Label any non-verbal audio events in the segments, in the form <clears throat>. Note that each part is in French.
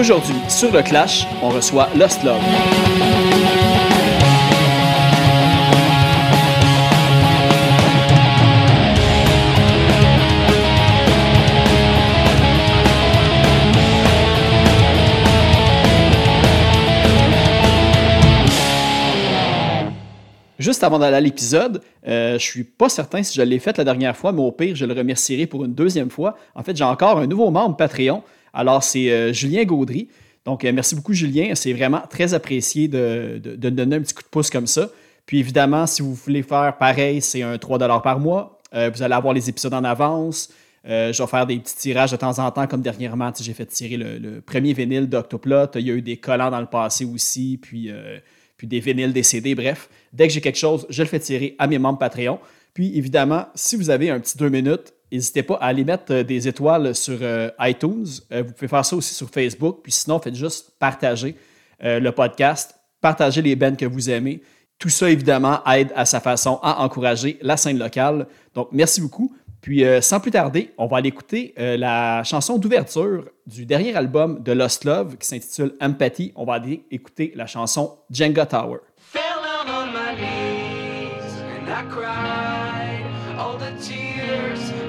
Aujourd'hui, sur le Clash, on reçoit Lost Love. Juste avant d'aller à l'épisode, euh, je suis pas certain si je l'ai fait la dernière fois, mais au pire, je le remercierai pour une deuxième fois. En fait, j'ai encore un nouveau membre Patreon. Alors, c'est euh, Julien Gaudry. Donc, euh, merci beaucoup, Julien. C'est vraiment très apprécié de, de, donner un petit coup de pouce comme ça. Puis, évidemment, si vous voulez faire pareil, c'est un 3 par mois. vous allez avoir les épisodes en avance. je vais faire des petits tirages de temps en temps, comme dernièrement, j'ai fait tirer le, le premier vinyle d'Octoplot. Il y a eu des collants dans le passé aussi. Puis puis des vinyles, des CD, bref. Dès que j'ai quelque chose, je le fais tirer à mes membres Patreon. Puis évidemment, si vous avez un petit deux minutes, n'hésitez pas à aller mettre euh, des étoiles sur euh, iTunes. Euh, vous pouvez faire ça aussi sur Facebook. Puis sinon, faites juste partager le podcast, partager les bands que vous aimez. Tout ça, évidemment, aide à sa façon à encourager la scène locale. Donc, merci beaucoup. Puis, sans plus tarder, on va aller écouter la chanson d'ouverture du dernier album de Lost Love qui s'intitule Empathy. On va aller écouter la chanson Jenga Tower.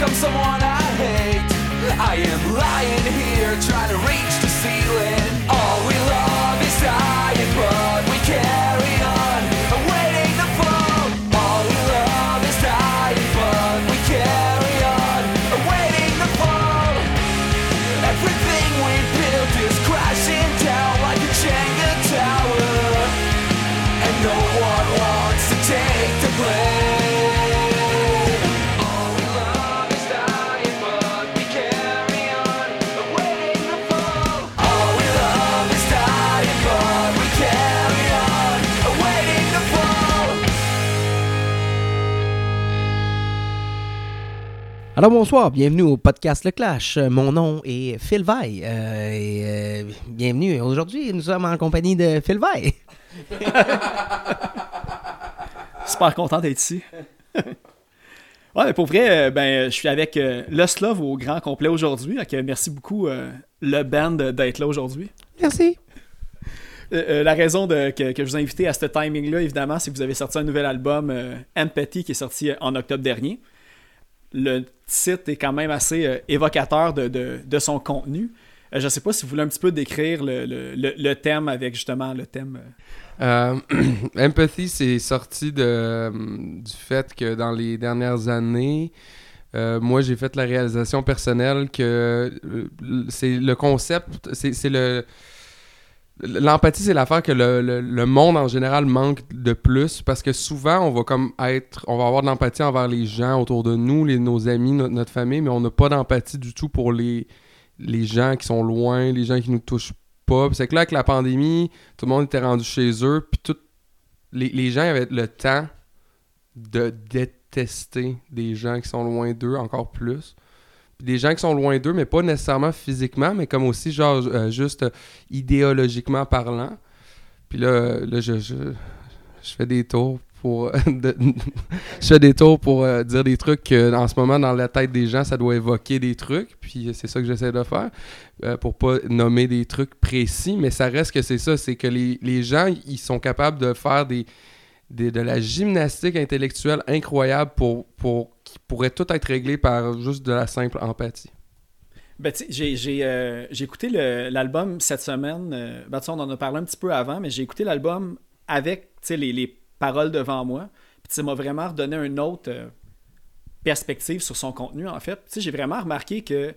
become someone I hate. I am lying here trying to reach Alors bonsoir, bienvenue au podcast Le Clash. Mon nom est Phil Veil. Euh, et, euh, bienvenue. Aujourd'hui, nous sommes en compagnie de Phil Veil. <laughs> Super content d'être ici. <laughs> ouais, mais pour vrai, euh, ben, je suis avec Lost Love au grand complet aujourd'hui. Merci beaucoup, le band, d'être là aujourd'hui. Merci. la raison de, que, que, je vous ai invité à ce timing-là, évidemment, c'est que vous avez sorti un nouvel album, Empathy, qui est sorti en octobre dernier le titre est quand même assez euh, évocateur de, son contenu. Euh, je ne sais pas si vous voulez un petit peu décrire le, thème avec justement le thème. Euh. <clears throat> Empathy, c'est sorti de, du fait que dans les dernières années, moi j'ai fait la réalisation personnelle que c'est le concept, c'est le L'empathie, c'est l'affaire que le, monde en général manque de plus parce que souvent, on va comme être. On va avoir de l'empathie envers les gens autour de nous, les, nos amis, notre famille, mais on n'a pas d'empathie du tout pour les, gens qui sont loin, les gens qui nous touchent pas. C'est que là, avec la pandémie, tout le monde était rendu chez eux, puis les, les gens avaient le temps de détester des gens qui sont loin d'eux encore plus des gens qui sont loin d'eux, mais pas nécessairement physiquement, mais comme aussi, genre, euh, juste idéologiquement parlant. Puis là, là je, je, fais des tours pour <laughs> je fais des tours pour euh, dire des trucs que en ce moment dans la tête des gens ça doit évoquer des trucs puis c'est ça que j'essaie de faire euh, pour pas nommer des trucs précis mais ça reste que c'est ça c'est que les, les, gens ils sont capables de faire des, des, de la gymnastique intellectuelle incroyable pour, pour qui pourrait tout être réglé par juste de la simple empathie. Ben, euh, j'ai écouté l'album cette semaine. euh, ben, on en a parlé un petit peu avant, mais j'ai écouté l'album avec les, les paroles devant moi. Ça m'a vraiment redonné une autre euh, perspective sur son contenu, en fait. J'ai vraiment remarqué que,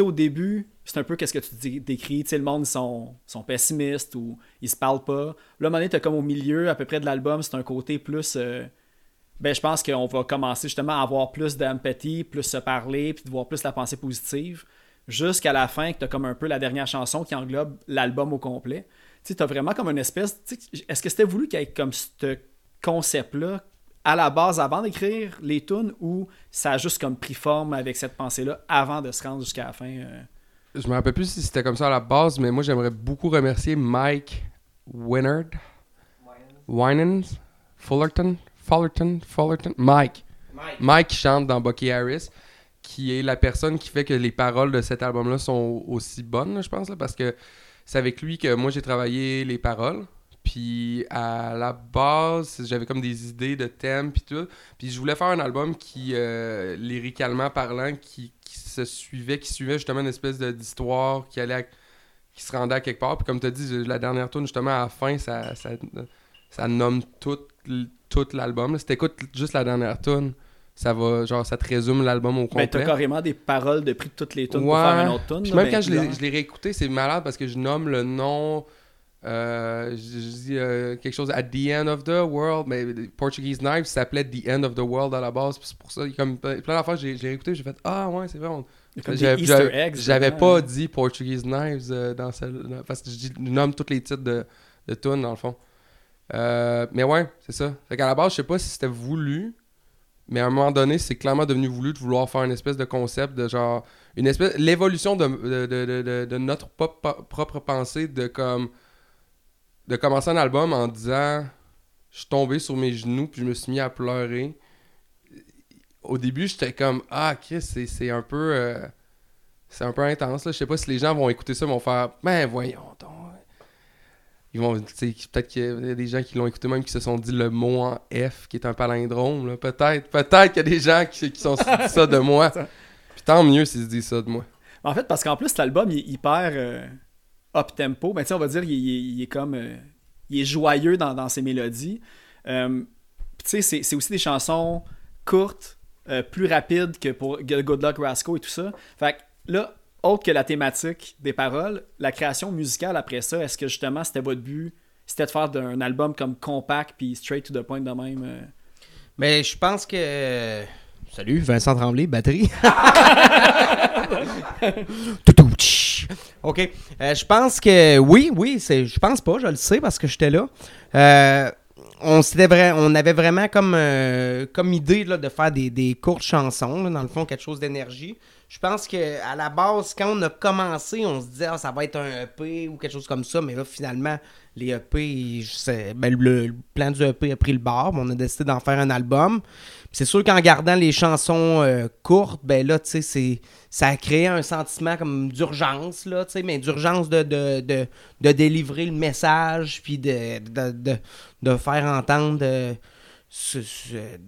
au début, c'est un peu qu'est-ce que tu décris. Le monde, ils sont, sont pessimistes ou ils se parlent pas. Là, à un moment donné, comme au milieu, à peu près de l'album, c'est un côté plus. Ben, je pense qu'on va commencer justement à avoir plus d'empathie, plus se parler, puis de voir plus la pensée positive, jusqu'à la fin, que tu as comme un peu la dernière chanson qui englobe l'album au complet. Tu as vraiment comme une espèce. Est-ce que c'était voulu qu'il y ait comme ce concept-là à la base avant d'écrire les tunes ou ça a juste comme pris forme avec cette pensée-là avant de se rendre jusqu'à la fin euh? Je me rappelle plus si c'était comme ça à la base, mais moi j'aimerais beaucoup remercier Mike Winard. Winans? Fullerton? Fullerton? Fullerton? Mike. Mike chante dans Bucky Harris, qui est la personne qui fait que les paroles de cet album-là sont aussi bonnes, je pense, là, parce que c'est avec lui que moi j'ai travaillé les paroles. Puis à la base, j'avais comme des idées de thèmes puis tout. Puis je voulais faire un album qui, euh, lyricalement parlant, qui, qui se suivait, qui suivait justement une espèce d'histoire qui allait, à- qui se rendait à quelque part. Puis comme tu as dit, la dernière tune justement à la fin, ça, ça, ça nomme tout, l- tout l'album. Si t'écoutes juste la dernière tune, ça va, genre, ça te résume l'album au Ben, complet. t'as carrément des paroles de prix de toutes les tunes pour Ouais. faire une autre tune. Puis là, même ben, quand je l'ai, évidemment. je l'ai réécouté, c'est malade parce que je nomme le nom. euh, je, je dis euh, quelque chose at the end of the world, mais Portuguese Knives s'appelait The End of the World à la base. puis C'est pour ça, comme plein d'affaires, j'ai, j'ai réécouté, j'ai fait Ah ouais, c'est vrai. on- J'avais, pas hein. dit Portuguese Knives euh, dans celle parce que je, dis- je nomme tous les titres de, de tunes dans le fond. Euh, mais ouais, c'est ça. Fait qu'à la base, je sais pas si c'était voulu, mais à un moment donné, c'est clairement devenu voulu de vouloir faire une espèce de concept de genre. Une espèce. L'évolution de, de, de, de- notre propre pensée de comme. De commencer un album en disant. Je suis tombé sur mes genoux puis je me suis mis à pleurer. Au début, j'étais comme Ah, Chris, c'est, c'est un peu. euh, c'est un peu intense, là. Je sais pas si les gens vont écouter ça, vont faire Ben voyons donc. Ils vont, peut-être qu'il y a des gens qui l'ont écouté même qui se sont dit le mot en F qui est un palindrome, là. Peut-être, peut-être qu'il y a des gens qui, qui sont dit ça de moi. <laughs> Puis tant mieux s'ils se disent ça de moi. En fait, parce qu'en plus, l'album, il est hyper euh, up-tempo. Ben, on va dire, il, il- il est comme. euh, il est joyeux dans, dans ses mélodies. Euh, puis tu sais, c'est- c'est aussi des chansons courtes, euh, plus rapides que pour Good Luck Rascal et tout ça. Fait que là, autre que la thématique des paroles, la création musicale après ça, est-ce que justement c'était votre but C'était de faire d'un album comme compact puis straight to the point de même euh? Mais je pense que. Salut, Vincent Tremblay, batterie. <laughs> OK. Euh, je pense que oui, oui, c'est. Je pense pas, je le sais parce que j'étais là. Euh, on, s'était vrai, on avait vraiment comme, euh, comme idée là, de faire des, des courtes chansons, là, dans le fond, quelque chose d'énergie. Je pense que à la base, quand on a commencé, on se disait ah, ça va être un EP ou quelque chose comme ça, mais là, finalement, les EP, je sais- ben, le, plan du EP a pris le bord, on a décidé d'en faire un album. C'est sûr qu'en gardant les chansons euh, courtes, ben là, tu sais, ça a créé un sentiment comme d'urgence, là, tu sais, mais d'urgence de, de, de, de délivrer le message, puis de, de, de, de faire entendre...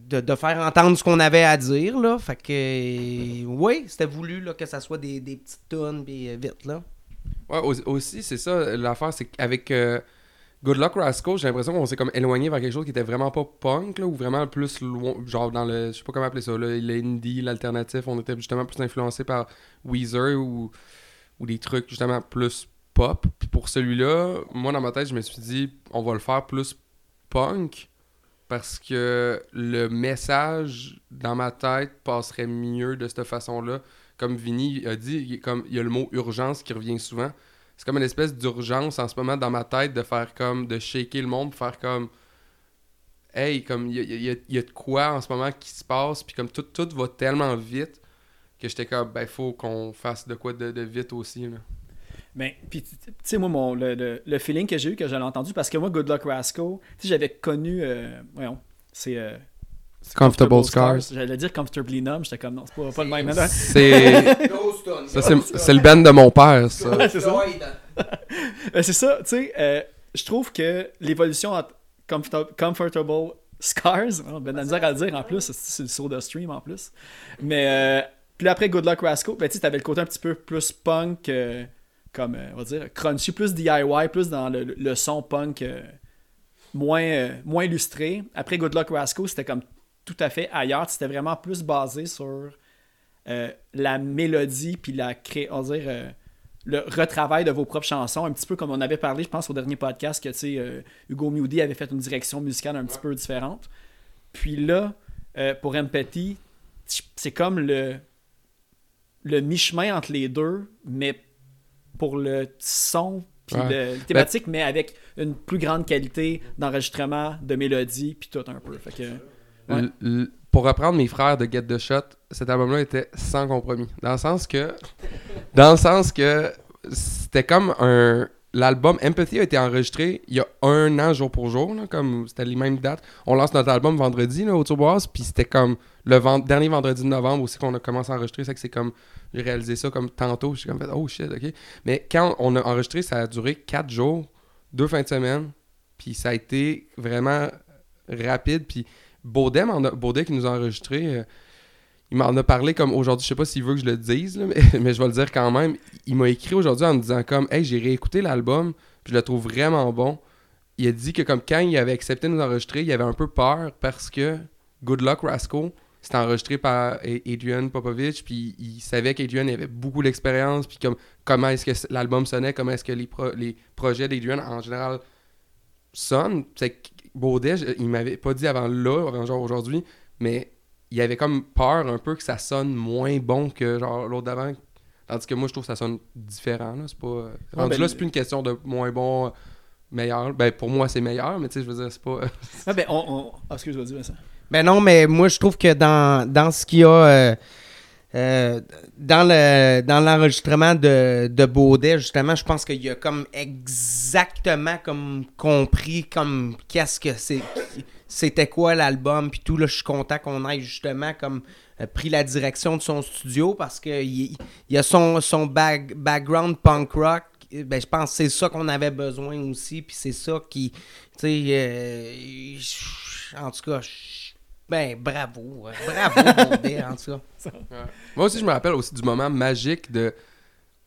de, de faire entendre ce qu'on avait à dire, là. Fait que, oui, c'était voulu, là, que ça soit des, des petites tonnes, puis euh, vite, là. Ouais, au- aussi, c'est ça, l'affaire, c'est qu'avec euh, Good Luck Rascal, j'ai l'impression qu'on s'est comme éloigné vers quelque chose qui était vraiment pas punk, là, ou vraiment plus loin, genre dans le, je sais pas comment appeler ça, l'indie, l'alternatif, on était justement plus influencé par Weezer ou, ou des trucs justement plus pop. Puis pour celui-là, moi dans ma tête, je me suis dit, on va le faire plus punk, parce que le message dans ma tête passerait mieux de cette façon-là comme Vinny a dit, il, comme, il y a le mot urgence qui revient souvent. C'est comme une espèce d'urgence en ce moment dans ma tête de faire comme, de shaker le monde, faire comme, hey, comme, il y y y a de quoi en ce moment qui se passe, puis comme tout, tout va tellement vite que j'étais comme, ben, faut qu'on fasse de quoi de, de vite aussi. Ben, puis tu sais, moi, mon, le, le- le feeling que j'ai eu, que j'avais entendu, parce que moi, Good Luck Rascal, tu sais, j'avais connu, euh, voyons, c'est... euh, Comfortable Scars. J'allais dire Comfortably Numb, j'étais comme, non, c'est pas, pas le même. C'est, c'est, le band de mon père, ça. Ouais, c'est ça. Euh, c'est ça, tu sais, euh, je trouve que l'évolution entre Comforta- Comfortable Scars, ben, la misère à le dire en plus, c'est le saut de stream en plus, mais euh, Puis après Good Luck Rascal, ben, tu avais le côté un petit peu plus punk, comme, euh, on va dire, crunchy, plus DIY, plus dans le, le son punk euh, moins, euh, moins illustré. Après Good Luck Rascal, c'était comme tout à fait ailleurs. C'était vraiment plus basé sur la mélodie, puis la on va dire, le retravail de vos propres chansons, un petit peu comme on avait parlé, je pense, au dernier podcast, que Hugo Moody avait fait une direction musicale un petit peu différente. Puis là, pour Empathy, c'est comme le, le mi-chemin entre les deux, mais pour le son puis Ouais. le thématique, mais avec une plus grande qualité d'enregistrement, de mélodie, puis tout un peu. Fait que, Ouais. Pour reprendre mes frères de Get the Shot, cet album-là était sans compromis. Dans le sens que. Dans le sens que c'était comme un. L'album Empathy a été enregistré il y a un an jour pour jour, comme c'était les mêmes dates. On lance notre album vendredi là, au Turboise, puis c'était comme le dernier vendredi de novembre aussi qu'on a commencé à enregistrer. C'est que c'est comme. J'ai réalisé ça comme tantôt. J'ai comme fait, oh shit, ok. Mais quand on a enregistré, ça a duré quatre jours, deux fins de semaine, puis ça a été vraiment rapide. Puis Baudet, Baudet qui nous a enregistré, euh, il m'en a parlé comme aujourd'hui, je sais pas s'il veut que je le dise, <laughs> mais, je vais le dire quand même. Il m'a écrit aujourd'hui en me disant comme Hey, j'ai réécouté l'album, je le trouve vraiment bon. Il a dit que comme quand il avait accepté de nous enregistrer, il avait un peu peur parce que Good Luck Rascal, c'était enregistré par Adrian Popovich, puis il savait qu'Adrian avait beaucoup d'expérience, puis comme comment est-ce que l'album sonnait, comment est-ce que les, pro- les projets d'Adrian en général sonnent. C'est Baudet, je- il m'avait pas dit avant là, avant genre aujourd'hui, mais il avait comme peur un peu que ça sonne moins bon que genre l'autre d'avant. Tandis que moi, je trouve que ça sonne différent. Là. C'est pas... euh, rendu ben, là, c'est plus une question de moins bon, euh, meilleur. Ben, pour moi, c'est meilleur, mais tu sais, je veux dire, c'est pas... Ah, ben, on. on... Ah, excuse-moi, dis ça. Ben non, mais moi, je trouve que dans, dans ce qu'il y a. euh, euh, dans le dans l'enregistrement de, de Baudet, justement, je pense qu'il a comme exactement comme compris comme qu'est-ce que c'est c'était quoi l'album puis tout là je suis content qu'on ait justement comme euh, pris la direction de son studio parce que il, a son son back- background punk rock. Ben je pense que c'est ça qu'on avait besoin aussi puis c'est ça qui euh, en tout cas ben bravo euh, bravo Baudet <laughs> en tout cas Moi aussi, je me rappelle aussi du moment magique de.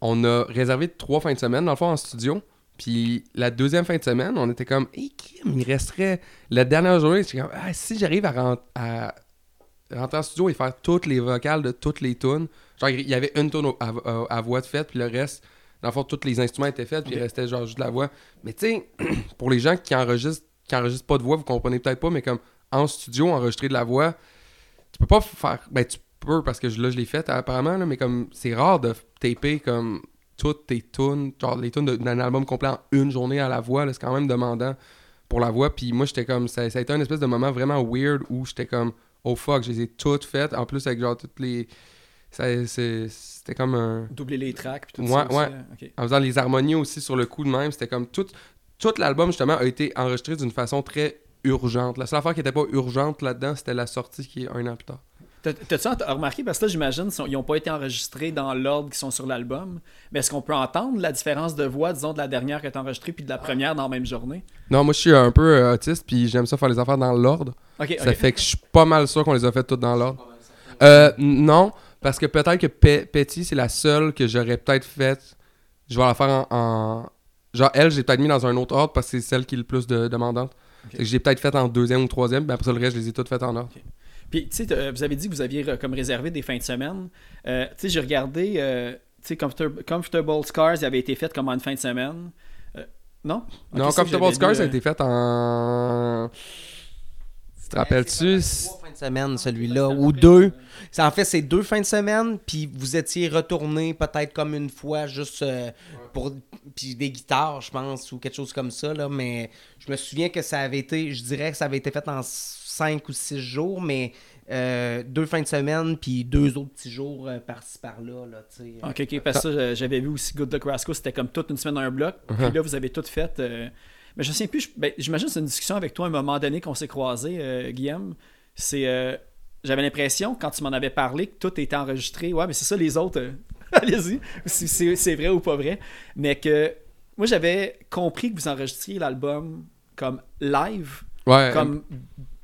On a réservé trois fins de semaine, dans le fond, en studio. Puis la deuxième fin de semaine, on était comme, hey, Kim, il resterait. La dernière journée, j'étais comme, ah, si j'arrive à, rent- à rentrer en studio et faire toutes les vocales de toutes les tunes. Genre, il y avait une tune à, à- à voix de faite, puis le reste, dans le fond, tous les instruments étaient faits, puis il restait genre juste la voix. Mais tu sais, <clears throat> pour les gens qui enregistrent, qui enregistrent pas de voix, vous comprenez peut-être pas, mais comme en studio, enregistrer de la voix, tu peux pas faire. Ben, tu peux parce que je- là, je l'ai fait apparemment, là, mais comme c'est rare de taper comme toutes tes tunes, genre les tunes d'un album complet en une journée à la voix, c'est quand même demandant pour la voix. Puis moi, j'étais comme. Ça, ça a été un espèce de moment vraiment weird où j'étais comme, oh fuck, je les ai toutes faites. En plus, avec genre toutes les. C'était comme un. Doubler les tracks, puis tout Ouais, ça. aussi, ouais. En faisant les harmonies aussi sur le coup de même, c'était comme tout. Tout l'album, justement, a été enregistré d'une façon très urgente. La seule affaire qui était pas urgente là-dedans, c'était la sortie qui est un an plus tard. T'as- T'as-tu remarqué, parce que là, j'imagine, ils n'ont pas été enregistrés dans l'ordre qui sont sur l'album, mais est-ce qu'on peut entendre la différence de voix, disons, de la dernière que tu enregistrée puis de la première dans la même journée? Non, moi je suis un peu euh, autiste, puis j'aime ça faire les affaires dans l'ordre. Ça fait que je suis pas mal sûr qu'on les a faites toutes dans l'ordre. Euh, non, parce que peut-être que Pe- Petty, c'est la seule que j'aurais peut-être faite. Je vais la faire en. en- Genre, elle, j'ai peut-être mis dans un autre ordre parce que c'est celle qui est le plus de- demandante. Ok. Fait que j'ai peut-être fait en deuxième ou troisième, mais après ça, le reste, je les ai toutes faites en ordre. Puis, tu sais, vous avez dit que vous aviez comme réservé des fins de semaine. Euh, tu sais, j'ai regardé, euh, tu sais, Comfortable, Comfortable Scars il avait été fait comme en une fin de semaine. Euh, non? Non, Comfortable Scars, ça a été fait en. Tu te rappelles-tu? Trois fins de semaine, celui-là, ou deux. C'est- En fait, c'est deux fins de semaine, puis vous étiez retourné peut-être comme une fois, juste euh, pour puis des guitares, je pense, ou quelque chose comme ça, là. Mais je me souviens que ça avait été, je dirais que ça avait été fait en cinq ou six jours, mais euh, deux fins de semaine, puis deux autres petits jours euh, par-ci par-là, là, tu sais. Ok, ok, parce que ça, euh, j'avais vu aussi Good Luck Rascal, c'était comme toute une semaine dans un bloc. Puis là, vous avez tout fait. euh, Mais je ne sais plus, je- ben, j'imagine que c'est une discussion avec toi à un moment donné qu'on s'est croisés, euh, Guillaume. C'est. euh, J'avais l'impression, quand tu m'en avais parlé, que tout était enregistré. Ouais, mais c'est ça, les autres. Allez-y, si c'est vrai ou pas vrai. Mais que moi, j'avais compris que vous enregistriez l'album comme live. Ouais, Comme,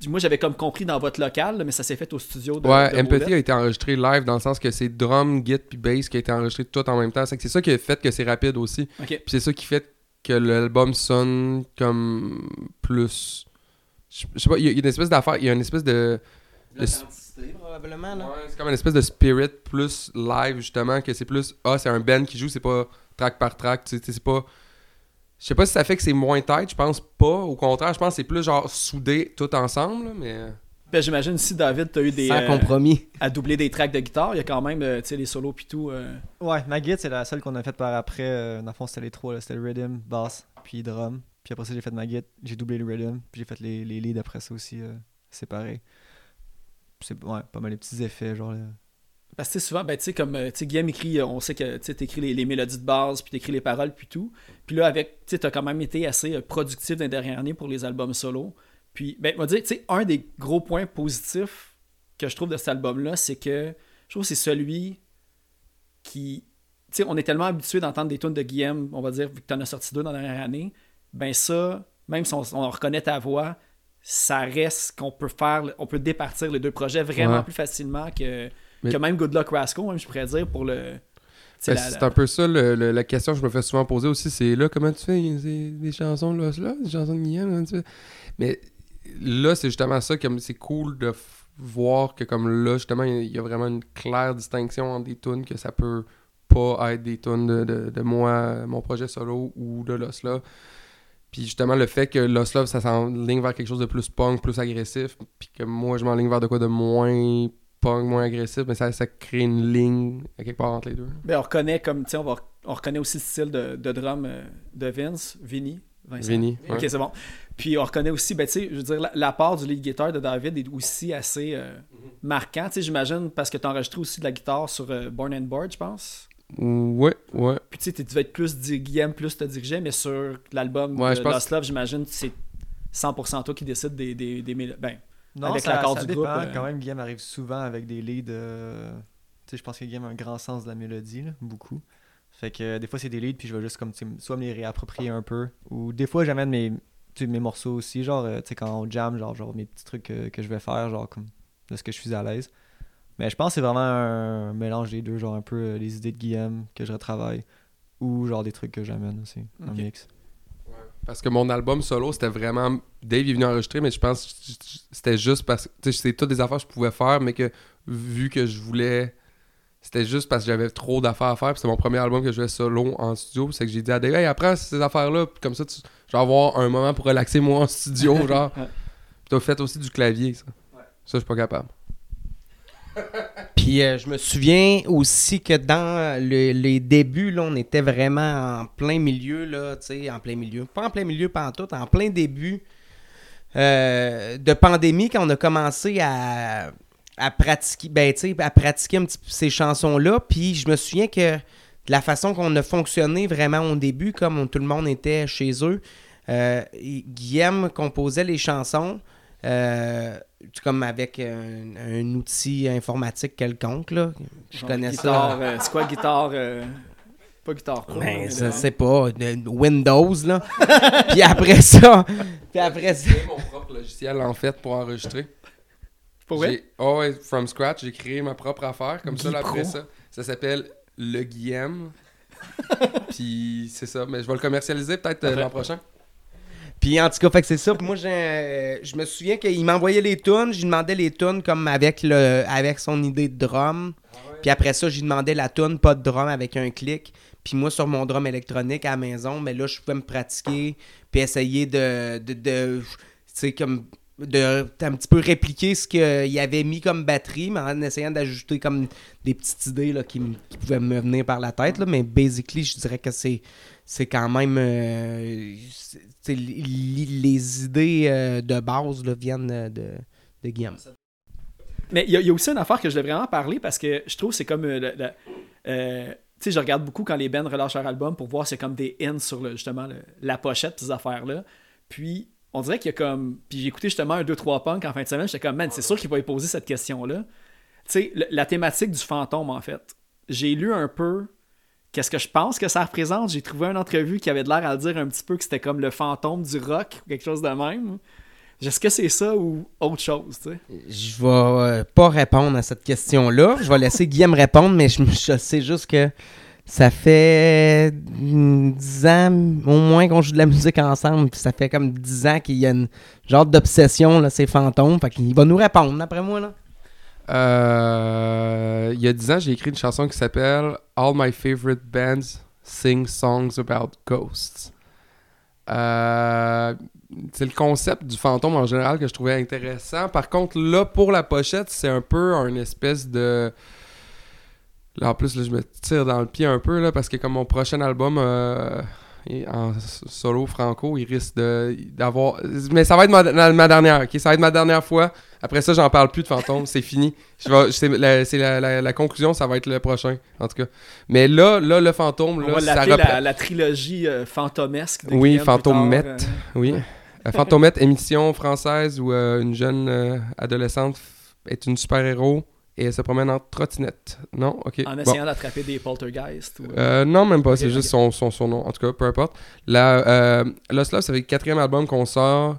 moi, j'avais comme compris dans votre local, mais ça s'est fait au studio de. Ouais, de Empathy Roulette. a été enregistré live dans le sens que c'est drum, git puis bass qui a été enregistré tout en même temps. C'est que c'est ça qui a fait que c'est rapide aussi. Puis c'est ça qui fait que l'album sonne comme plus. Je sais pas, il y a il y a une espèce d'affaire, il y a une espèce de. Probablement, là. Ouais, c'est comme une espèce de spirit plus live justement, que c'est plus. Ah, c'est un band qui joue, c'est pas track par track, tu sais, c'est pas. Je sais pas si ça fait que c'est moins tight, je pense pas. Au contraire, je pense que c'est plus genre soudé tout ensemble, mais. Ben, J'imagine si David, t'as eu des. Sans euh, compromis. à doubler des tracks de guitare, il y a quand même, euh, tu sais, les solos pis tout. euh, Ouais, ma guide, c'est la seule qu'on a faite par après. Euh, dans le fond, c'était les trois. là. C'était le rhythm, bass, puis drum. Puis après ça, j'ai fait ma guide. J'ai doublé le rhythm. Puis j'ai fait les, les leads après ça aussi, euh, séparés. C'est ouais, pas mal les petits effets, genre. là. Parce que souvent, ben, tu sais, comme euh, Guillaume écrit, euh, on sait que tu écris les, mélodies de base, puis tu écris les paroles, puis tout. Puis là, avec, tu as quand même été assez euh, productif dans les dernières années pour les albums solo. Puis, ben, va dire, tu sais, un des gros points positifs que je trouve de cet album-là, c'est que je trouve que c'est celui qui. Tu sais, on est tellement habitué d'entendre des tunes de Guillaume, on va dire, vu que tu en as sorti deux dans la dernière année. Ben, ça, même si on reconnaît ta voix, ça reste qu'on peut faire, on peut départir les deux projets vraiment Ouais. plus facilement que, Mais- que même Good Luck Rascal, même je pourrais dire, pour le. Ben, la- c'est un peu ça le- le- la question que je me fais souvent poser aussi, c'est là comment tu fais des, chansons là, là, des chansons de Guillaume, comment tu fais? Mais là c'est justement ça comme c'est cool de voir que comme là justement il y a- il y a vraiment une claire distinction entre des tunes que ça peut pas être des tunes de, de, de moi, mon projet solo ou de Lost Love. Puis justement le fait que Lost Love ça s'enligne vers quelque chose de plus punk, plus agressif, puis que moi je m'enligne vers de quoi de moins punk, moins agressif, mais ça, ça crée une ligne à quelque part entre les deux. ben, on reconnaît comme, tu sais, on, va- on reconnaît aussi le style de, de drum euh, de Vince, Vinny. Vincent. Vinny, ouais. Ok, c'est bon. Puis on reconnaît aussi, ben, tu sais, je veux dire, la, la part du lead guitar de David est aussi assez euh, marquant, tu sais, j'imagine, parce que tu as enregistré aussi de la guitare sur euh, Born and Board, je pense. Ouais, ouais. Puis tu sais, tu devais être plus Guillaume, plus te dirigeais, mais sur l'album Ouais, de Lost Love, j'imagine, c'est 100% toi qui décide des, des, des Ben, Non, Avec ça, l'accord ça du dépend. groupe, euh. Quand même, Guillaume arrive souvent avec des leads. euh, Tu sais, je pense que Guillaume a un grand sens de la mélodie, là, beaucoup. Fait que euh, des fois, c'est des leads, puis je vais juste comme, soit me les réapproprier un peu. Ou des fois, j'amène mes, mes morceaux aussi, genre, euh, tu sais, quand on jam, genre, genre mes petits trucs que, que je vais faire, genre, comme de ce que je suis à l'aise. Mais je pense que c'est vraiment un mélange des deux, genre, un peu euh, les idées de Guillaume que je retravaille. Ou genre des trucs que j'amène aussi. Un mix. Parce que mon album solo, c'était vraiment. Dave est venu enregistrer, mais je pense que c'était juste parce que. Tu sais, c'est toutes des affaires que je pouvais faire, mais que vu que je voulais. C'était juste parce que j'avais trop d'affaires à faire. Puis c'est mon premier album que je jouais solo en studio. C'est que j'ai dit à Dave, hey, apprends ces affaires-là. Puis comme ça, tu, je vais avoir un moment pour relaxer moi en studio. <laughs> genre. Ouais. Puis t'as fait aussi du clavier, ça. Ça, je suis pas capable. Puis euh, je me souviens aussi que dans le- les débuts, là, on était vraiment en plein milieu, là, en plein milieu. Pas en plein milieu, pas en tout, en plein début euh, de pandémie, quand on a commencé à, pratiquer, ben, à pratiquer un petit peu ces chansons-là. Puis je me souviens que de la façon qu'on a fonctionné vraiment au début, comme tout le monde était chez eux, euh, Guillaume composait les chansons. Euh, comme avec un, un outil informatique quelconque, là. Je genre, connais guitare, ça. euh, c'est quoi guitare euh, Pas guitare pro. Ben, mais ça, c'est pas de- Windows, là. <laughs> puis après ça, puis après ça, J'ai mon propre logiciel, en fait, pour enregistrer. Pour vrai? Oh ouais, from scratch, j'ai créé ma propre affaire. Comme ça, là, après Pro. ça, ça s'appelle Le Guillaume. <laughs> Puis c'est ça, mais je vais le commercialiser peut-être euh, l'an prochain. Puis en tout cas, fait que c'est ça. Puis moi, j'ai, je me souviens qu'il m'envoyait les tunes. J'y demandais les tunes comme avec, le, avec son idée de drum. Puis après ça, j'y demandais la tune, pas de drum, avec un clic. Puis moi, sur mon drum électronique à la maison, mais là, je pouvais me pratiquer. Puis essayer de. de, comme. De un petit peu répliquer ce qu'il avait mis comme batterie, mais en essayant d'ajouter comme des petites idées là, qui pouvaient me venir par la tête. Là. Mais basically, je dirais que c'est c'est quand même euh, les idées euh, de base viennent euh, de, de Guillaume. Mais il y, a- aussi une affaire que je voulais vraiment parler parce que je trouve que c'est comme. euh, tu sais, je regarde beaucoup quand les bands relâchent leur album pour voir c'est comme des hints sur le, justement la pochette, ces affaires-là. Puis on dirait qu'il y a comme. Puis j'ai écouté justement un 2-3 punk en fin de semaine, j'étais comme, man, c'est sûr qu'il va y poser cette question-là. Tu sais, la thématique du fantôme, en fait. J'ai lu un peu qu'est-ce que je pense que ça représente? J'ai trouvé une entrevue qui avait de l'air à dire un petit peu que c'était comme le fantôme du rock ou quelque chose de même. Est-ce que c'est ça ou autre chose, tu sais? Je vais euh, pas répondre à cette question-là. Je vais laisser Guillaume répondre, mais je, sais juste que ça fait mm, 10 ans au moins qu'on joue de la musique ensemble. Puis ça fait comme 10 ans qu'il y a une genre d'obsession, ces fantômes. Fait qu'il va nous répondre, d'après moi, là. Euh, il y a 10 ans, j'ai écrit une chanson qui s'appelle All My Favorite Bands Sing Songs About Ghosts. Euh, c'est le concept du fantôme en général que je trouvais intéressant. Par contre, là, pour la pochette, c'est un peu un espèce de. Là, en plus, là, je me tire dans le pied un peu, là, parce que comme mon prochain album euh, en solo franco, il risque d'avoir... Mais ça va être ma, ma dernière, ok? Ça va être ma dernière fois. Après ça, j'en parle plus de fantômes, c'est fini. C'est la, c'est la- la- la conclusion, ça va être le prochain, en tout cas. Mais là, là le fantôme, On là, va ça la, trilogie euh, fantomesque. Oui, Fantomette. tard, Oui. Euh, Fantomette, émission française où euh, une jeune euh, adolescente est une super-héros et elle se promène en trottinette. Non? Ok. euh, en Bon. essayant d'attraper des poltergeists. ou- Euh, non, même pas. c'est juste son, son, son nom. En tout cas, peu importe. La, euh, Lost Love, c'est le quatrième album qu'on sort.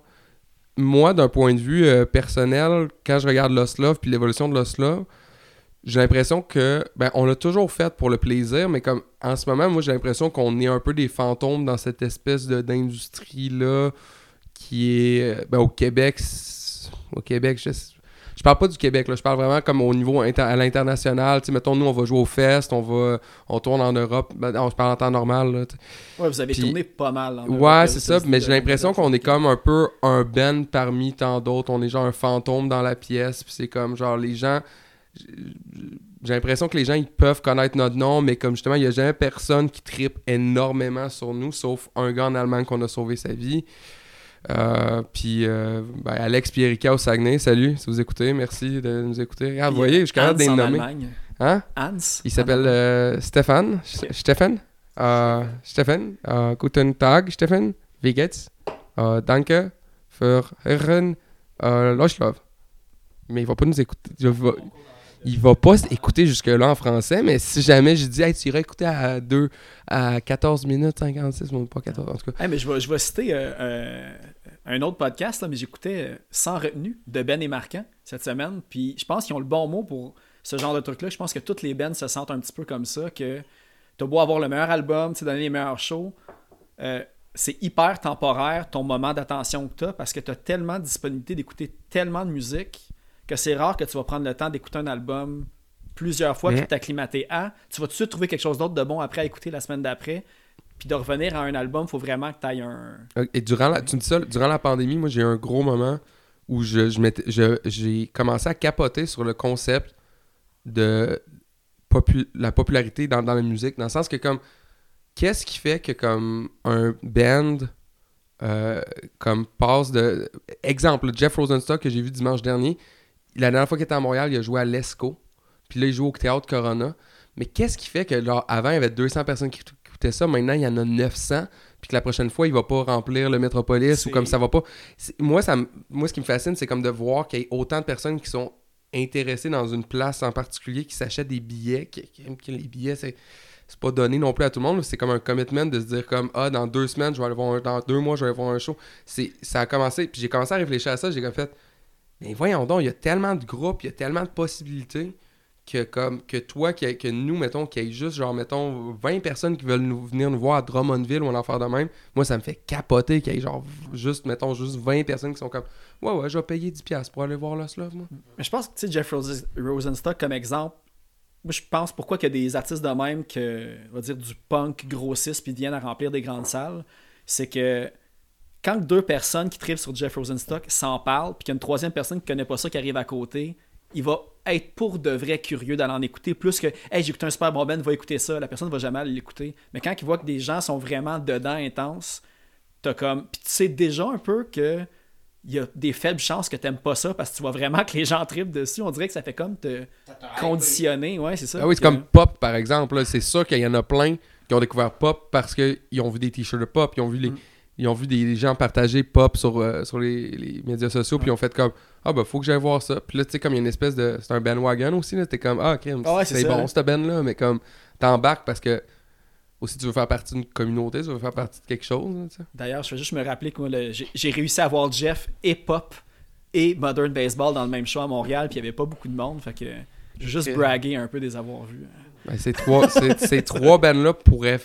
Moi, d'un point de vue euh, personnel, quand je regarde Lost Love puis l'évolution de Lost Love, j'ai l'impression que ben on l'a toujours fait pour le plaisir, mais comme en ce moment, moi j'ai l'impression qu'on est un peu des fantômes dans cette espèce de d'industrie là qui est euh, ben, au Québec. Au Québec, je, je parle pas du Québec là, je parle vraiment comme au niveau inter- à l'international. Mettons nous on va jouer au fest, on va on tourne en Europe. Ben, non, je parle en temps normal. Là. Ouais, vous avez Puis- tourné pas mal. en Ouais, c'est ça, mais j'ai l'impression qu'on est comme un peu un band parmi tant d'autres. On est genre un fantôme dans la pièce, puis c'est comme genre les gens. J'ai l'impression que les gens ils peuvent connaître notre nom, mais comme justement, il n'y a jamais personne qui tripe énormément sur nous, sauf un gars en Allemagne qu'on a sauvé sa vie. Euh, puis euh, ben, Alex puis Erika au Saguenay, salut, si vous écoutez, merci de nous écouter. Ah, vous voyez, je suis capable nommer. Allemagne. Hein? Hans. Il s'appelle euh, Stefan. Sch- Stefan. Euh, Stefan. Guten Tag, Stefan. Wie geht's? Danke für Hören Loschlov. Mais il va pas nous écouter. Va, il va pas écouter jusque-là en français, mais si jamais je dis, hey, tu irais écouter à 2, à 14 minutes 56, bon, pas 14, en tout cas. Mais je vais, je vais citer euh, euh, un autre podcast, là, mais j'écoutais euh, Sans retenue de Ben et Marquant cette semaine. Puis je pense qu'ils ont le bon mot pour ce genre de truc-là. Je pense que toutes les bands se sentent un petit peu comme ça, que t'as beau avoir le meilleur album, tu donner les meilleurs shows. c'est hyper temporaire ton moment d'attention que tu as parce que tu as tellement de disponibilité d'écouter tellement de musique que c'est rare que tu vas prendre le temps d'écouter un album plusieurs fois puis Mhm. de t'acclimater à. Tu vas tout de suite trouver quelque chose d'autre de bon après à écouter la semaine d'après. Puis de revenir à un album, il faut vraiment que tu ailles un. Et durant la, tu me dis ça, durant la pandémie, moi, j'ai eu un gros moment où je, je- j'ai commencé à capoter sur le concept de popu- la popularité dans, dans la musique. Dans le sens que, comme, qu'est-ce qui fait que, comme, un band, euh, comme, passe de. Exemple, Jeff Rosenstock que j'ai vu dimanche dernier, la dernière fois qu'il était à Montréal, il a joué à l'ESCO. Puis là, il joue au Théâtre Corona. Mais qu'est-ce qui fait que, genre, avant, il y avait 200 personnes qui écoutaient ça, maintenant, il y en a 900 puis que la prochaine fois, il va pas remplir le Métropolis ou comme ça va pas. Moi, ça, moi, ce qui me fascine, c'est comme de voir qu'il y ait autant de personnes qui sont intéressées dans une place en particulier, qui s'achètent des billets, qui, qui- que les billets, c'est c'est pas donné non plus à tout le monde, c'est comme un commitment de se dire comme ah dans deux semaines je vais aller voir un, dans deux mois je vais aller voir un show. C'est ça a commencé puis j'ai commencé à réfléchir à ça, j'ai comme fait mais voyons donc, il y a tellement de groupes, il y a tellement de possibilités que comme que toi que, que nous mettons qu'il y ait juste genre mettons 20 personnes qui veulent nous, venir nous voir à Drummondville ou en affaire de même moi ça me fait capoter qu'il y ait genre juste mettons juste 20 personnes qui sont comme ouais ouais je vais payer 10$ piastres pour aller voir Lost Love moi Mais je pense que, tu sais, Jeff Rose- Rosenstock, comme exemple, moi, je pense pourquoi qu'il y a des artistes de même que, on va dire, du punk grossissent puis viennent à remplir des grandes salles, c'est que quand deux personnes qui tripent sur Jeff Rosenstock s'en parlent, puis qu'il y a une troisième personne qui connaît pas ça qui arrive à côté, il va être pour de vrai curieux d'aller en écouter plus que Hey, j'ai écouté un super bon band, va écouter ça. La personne va jamais aller l'écouter. Mais quand il voit que des gens sont vraiment dedans intenses, t'as comme. Puis tu sais déjà un peu que il y a des faibles chances que t'aimes pas ça parce que tu vois vraiment que les gens tripent dessus. On dirait que ça fait comme te conditionner. Ouais, c'est ça. Ah oui, c'est Que- comme Pop, par exemple. C'est sûr qu'il y en a plein qui ont découvert Pop parce qu'ils ont vu des t-shirts de Pop, ils ont vu, les, Mm. Ils ont vu des gens partager Pop sur, euh, sur les, les médias sociaux, puis ils ont fait comme Ah, bah, faut que j'aille voir ça. Puis là, tu sais, comme il y a une espèce de. C'est un bandwagon aussi, là. T'es comme Ah, ok, Ah ouais, c'est bon, là. cette band-là, mais comme t'embarques parce que Aussi, tu veux faire partie d'une communauté, tu veux faire partie de quelque chose. là, tu sais. D'ailleurs, je vais juste me rappeler que j'ai réussi à voir Jeff et Pop et Modern Baseball dans le même show à Montréal, puis il n'y avait pas beaucoup de monde. Fait que je vais juste braguer un peu des avoir vus. Ben, ces trois, ces, ces trois bands-là pourraient.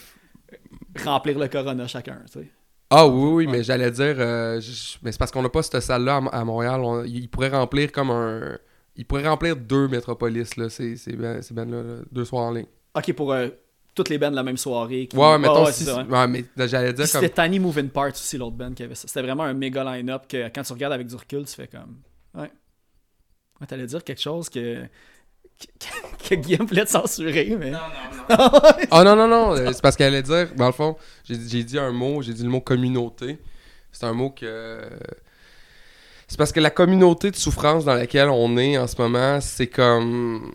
Remplir le Corona chacun, tu sais. Ah oui, oui, mais j'allais dire. euh, je- mais c'est parce qu'on n'a pas cette salle-là à, à Montréal. On- ils pourraient remplir comme un. Ils pourraient remplir deux métropolis, là, ces, ces, ban- ces bands-là, là, deux soirs en ligne. Ok, pour euh, toutes les bandes la même soirée. qui- Ouais, ouais, Ah, mettons. ouais, si- c'est ça, ouais. ouais, mais j'allais dire comme. C'était Tiny Moving Parts aussi, l'autre band qui avait ça. C'était vraiment un méga line-up que quand tu regardes avec du recul, tu fais comme. Ouais. Ouais, t'allais dire quelque chose que. Que, Guillaume voulait te censurer, mais. <laughs> Ah non, non, non, euh, c'est parce qu'elle allait dire, dans le fond, j'ai dit un mot, j'ai dit le mot communauté. C'est un mot que. C'est parce que la communauté de souffrance dans laquelle on est en ce moment, c'est comme.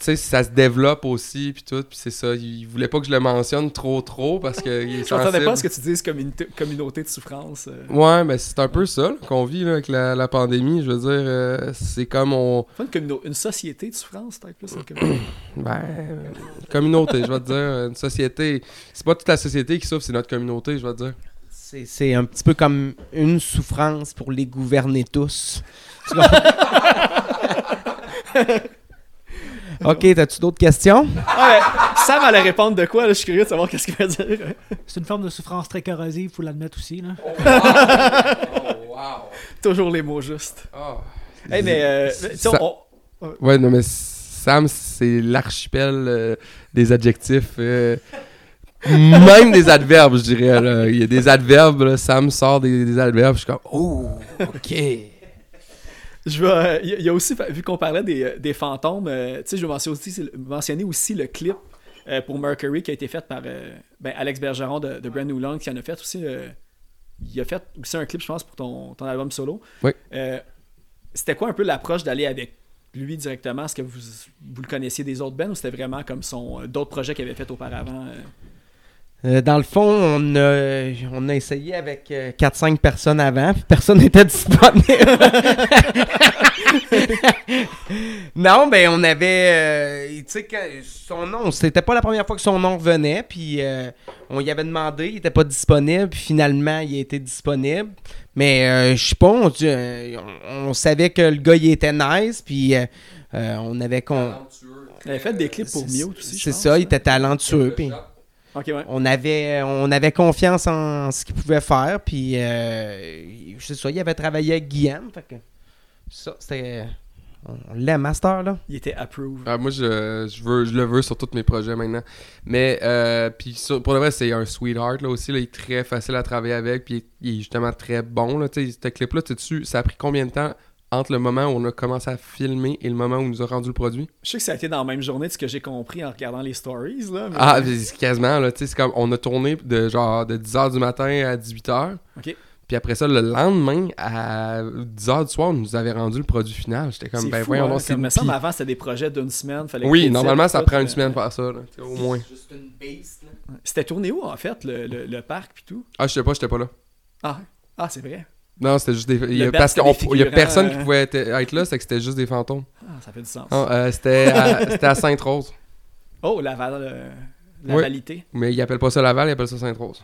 Tu sais, ça se développe aussi, puis tout, puis c'est ça. Il voulait pas que je le mentionne trop, trop, parce que il est Je m'attendais pas à ce sensible. que tu dises communauté, communauté de souffrance. euh. Ouais, mais c'est un peu ça là, qu'on vit là, avec la, la pandémie. Je veux dire, euh, c'est comme on. Une, communo- une société de souffrance, peut-être plus. une communauté. <coughs> Ben, euh, communauté, je vais te dire. Une société. C'est pas toute la société qui souffre, c'est notre communauté, je vais te dire. C'est c'est un petit peu comme une souffrance pour les gouverner tous. <laughs> <laughs> Ok, t'as-tu d'autres questions? Ah, ouais, Sam allait répondre de quoi, là, je suis curieux de savoir qu'est-ce qu'il va dire. C'est une forme de souffrance très corrosive, faut l'admettre aussi. Là. Oh, wow! <laughs> Toujours les mots justes. Oh. Hey, mais, euh, on- Ouais, non, mais Sam, c'est l'archipel euh, des adjectifs. euh, même des adverbes, je dirais. là. Il y a des adverbes, là, Sam sort des, des adverbes, je suis comme, oh, ok. Je vais, euh, il y a- aussi, vu qu'on parlait des, euh, des fantômes, euh, tu sais, je vais mentionner aussi, mentionner aussi le clip euh, pour Mercury qui a été fait par euh, ben, Alex Bergeron de, de Brand New Long, qui en a fait aussi. il a fait aussi un clip, je pense, pour ton, ton album solo. Oui. C'était quoi un peu l'approche d'aller avec lui directement? Est-ce que vous, vous le connaissiez des autres bands ou c'était vraiment comme son d'autres projets qu'il avait fait auparavant euh? Euh, dans le fond, on a, on a essayé avec euh, 4-5 personnes avant, puis personne <laughs> n'était disponible. <laughs> non, ben on avait, euh, tu sais, son nom, c'était pas la première fois que son nom revenait, puis euh, on y avait demandé, il était pas disponible, puis finalement il a été disponible. Mais euh, je sais pas, on, euh, on- on savait que le gars il était nice, puis euh, euh, on avait con- Il avait fait des clips pour Mute aussi. C'est ça, il hein? était talentueux, puis Ouais. on avait, on avait confiance en ce qu'il pouvait faire, puis euh, c'est ça, il avait travaillé avec Guillaume, fait que ça, c'était... On l'aime, Master, là. Il était approved. Ah, moi, je, je, veux, je le veux sur tous mes projets maintenant. Mais, euh, puis sur- pour le vrai, c'est un sweetheart là aussi. Là, il est très facile à travailler avec. Puis il est justement très bon. Là, tu sais, ce clip-là, tu sais, ça a pris combien de temps entre le moment où on a commencé à filmer et le moment où on nous a rendu le produit? Je sais que ça a été dans la même journée de ce que j'ai compris en regardant les stories. Là, mais- Ah, mais c'est quasiment. Là, tu sais, c'est comme on a tourné de genre de 10h du matin à 18h. Ok. Puis après ça, le lendemain, à 10h du soir, on nous avait rendu le produit final. J'étais comme, C'est ben fou, voyons hein, donc, c'est semble puis- avant c'était des projets d'une semaine. fallait Oui, normalement, ça tout, prend une semaine faire ça, là, tu sais, au moins. juste une base, là. C'était tourné où en fait, le, le, le parc puis tout? Ah, je sais pas, j'étais pas là. Ah, ah c'est vrai. Non, c'était juste des. il y a- Le parce qu'il c'était des y a personne qui euh. pouvait être, être là, c'est que c'était juste des fantômes. Ah, ça fait du sens. Non, euh, c'était à, <laughs> c'était à Sainte-Rose. Oh, Laval, euh, la Ouais. valité. Mais ils appellent pas ça Laval, ils appellent ça Sainte-Rose.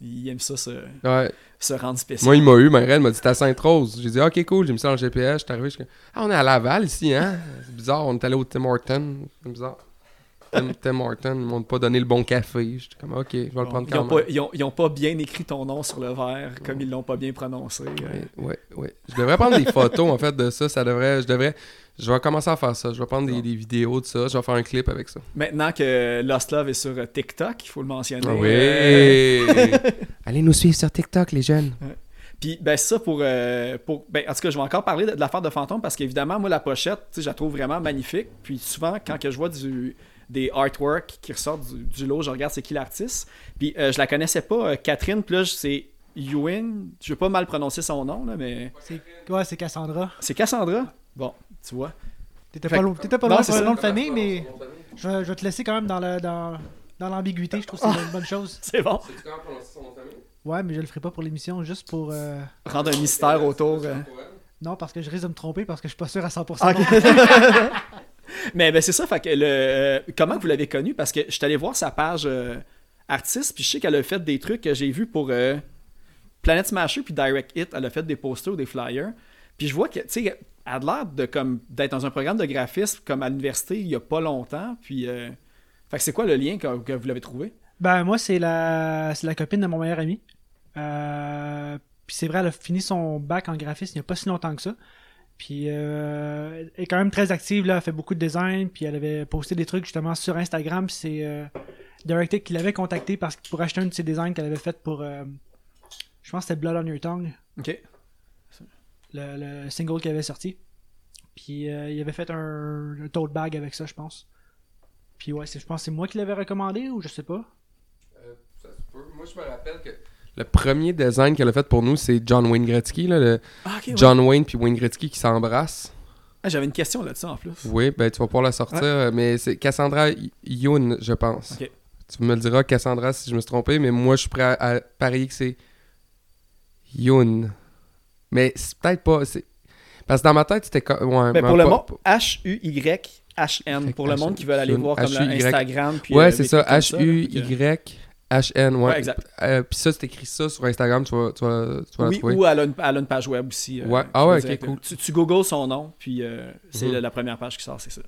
Il aime ça se, Ouais. se rendre spécial. Moi, il m'a eu, ma reine m'a dit c'était à Sainte-Rose. J'ai dit, ok, cool, j'ai mis ça dans le GPS. Je suis arrivé, je ah, on est à Laval ici, hein? C'est bizarre, on est allé au Tim Horton. C'est bizarre. Tim, Tim Horton, ils m'ont pas donné le bon café. J'étais comme, ok, je vais le prendre ils, ont quand pas, même. ils, ont, ils ont pas bien écrit ton nom sur le verre comme ils l'ont pas bien prononcé. euh. Ouais, ouais, ouais. Je devrais prendre des photos, en fait, de ça. Ça devrait, je devrais, je vais commencer à faire ça. Je vais prendre des, des vidéos de ça. Je vais faire un clip avec ça. Maintenant que Lost Love est sur euh, TikTok, il faut le mentionner. Ah euh, oui! <laughs> Allez nous suivre sur TikTok, les jeunes. Puis, ben, ça pour. euh, pour ben, en tout cas, je vais encore parler de, de l'affaire de fantôme parce qu'évidemment, moi, la pochette, tu sais, je la trouve vraiment magnifique. Puis, souvent, quand que je vois du, des artworks qui ressortent du, du lot, je regarde c'est qui l'artiste. Puis, euh, je la connaissais pas, euh, Catherine. Puis là, c'est Ewan. Je vais pas mal prononcer son nom, là, mais. C'est ouais, c'est Cassandra. C'est Cassandra? Bon, tu vois. T'étais pas, t'étais pas loin c'est pour le nom de famille, mais je, vais- je vais te laisser quand même dans le dans, dans l'ambiguïté. Je trouve que c'est une bonne chose. <laughs> C'est bon. Ouais, mais je le ferai pas pour l'émission, juste pour. euh, Rendre un mystère autour. euh. Non, parce que je risque de me tromper parce que je suis pas sûr à 100%. Ok. <laughs> <laughs> Mais ben, c'est ça, que le, euh, comment vous l'avez connu? Parce que je suis allé voir sa page euh, artiste, puis je sais qu'elle a fait des trucs que j'ai vus pour euh, Planet Smasher puis Direct Hit. Elle a fait des posters ou des flyers. Puis je vois que, tu sais, elle a l'air d'être dans un programme de graphisme comme à l'université il y a pas longtemps. Puis, euh, fait que c'est quoi le lien que, vous l'avez trouvé? Ben, moi, c'est la, c'est la copine de mon meilleur ami. Puis c'est vrai, elle a fini son bac en graphisme il n'y a pas si longtemps que ça. Puis euh, elle est quand même très active, là, elle fait beaucoup de design, puis elle avait posté des trucs justement sur Instagram. Puis c'est euh, DirectX qui l'avait contacté parce que pour acheter un de ses designs qu'elle avait fait pour. euh, je pense que c'était Blood on Your Tongue, OK. le, le single qu'il avait sorti. Puis euh, il avait fait un, un tote bag avec ça, je pense. Puis ouais, je pense que c'est moi qui l'avais recommandé ou je sais pas. Ça se peut. Moi, je me rappelle que le premier design qu'elle a fait pour nous, c'est John Wayne Gretzky, là, le Ah, ouais. John Wayne puis Wayne Gretzky qui s'embrassent. Ah, J'avais une question là-dessus en plus. Oui, ben tu vas pouvoir la sortir, mais c'est Cassandra Y- Youn, je pense. Tu me le diras, Cassandra, si je me suis trompé, mais moi, je suis prêt à, à parier que c'est Youn. Mais c'est peut-être pas. c'est- Parce que dans ma tête, c'était comme. Ouais, Ben, ben, pour le pas- monde, H-U-Y-H-N. Pour le monde qui veut aller H-U-Y. voir comme le Instagram. Puis, Ouais, euh, c'est ça, trucs H-U-Y-H-N, ouais. Ouais, exact. Euh, Puis ça, c'est écrit ça sur Instagram, tu vas, tu vas, tu vas la Oui, trouver. ou elle a, une, elle a une page web aussi. euh, Ouais. Ah ouais, ok, cool. Tu, tu googles son nom, puis euh, c'est Mhm. la, la première page qui sort, c'est ça.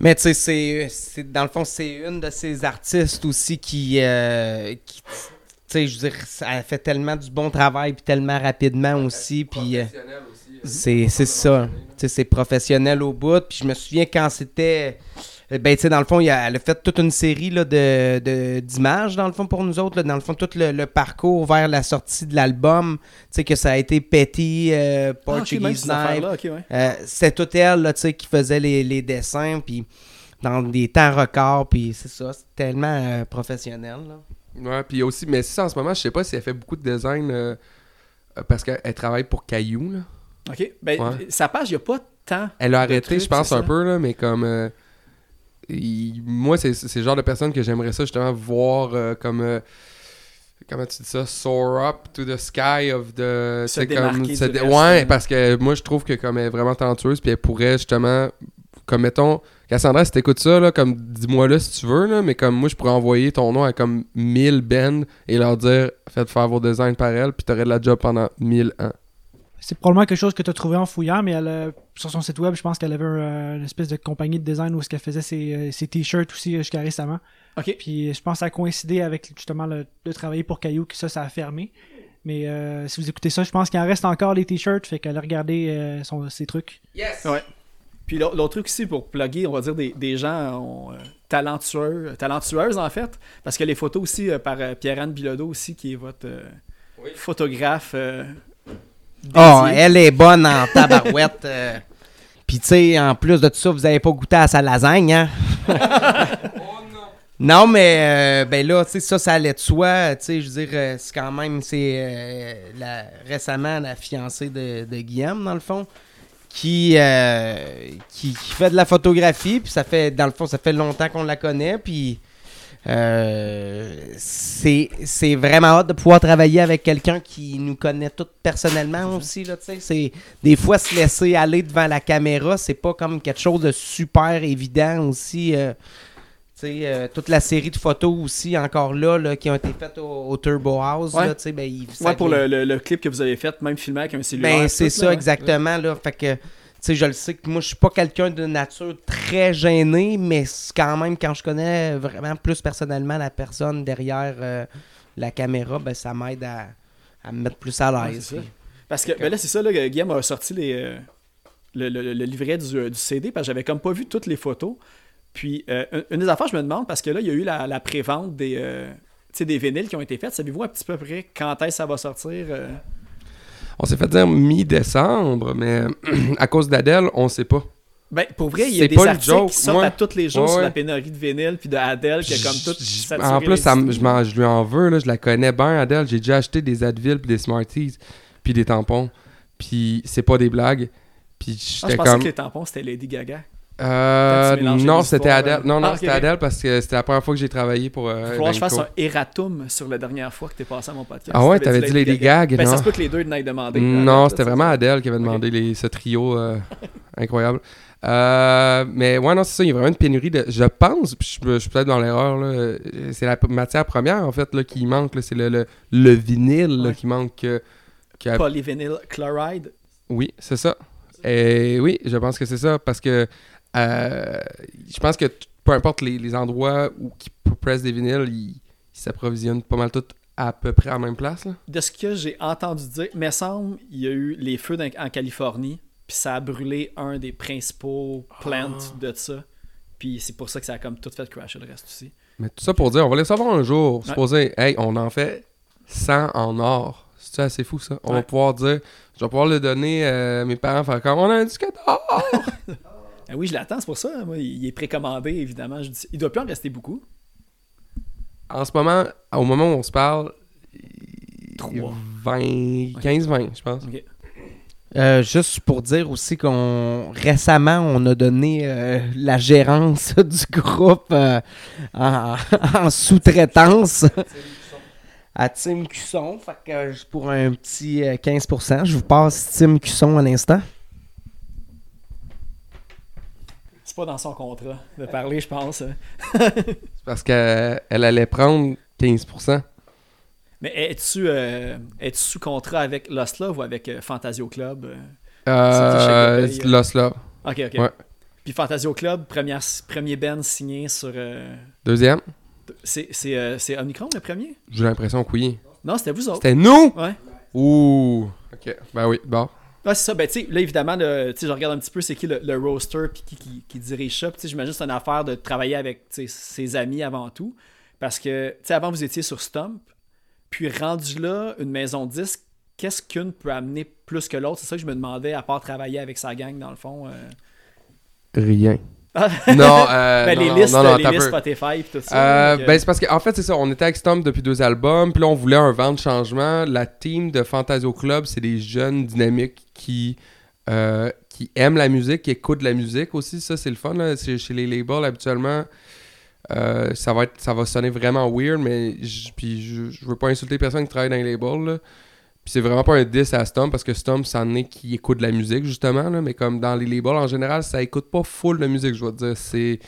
Mais tu sais, c'est, c'est- dans le fond, c'est une de ces artistes aussi qui, euh, qui tu sais, je veux dire, elle fait tellement du bon travail puis tellement rapidement aussi, puis euh, c'est, c'est ça. Tu sais, c'est professionnel au bout. Puis je me souviens quand c'était, ben tu sais, dans le fond, il a- elle a fait toute une série là, de, de- d'images dans le fond pour nous autres, là, dans le fond tout le, le parcours vers la sortie de l'album, tu sais que ça a été Petty, euh, Ah, Portuguese ouais. euh, c'est tout elle là, tu sais, qui faisait les, les dessins, puis dans des temps records, puis c'est ça, c'est tellement euh, professionnel. Là. Ouais, puis aussi, mais ça, en ce moment, je sais pas si elle fait beaucoup de design euh, euh, parce qu'elle elle travaille pour Caillou, là. Ok. Ben, Ouais. sa page, il n'y a pas tant. Elle a arrêté, je pense, un peu, là, mais comme. Il- moi, c'est c'est le genre de personne que j'aimerais ça, justement, voir euh, comme. euh, comment tu dis ça? Soar up to the sky of the. Se dé- reste, ouais, parce que moi, je trouve que comme elle est vraiment talentueuse, puis elle pourrait, justement. Comme mettons. Cassandra, si t'écoutes ça, là, comme dis-moi là si tu veux, là, mais comme moi, je pourrais envoyer ton nom à comme 1000 bands et leur dire faites faire vos designs par elle, puis t'aurais de la job pendant 1000 ans. C'est probablement quelque chose que tu as trouvé en fouillant, mais elle, a- sur son site web, je pense qu'elle avait un- une espèce de compagnie de design où ce qu'elle faisait ses, euh, ses t-shirts aussi euh, jusqu'à récemment. Ok. Puis je pense que ça a coïncidé avec justement le, de travailler pour Caillou, que ça, ça a fermé. Mais euh, si vous écoutez ça, je pense qu'il en reste encore les t-shirts, fait qu'elle a regardé euh, son, ses trucs. Yes! Ouais. Puis l'au- l'autre truc aussi pour plugger, on va dire des, des gens euh, talentueux, talentueuses en fait, parce que les photos aussi euh, par euh, Pierre-Anne Bilodeau aussi, qui est votre euh, Oui. photographe. Oh, elle est bonne en tabarouette. euh. Puis tu sais, en plus de tout ça, vous avez pas goûté à sa lasagne, hein? <laughs> Non, mais euh, ben là, tu sais, ça, ça allait de soi. Tu sais, je veux dire, euh, c'est quand même, c'est euh, la, récemment la fiancée de, de Guillaume, dans le fond, qui, euh, qui, qui fait de la photographie. Puis ça fait, dans le fond, ça fait longtemps qu'on la connaît. Puis euh, c'est vraiment hâte de pouvoir travailler avec quelqu'un qui nous connaît tous personnellement aussi. Là, des fois, se laisser aller devant la caméra, c'est pas comme quelque chose de super évident aussi. euh, euh, toute la série de photos aussi, encore là, là, qui ont été faites au, au Turbo House. Ouais. là, ben, il- Ouais, pour le, le- le clip que vous avez fait, même filmé avec un cellulaire. ben, c'est ça, là, ouais. exactement. Là. Fait que, sais, je le sais que moi, je suis pas quelqu'un de nature très gêné, mais quand même, quand je connais vraiment plus personnellement la personne derrière euh, la caméra, ben, ça m'aide à, à me mettre plus à l'aise. Parce que ben là, c'est ça, là, Guillaume a sorti les, euh, le, le- le livret du, euh, du CD, parce que j'avais comme pas vu toutes les photos. Puis, euh, une- des affaires, je me demande, parce que là, il y a eu la, la pré-vente des, des vinyles qui ont été faites. Savez-vous un petit peu près quand est-ce que ça va sortir? On s'est fait dire mi-décembre, mais <clears throat> à cause d'Adèle, on sait pas. Ben, pour vrai, il y a des articles joke. qui sortent Moi- à tous les jours Ouais, sur la pénurie de vinyle, puis de Adele, qui a comme tout En plus, ça je, lui en veux, là, je la connais bien, Adèle. J'ai déjà acheté des Advil, puis des Smarties, puis des tampons. Puis c'est pas des blagues. Puis Ah, je pensais comme. que les tampons, c'était Lady Gaga. Euh, non, les c'était Adèle. euh? Non, non, Ah, c'était. Adèle parce que c'était la première fois que j'ai travaillé pour. Euh, falloir que je fasse un erratum sur la dernière fois que t'es passé à mon podcast. Ah ouais, t'avais dit Lady Gaga, Ben, ça non? se peut que les deux n'aient demandé. Non, c'était ça, vraiment ça. Adèle qui avait demandé les, ce trio euh, <laughs> incroyable. Euh, mais ouais, non, c'est ça. Il y a vraiment une pénurie de. Je pense, puis je, suis peut-être dans l'erreur, là. C'est la matière première, en fait, là, qui manque. là. C'est le, le, le vinyle là, Ouais. qui manque. qui a- Polyvinyl chloride. Oui, c'est ça. Et oui, je pense que c'est ça. Parce que euh, je pense que peu importe les, les endroits où qui pressent des vinyles, ils s'approvisionnent pas mal tous à peu près à la même place. Là. De ce que j'ai entendu dire, il me semble il y a eu les feux en Californie, puis ça a brûlé un des principaux plants de ça. Puis c'est pour ça que ça a comme tout fait crasher le reste aussi. Mais tout ça pour dire, on va les savoir un jour. Ouais. Supposer, hey, on en fait 100 en or. C'est assez fou ça. On va pouvoir dire, je vais pouvoir le donner à mes parents, faire comme on a un disque d'or. <laughs> Ah oui, je l'attends, c'est pour ça. Moi, il est précommandé, évidemment. Je dis, il doit plus en rester beaucoup. en ce moment, au moment où on se parle, Trois. 20, 15-20, je pense. Euh, juste pour dire aussi qu'on récemment on a donné euh, la gérance <laughs> du groupe euh, en, en sous-traitance à Tim Cusson. Fait que pour un petit euh, 15%, je vous passe Tim Cusson à l'instant. C'est pas dans son contrat de parler, je pense. C'est parce qu'elle elle allait prendre 15%. Mais es-tu euh, es-tu sous contrat avec Lost Love ou avec euh, Fantasio Club? Euh? Euh, Love. Ok, ok. Ouais. Puis Fantasio Club, première, premier band signé sur. euh, Deuxième, c'est c'est, euh, c'est Omnicron le premier? J'ai l'impression que oui. Non, c'était vous autres. C'était nous? Ouais. Ouh. Ok, ben oui, bon. Ouais, c'est ça. Ben, tu sais, là, évidemment, je regarde un petit peu c'est qui le, le roster puis qui, dirige ça. Puis, j'imagine que c'est une affaire de travailler avec ses amis avant tout. Parce que, tu avant, vous étiez sur Stump. Puis, rendu là, une maison disque, qu'est-ce qu'une peut amener plus que l'autre? C'est ça que je me demandais, à part travailler avec sa gang, dans le fond. euh. Rien. Ah. Non, <laughs> euh, Ben, non, les listes, non, non, les listes peu. Spotify puis tout ça. Euh, donc, euh, ben c'est parce qu'en fait c'est ça, on était avec Stomp depuis deux albums, puis là on voulait un vent de changement. La team de Fantasio Club, c'est des jeunes dynamiques qui euh, qui aiment la musique, qui écoutent de la musique aussi. Ça c'est le fun là. Chez les labels habituellement, ça va être, ça va sonner vraiment weird, mais je, puis je, je veux pas insulter personne qui travaille dans les labels. Là. Puis c'est vraiment pas un diss à Stomp parce que Stomp, c'en est qui écoute de la musique justement, là, mais comme dans les labels en général, ça écoute pas full de musique, je dois te dire. C'est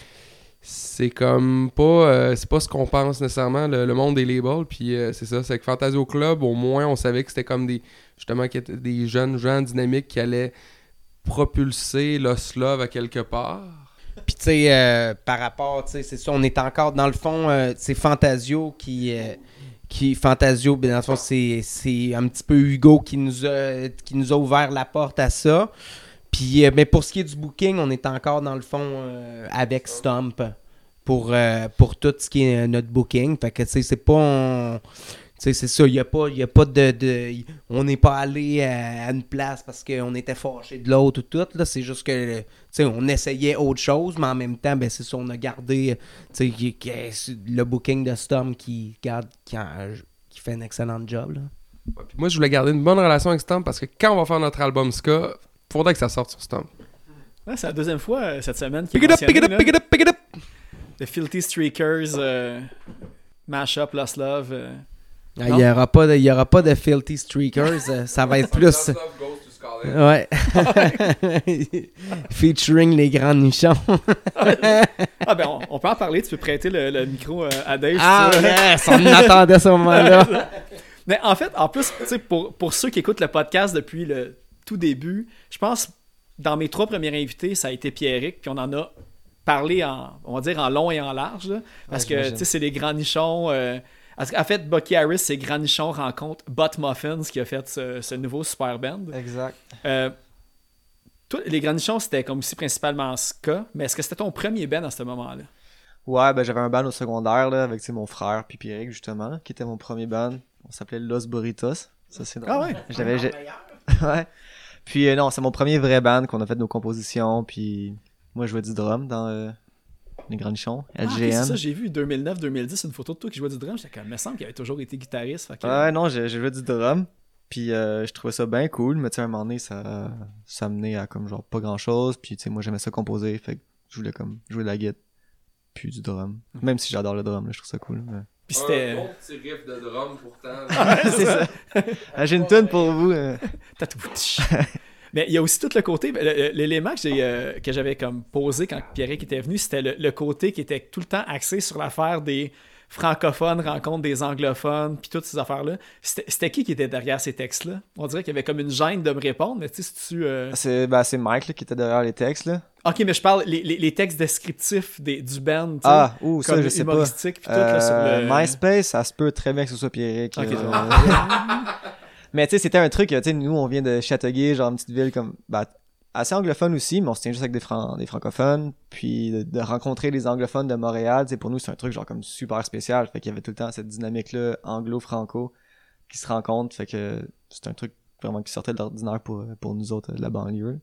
c'est comme pas euh, c'est pas ce qu'on pense nécessairement le, monde des labels puis euh, c'est ça c'est que Fantasio Club au moins on savait que c'était comme des justement des jeunes gens dynamiques qui allaient propulser Lost Love à quelque part Puis tu sais, euh, par rapport, tu sais, c'est ça, on est encore dans le fond, c'est Fantasio qui, qui Fantasio, ben, dans le fond, c'est, c'est un petit peu Hugo qui nous a, qui nous a ouvert la porte à ça. Puis, euh, mais pour ce qui est du booking, on est encore dans le fond euh, avec Stump pour, euh, pour tout ce qui est notre booking. Fait que tu sais, c'est pas. C'est ça, il n'y a pas, y a pas de, de- On n'est pas allé à, à une place parce qu'on était fâché de l'autre ou tout. Là. C'est juste que tu sais, on essayait autre chose, mais en même temps, ben, c'est ça, on a gardé tu sais, qui- qui- le booking de Storm qui, garde, qui, qui fait un excellent job. Là. Ouais, puis moi je voulais garder une bonne relation avec Stomp parce que quand on va faire notre album ska faudrait que ça sorte sur Stomp ouais, c'est la deuxième fois euh, cette semaine qu'il pick it up pick it up pick it up pick it up. The Filthy Streakers, euh, Mashup, Lost Love. euh. Ah. Il n'y aura, pas de- il y aura pas de Filthy Streakers, euh, ça va être plus. Ouais. <laughs> Featuring les grands nichons. <laughs> Ah ben, on, on peut en parler. Tu peux prêter le, le micro euh, à Dave. Ah, yes, on attendait ce moment-là. <laughs> Mais en fait, en plus, tu sais, pour, pour ceux qui écoutent le podcast depuis le tout début, je pense, dans mes trois premiers invités, ça a été Pierrick, puis on en a parlé en, on va dire, en long et en large, là, parce Ouais, que, j'imagine. tu sais, c'est les grands nichons... euh, en fait, Bucky Harris, c'est Grand Nichon rencontre Butt Muffins qui a fait ce, ce nouveau super band. Exact. Euh, toi, les Grands Nichons, c'était comme aussi principalement ska, mais est-ce que c'était ton premier band à ce moment-là? Ouais, ben j'avais un band au secondaire là, avec mon frère puis Pierrick justement, qui était mon premier band. On s'appelait Los Burritos. Ça c'est drôle. Ah ouais? J'avais <laughs> ouais. Puis euh, non, c'est mon premier vrai band qu'on a fait nos compositions puis moi je jouais du drum dans euh, les Grands Nichons, Ah, ok, LGN. c'est ça, j'ai vu 2009-2010 une photo de toi qui jouait du drum. J'étais comme, il me semble qu'il avait toujours été guitariste. fait que- Ouais, non, j'ai joué du drum. Puis euh, je trouvais ça bien cool, mais tu sais, à un moment donné, ça, ça menait à comme genre pas grand chose. Puis tu sais, moi j'aimais ça composer, fait que je voulais comme jouer de la guitare, puis du drum. Même si j'adore le drum, là, je trouve ça cool. mais- Puis c'était. petit riff de drum pourtant <laughs> c'est ça. <laughs> Ah, j'ai une tune pour vous. euh. <laughs> Mais il y a aussi tout le côté, l'élément que j'ai, euh, que j'avais comme posé quand Pierrick était venu, c'était le, le côté qui était tout le temps axé sur l'affaire des francophones rencontrent des anglophones, puis toutes ces affaires-là. C'était, c'était qui qui était derrière ces textes-là? On dirait qu'il y avait comme une gêne de me répondre, mais tu sais, si tu... euh, C'est ben, c'est Mike là, qui était derrière les textes. Là. Ok, mais je parle les, les, les textes descriptifs des, du band, tu sais, Ah, ouh, ça, comme je sais pas. humoristique, puis tout, là, sur Euh, le... MySpace, ça se peut très bien que ce soit Pierrick. Ok, euh, c'est <laughs> bon. <laughs> mais tu sais, c'était un truc, tu sais, nous, on vient de Châteauguay, genre une petite ville comme. bah, assez anglophone aussi, mais on se tient juste avec des, des francophones. Puis de, de rencontrer les anglophones de Montréal, sais, pour nous, c'est un truc genre comme super spécial. Fait qu'il y avait tout le temps cette dynamique-là, anglo-franco, qui se rencontre. Fait que c'est un truc vraiment qui sortait de l'ordinaire pour, pour nous autres de la banlieue.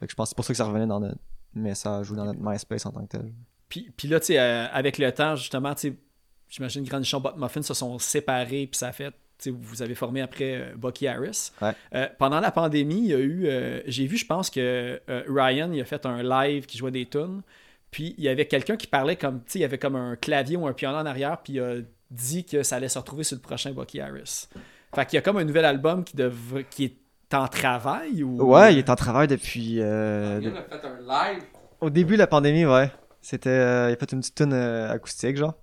Fait que je pense que c'est pour ça que ça revenait dans notre message ou dans notre MySpace en tant que tel. Puis, puis là, tu sais, euh, avec le temps, justement, tu sais, j'imagine que Granichon Bot Muffin se sont séparés, puis ça a fait, vous avez formé après euh, Bucky Harris. Ouais. Euh, pendant la pandémie, il y a eu, euh, j'ai vu, je pense que euh, Ryan, il a fait un live qui jouait des tunes, puis il y avait quelqu'un qui parlait comme, tu sais, il y avait comme un clavier ou un piano en arrière, puis il a dit que ça allait se retrouver sur le prochain Bucky Harris. Fait qu'il y a comme un nouvel album qui, devrait, qui est en travail ou... Ouais, il est en travail depuis. euh, Il a fait un live. Au début de la pandémie, ouais. C'était. euh, il a fait une petite tune euh, acoustique, genre.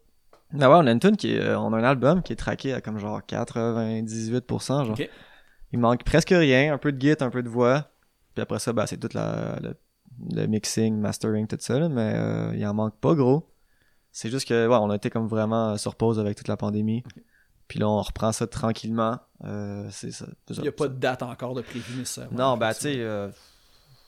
Ouais, on a une tune qui est. euh, on a un album qui est traqué à comme genre 98%, genre. Il manque presque rien, un peu de guitare, un peu de voix. Puis après ça, bah, c'est tout la, le, le mixing, mastering, tout ça, là, mais euh, il en manque pas gros. C'est juste que, ouais, on a été comme vraiment sur pause avec toute la pandémie. Puis là, on reprend ça tranquillement. Euh, c'est ça. ça. Il n'y a pas de date encore de prévu nécessairement. Non, bah, tu sais. euh,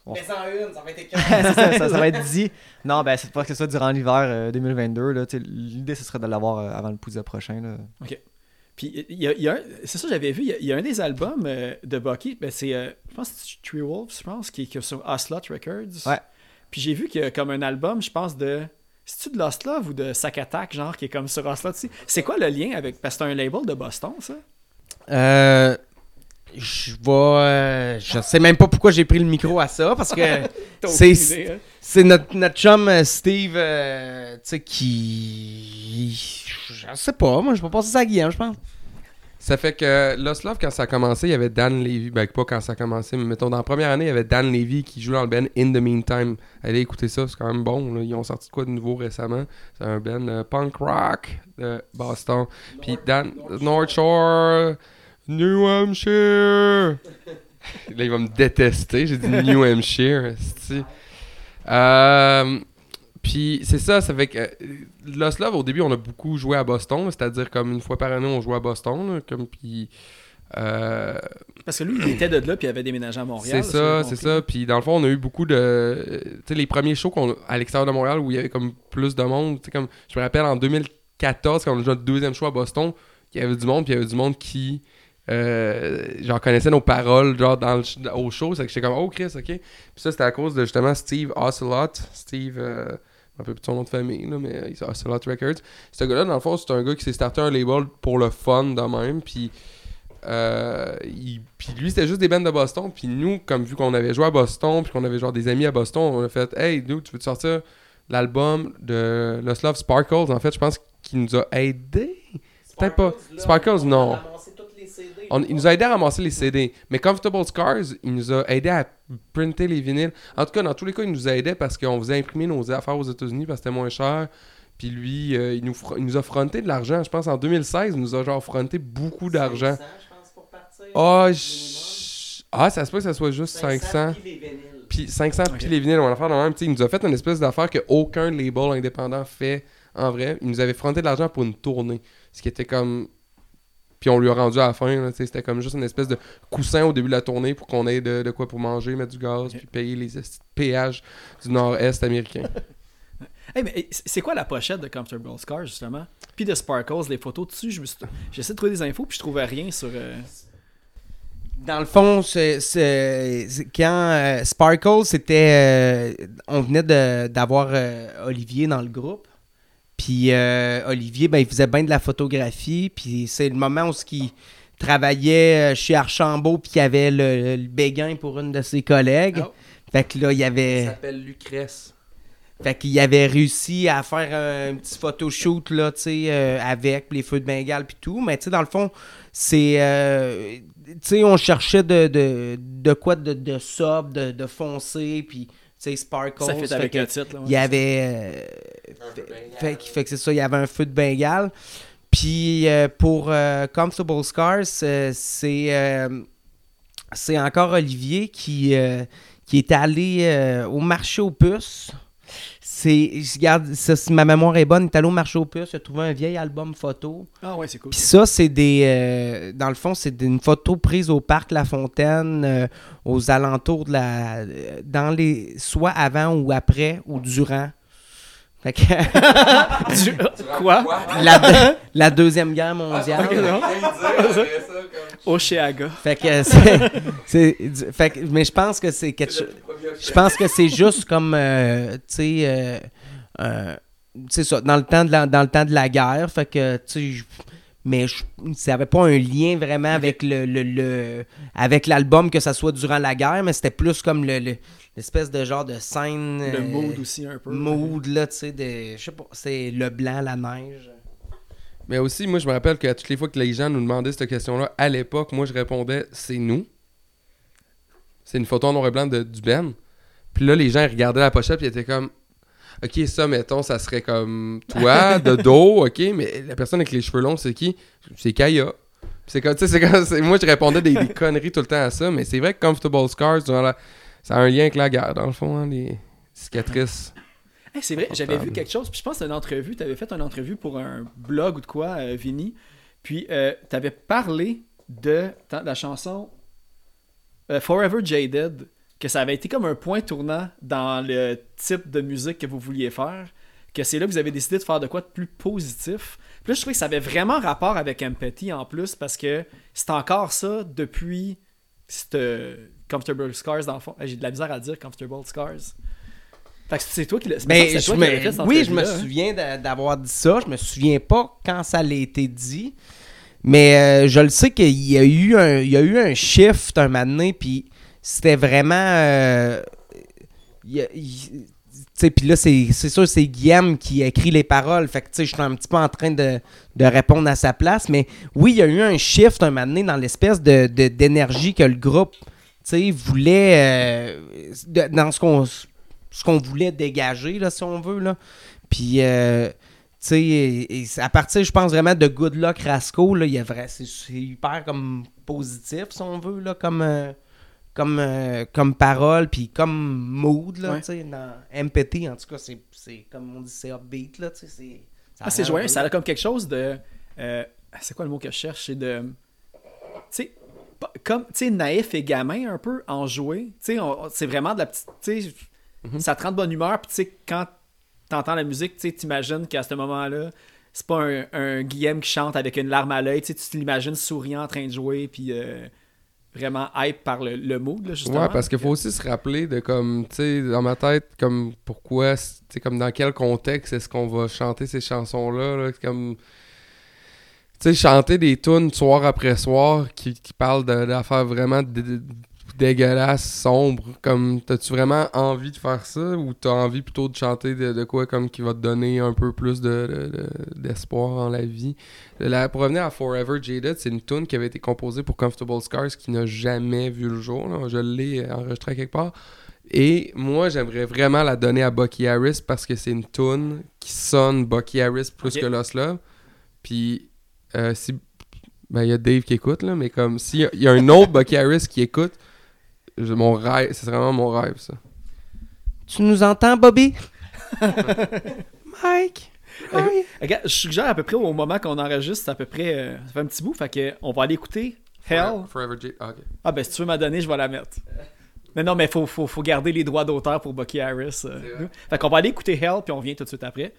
On- Mais sans une, ça va être <laughs> ça, ça, ça va être dit. Non, ben, c'est pas que ce soit durant l'hiver euh, 2022. Là, tu sais, L'idée, ce serait de l'avoir euh, avant le Pouza prochain. Là. Puis il y a, y c'est ça j'avais vu, il y a, il y a un des albums euh, de Bucky, ben c'est, euh, je pense que c'est Tree Wolves, je pense, qui est qui est sur Oslot Records. Ouais. Puis j'ai vu qu'il y a comme un album, je pense, de... C'est-tu de Lost Love ou de Sack Attack, genre, qui est comme sur sais? C'est quoi le lien avec... Parce que c'est un label de Boston, ça? Euh, je vais. euh, je sais même pas pourquoi j'ai pris le micro à ça parce que <laughs> C'est- hein? c'est notre, notre chum euh, Steve, euh, tu sais, qui. Je sais pas, moi je vais passer ça à Guillaume, je pense. Ça fait que Lost Love, quand ça a commencé, il y avait Dan Levy. Ben, pas quand ça a commencé, mais mettons, dans la première année, il y avait Dan Levy qui joue dans le band In the Meantime. Allez écouter ça, c'est quand même bon. là. Ils ont sorti de quoi de nouveau récemment? C'est un band euh, punk rock de Boston. Puis Dan. North Shore, New Hampshire. <laughs> Là, il va me détester. J'ai dit New Hampshire. Euh, puis c'est ça, ça fait que euh, Lost Love, au début, on a beaucoup joué à Boston, c'est-à-dire comme une fois par année, on jouait à Boston, là, comme puis euh, Parce que lui, il était de là, puis il avait déménagé à Montréal. c'est ça, c'est ça. Puis dans le fond, on a eu beaucoup de, tu sais, les premiers shows qu'on à l'extérieur de Montréal où il y avait comme plus de monde, tu sais, comme je me rappelle en 2014 quand on a joué notre deuxième show à Boston, il y avait du monde, puis il y avait du monde qui euh, genre connaissait nos paroles genre dans le, au show, c'est que j'étais comme oh Chris, ok. Puis ça c'était à cause de justement Steve Ocelot, Steve euh, un peu plus de son nom de famille là, mais il c'est Ocelot Records. Ce gars-là dans le fond, c'est un gars qui s'est starté un label pour le fun de même, puis euh, il- puis lui c'était juste des bands de Boston puis nous comme vu qu'on avait joué à Boston puis qu'on avait genre des amis à Boston on a fait hey dude tu veux te sortir l'album de Lost Love Sparkles? En fait je pense qu'il nous a aidé Peut-être pas. Sparkles, non. On- il nous a aidé à ramasser les CD. Mais Comfortable Scars, il nous a aidé à printer les vinyles. En tout cas, dans tous les cas, il nous a aidé parce qu'on faisait imprimer nos affaires aux États-Unis parce que c'était moins cher. Puis lui, euh, il, nous fr- il nous a fronté de l'argent. Je pense en 2016, il nous a genre fronté beaucoup d'argent. Ah, je- ah, ça se peut que ça soit juste 500. Puis 500 Ok. puis les vinyles, on va faire de même. Il nous a fait une espèce d'affaire que aucun label indépendant fait en vrai. Il nous avait fronté de l'argent pour une tournée. Ce qui était comme. Puis on lui a rendu à la fin. C'était comme juste une espèce de coussin au début de la tournée pour qu'on ait de, de quoi pour manger, mettre du gaz, puis payer les péages du nord-est américain. <laughs> Hey, mais c'est c'est quoi la pochette de Comfortable Scars, justement? Puis de Sparkles, les photos dessus, je me j'essaie de trouver des infos, puis je trouvais rien sur... euh, Dans le fond, c'est, quand euh, Sparkle, c'était. euh, on venait de- d'avoir euh, Olivier dans le groupe. Puis euh, Olivier, ben, il faisait bien de la photographie. Puis c'est le moment où il travaillait euh, chez Archambault, puis il y avait le, le béguin pour une de ses collègues. Oh. Fait que là, il y avait. s'appelle Lucrèce. Fait qu'il avait réussi à faire un petit photoshoot là, tu sais, euh, avec les feux de Bengale puis tout. Mais tu sais, dans le fond, c'est. euh, tu sais, on cherchait de, de, de quoi de, de sobre, de, de foncé, puis sais, sparkle. Ça fait avec que le titre. là, ouais. il y avait. euh, fait, fait que- fait que c'est ça, il y avait un feu de Bengale. Puis euh, pour euh, Comfortable Scars, euh, c'est. euh, c'est encore Olivier qui, euh, qui est allé euh, au marché aux puces. C'est, je regarde, ça, si ma mémoire est bonne, puces, il a trouvé un vieil album photo. Ah ouais, c'est cool. Puis ça, c'est des. euh, dans le fond, c'est une photo prise au parc La Fontaine, euh, aux alentours de la. euh, Dans les. Soit avant ou après ou durant. Fait que, <laughs> Du- Quoi? la, deux- la Deuxième Guerre mondiale. Oshéaga. Fait que c'est. fait que- mais je pense que c'est quelque chose. Je pense que c'est juste comme. euh, tu sais. euh, euh, c'est ça, dans le, temps de la, dans le temps de la guerre. Fait que, tu sais. Mais je- ça n'avait pas un lien vraiment avec le, le- le- avec l'album que ça soit durant la guerre, mais c'était plus comme le, le- l'espèce de genre de scène. Le euh, mood aussi un peu. mood, là, tu sais, de. Je sais pas, c'est le blanc, la neige. Mais aussi, moi, je me rappelle qu'à toutes les fois que les gens nous demandaient cette question-là, à l'époque, moi, je répondais c'est nous. C'est une photo en noir et blanc de, du Ben. Puis là, les gens ils regardaient la pochette, puis ils étaient comme Ok, ça, mettons, ça serait comme toi, <laughs> de dos, ok, mais la personne avec les cheveux longs, c'est qui? C'est Kaya. C'est comme, tu sais, c'est moi, je répondais des, des conneries tout le temps à ça, mais c'est vrai que Comfortable Scars, durant la- ça a un lien avec la guerre, dans le fond, hein, les cicatrices. Hey, c'est vrai, j'avais vu quelque chose, puis je pense que une entrevue, tu avais fait une entrevue pour un blog ou de quoi, euh, Vinny, puis tu avais parlé de, la chanson euh, Forever Jaded, que ça avait été comme un point tournant dans le type de musique que vous vouliez faire, que c'est là que vous avez décidé de faire de quoi de plus positif. Puis là, je trouvais que ça avait vraiment rapport avec Empathy en plus, parce que c'est encore ça depuis cette, euh, Comfortable Scars, dans le fond. J'ai de la misère à dire Comfortable Scars. Fait que c'est toi qui l'as. Ben, toi qui me- fait, oui, je me souviens d'a- d'avoir dit ça. Je me souviens pas quand ça l'a été dit. Mais euh, je le sais qu'il y a eu un, il y a eu un shift un moment donné, puis c'était vraiment. euh, y sais, puis là, c'est sûr, c'est Guillaume qui écrit les paroles. Fait que, tu sais, je suis un petit peu en train de, de répondre à sa place. Mais oui, il y a eu un shift un moment donné dans l'espèce de- de- d'énergie que le groupe, tu sais, voulait. euh, de- dans ce qu'on ce qu'on voulait dégager, là, si on veut. Là. Puis, euh, tu sais, à partir, je pense vraiment de Good Luck Rasco, là, il y c'est hyper comme positif, si on veut, là, comme, euh, comme, euh, comme parole, puis comme mood, là, Ouais. tu sais, dans Empathy, en tout cas, c'est, c'est comme on dit, c'est upbeat, là, tu sais, c'est... Ah, c'est joyeux, ça a comme quelque chose de. euh, c'est quoi le mot que je cherche? C'est de. Tu sais, comme, tu sais, naïf et gamin un peu, en jouer. Tu sais, on- c'est vraiment de la petite. Tu sais, Mhm. ça te rend de bonne humeur, puis tu sais, quand t'entends la musique, tu sais, t'imagines qu'à ce moment-là, c'est pas un, un Guillaume qui chante avec une larme à l'œil, tu sais, tu l'imagines souriant en train de jouer, puis euh, vraiment hype par le, le mood, là, justement. Ouais, parce qu'il faut aussi se rappeler de comme, tu sais, dans ma tête, comme pourquoi, tu sais, comme dans quel contexte est-ce qu'on va chanter ces chansons-là, là, comme, tu sais, chanter des tunes soir après soir qui, qui parlent d'affaires vraiment dé- dé- dégueulasses, sombres, comme, t'as-tu vraiment envie de faire ça ou t'as envie plutôt de chanter de, de quoi comme qui va te donner un peu plus de, de- de- d'espoir en la vie? La- pour revenir à Forever Jaded, c'est une tune qui avait été composée pour Comfortable Scars qui n'a jamais vu le jour. là. Je l'ai enregistrée quelque part. Et moi, j'aimerais vraiment la donner à Bucky Harris parce que c'est une tune qui sonne Bucky Harris plus que Lost Love. Puis, euh, si. Ben, il y a Dave qui écoute, là, mais comme s'il y, a un autre Bucky Harris qui écoute, je- mon rêve, c'est vraiment mon rêve, ça. Tu nous entends, Bobby? <laughs> Mike? Regarde, je suggère à peu près au moment qu'on enregistre, c'est à peu près. euh, ça fait un petit bout, fait que on va aller écouter Hell. Forever J. Ah. Ah ben si tu veux m'en donner, je vais la mettre. Mais non, mais faut, faut, faut garder les droits d'auteur pour Bucky Harris. euh. Fait qu'on va aller écouter Hell, puis on revient tout de suite après.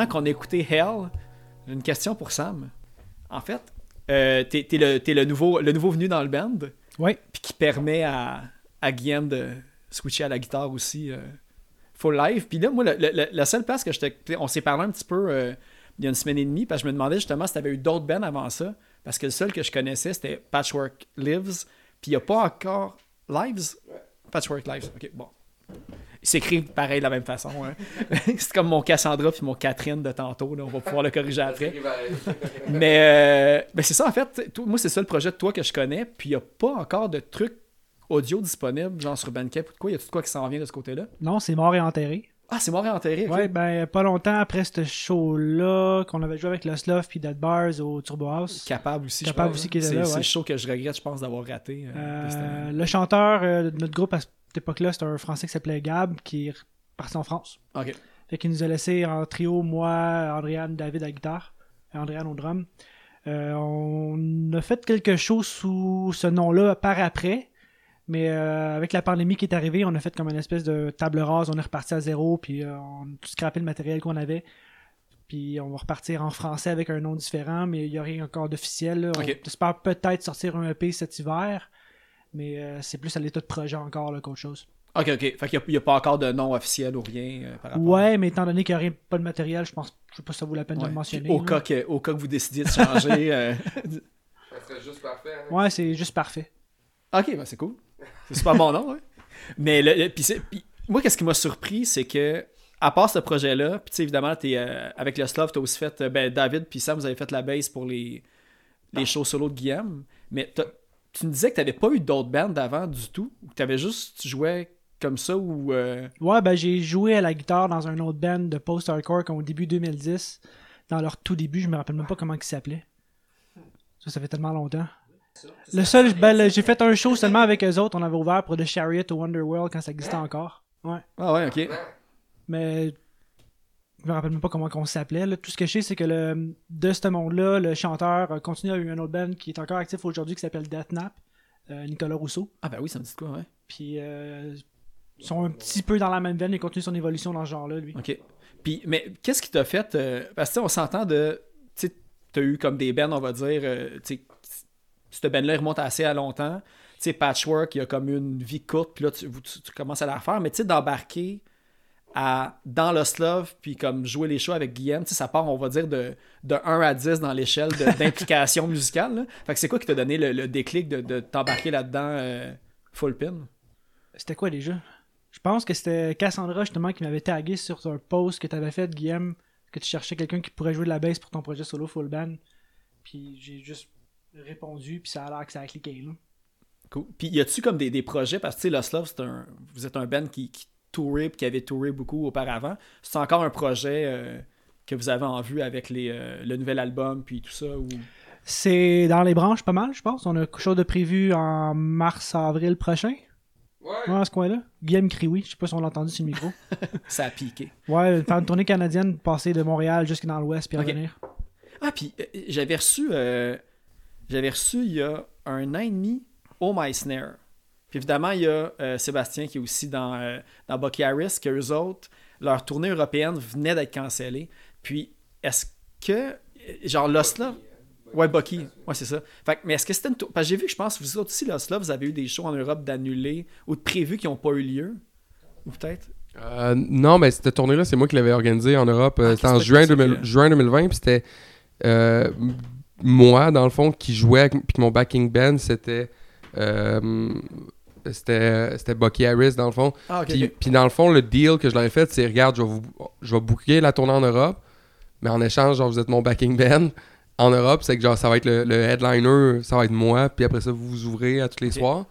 Maintenant qu'on a écouté Hell, j'ai une question pour Sam. En fait, euh, t'es t'es le, nouveau, le nouveau venu dans le band, puis qui permet à, à Guillaume de switcher à la guitare aussi euh, full live. Puis là, moi, le- le- la seule place que j'étais. On s'est parlé un petit peu euh, il y a une semaine et demie, parce que je me demandais justement si t'avais eu d'autres bands avant ça, parce que le seul que je connaissais, c'était Patchwork Lives, puis il n'y a pas encore. Lives? Patchwork Lives, ok, bon. Ils s'écrivent pareil de la même façon. hein. <laughs> c'est comme mon Cassandra puis mon Catherine de tantôt. là. On va pouvoir le corriger après. <laughs> Mais, euh, ben c'est ça, en fait. Moi, c'est ça le projet de toi que je connais. Puis il n'y a pas encore de trucs audio disponibles, genre sur Bandcamp ou de quoi. Y a tout de quoi qui s'en vient de ce côté-là? Non, c'est mort et enterré. Ah, c'est mort et enterré. ok. Ouais, ben, pas longtemps après ce show-là, qu'on avait joué avec Lost Love puis Dead Bars au Turbo House. Capable aussi. je Capable pense, aussi hein. C'est là, c'est ouais. le show que je regrette, je pense, d'avoir raté. euh, Euh, le chanteur euh, de notre groupe à cette époque-là, c'était un Français qui s'appelait Gab, qui est parti en France. Ok. Fait qu'il nous a laissé en trio, moi, Andréane, David à la guitare, et Andréane au drum. Euh, on a fait quelque chose sous ce nom-là par après, mais euh, avec la pandémie qui est arrivée, on a fait comme une espèce de table rase, on est reparti à zéro, puis euh, on a tout scrappé le matériel qu'on avait. Puis on va repartir en français avec un nom différent, mais il n'y a rien encore d'officiel. On espère peut-être sortir un EP cet hiver, mais euh, c'est plus à l'état de projet encore là, qu'autre chose. Ok, ok. Fait qu'il n'y a, pas encore de nom officiel ou rien euh, par rapport Ouais, mais étant donné qu'il n'y a rien, pas de matériel, je pense je sais pas si ça vaut la peine de le mentionner. Puis Au là. cas, que, au cas que vous décidiez de changer. <laughs> euh, Ça serait juste parfait. hein. Ouais, c'est juste parfait. Ok, ben c'est cool. C'est super bon nom, ouais. Mais le, moi, qu'est-ce qui m'a surpris, c'est que, à part ce projet-là, puis tu sais, évidemment, euh, avec le Slav, t'as aussi fait, euh, ben, David puis Sam, vous avez fait la base pour les, les shows solo de Guillaume. Mais tu me disais que t'avais pas eu d'autres bandes d'avant du tout, ou que t'avais juste, tu jouais comme ça, ou. euh, Ouais, ben j'ai joué à la guitare dans un autre band de post-hardcore au début 2010. Dans leur tout début, je me rappelle même pas comment ils s'appelaient. Ça, ça fait tellement longtemps. Le seul, ben, j'ai fait un show seulement avec eux autres. On avait ouvert pour The Chariot au Wonderworld quand ça existait encore. Ouais. Ah ouais, ok. Mais je me rappelle même pas comment on s'appelait. Tout ce que je sais, c'est que le, de ce monde-là, le chanteur a continué à eu un autre band qui est encore actif aujourd'hui qui s'appelle Deathnap, euh, Nicolas Rousseau. Ah ben oui, ça me dit quoi, ouais. Puis euh, ils sont un petit peu dans la même veine et continue son évolution dans ce genre-là, lui. OK. Puis, mais qu'est-ce qui t'a fait. euh, parce que tu sais, on s'entend de. Tu t'as eu comme des bands, on va dire. euh, tu sais, cette band-là il remonte assez à longtemps. Tu sais, Patchwork, il y a comme une vie courte, puis là, tu, commences à la refaire. Mais tu sais, d'embarquer dans Lost Love, puis comme jouer les shows avec Guillaume, tu sais, ça part, on va dire, de, de 1 à 10 dans l'échelle d'implication <laughs> musicale. là. Fait que c'est quoi qui t'a donné le, déclic de, t'embarquer là-dedans euh, full pin? C'était quoi déjà? Je pense que c'était Cassandra justement qui m'avait tagué sur un post que tu avais fait, Guillaume, que tu cherchais quelqu'un qui pourrait jouer de la bass pour ton projet solo full band. Puis j'ai juste répondu, puis ça a l'air que ça a cliqué. Là. Cool. Puis y a-tu comme des, des projets, parce que tu sais, Lost Love, c'est un, vous êtes un band qui, qui tourait puis qui avait touré beaucoup auparavant. C'est encore un projet euh, que vous avez en vue avec les, euh, le nouvel album puis tout ça ou... C'est dans les branches pas mal, je pense. On a quelque chose de prévu en mars-avril prochain. Ouais. Ouais, à ce coin-là. Guillaume crie oui. Je sais pas si on l'a entendu sur le micro. <laughs> Ça a piqué. Ouais, faire une tournée canadienne, passer de Montréal jusque dans l'ouest puis revenir. Ah, puis euh, j'avais reçu, euh, j'avais reçu il y a un an et demi Oh My Snare. Puis évidemment, il y a euh, Sébastien qui est aussi dans, euh, dans Bucky Harris, que eux autres, leur tournée européenne venait d'être cancellée. Puis, est-ce que, euh, genre, Lost Love, ouais, Bucky, ouais, c'est ça. Fait que, mais est-ce que c'était une tour- Parce que j'ai vu que je pense que vous autres aussi, Lost Love, vous avez eu des shows en Europe d'annulés ou de prévus qui n'ont pas eu lieu? Ou peut-être? Euh, non, mais cette tournée-là, c'est moi qui l'avais organisée en Europe. Ah, c'était en juin, ça, 2000 que- juin 2020. Puis c'était euh, moi, dans le fond, qui jouais. Puis mon backing band, c'était. euh, c'était c'était Bucky Harris, dans le fond. Ah. Puis, puis dans le fond, le deal que je leur ai fait, c'est regarde, je vais, vous, je vais booker la tournée en Europe, mais en échange, genre, vous êtes mon backing band. <laughs> En Europe, c'est que genre, ça va être le, le headliner, ça va être moi, puis après ça, vous vous ouvrez à tous les soirs.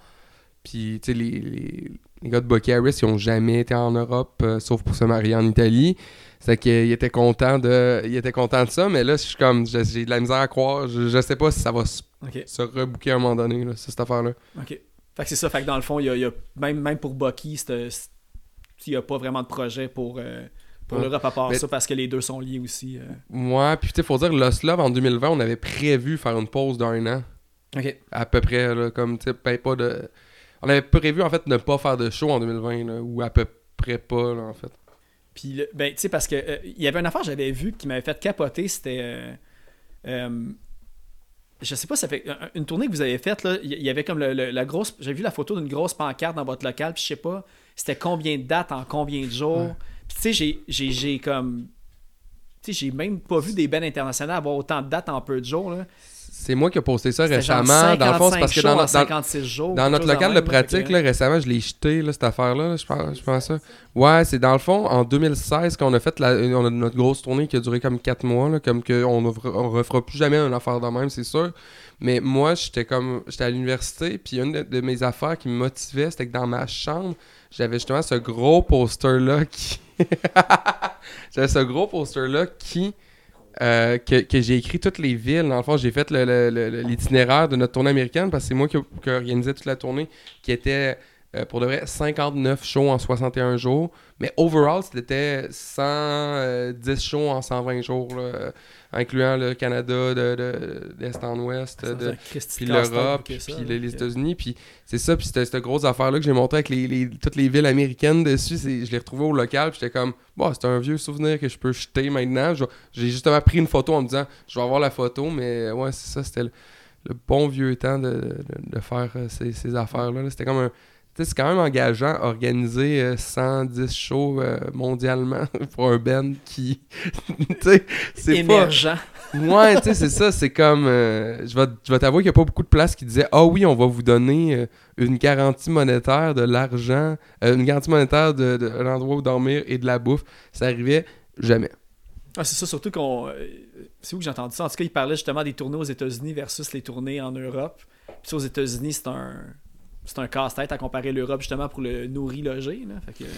Puis, tu sais, les, les, les gars de Bucky Harris, ils ont jamais été en Europe, euh, sauf pour se marier en Italie. C'est qu'ils étaient contents de, ils étaient contents de ça, mais là, je suis comme, j'ai de la misère à croire. Je, je sais pas si ça va se, Ok. se rebooker à un moment donné, là, cette affaire-là. OK. Fait que c'est ça. Fait que dans le fond, il y a, il y a- même, même pour Bucky, il n'y a pas vraiment de projet pour, euh, pour Ouais. l'Europe à part Mais- ça parce que les deux sont liés aussi. euh. Ouais, puis tu sais, faut dire, Lost Love, en 2020, on avait prévu faire une pause d'un an. OK. À peu près, là, comme, tu sais, ben, pas de... On avait prévu, en fait, ne pas faire de show en 2020, là, ou à peu près pas, là, en fait. Puis, ben, tu sais, parce que euh, il y avait une affaire que j'avais vue qui m'avait fait capoter. C'était. euh, euh, je sais pas, ça fait un- une tournée que vous avez faite, là. Il y- avait comme le- le- la grosse. J'ai vu la photo d'une grosse pancarte dans votre local, puis je sais pas, c'était combien de dates en combien de jours. Ouais. Puis, tu sais, j'ai- j'ai j'ai comme. Tu sais, j'ai même pas vu des bands internationales avoir autant de dates en peu de jours, là. C'est moi qui ai posté ça récemment. Dans le fond, c'est 55 parce que dans, notre- dans- 56 jours. dans quelque notre chose local de pratique, que- là, récemment, je l'ai jeté, là, cette affaire-là. là, je pense, je pense ça. Ouais, c'est dans le fond, en 2016, qu'on a fait la, on a notre grosse tournée qui a duré comme 4 mois, comme que on ne on refera plus jamais une affaire de même, c'est sûr. Mais moi, j'étais comme, j'étais à l'université, puis une de, de mes affaires qui me motivait, c'était que dans ma chambre, j'avais justement ce gros poster-là qui... <laughs> j'avais ce gros poster-là qui... euh, que, j'ai écrit toutes les villes. Dans le fond, j'ai fait l'itinéraire de notre tournée américaine parce que c'est moi qui, qui organisais toute la tournée qui était euh, pour de vrai 59 shows en 61 jours. Mais overall, c'était 110 shows en 120 jours, là, incluant le Canada de, de- d'est en ouest, de, puis l'Europe, puis les, États-Unis, puis c'est ça, puis c'était cette grosse affaire-là que j'ai montré avec les, les- toutes les villes américaines dessus, je l'ai retrouvé au local, puis j'étais comme, bon, c'est un vieux souvenir que je peux jeter maintenant, j'ai justement pris une photo en me disant, je vais avoir la photo, mais ouais, c'est ça, c'était le, le bon vieux temps de, faire euh, ces, ces affaires-là, là. c'était comme un... C'est quand même engageant organiser euh, 110 shows euh, mondialement <laughs> pour un band qui. <laughs> c'est pas. Émergent. Ouais, tu sais, c'est ça. C'est comme. euh, je vais, je vais t'avouer qu'il n'y a pas beaucoup de places qui disaient Ah oui, on va vous donner euh, une garantie monétaire de l'argent, euh, une garantie monétaire de, de l'endroit où dormir et de la bouffe. Ça arrivait jamais. Ah, c'est ça, surtout qu'on. euh, C'est où que j'ai entendu ça? En tout cas, il parlait justement des tournées aux États-Unis versus les tournées en Europe. Puis ça, aux États-Unis, c'est un. C'est un casse-tête à comparer l'Europe justement pour le. Fait que.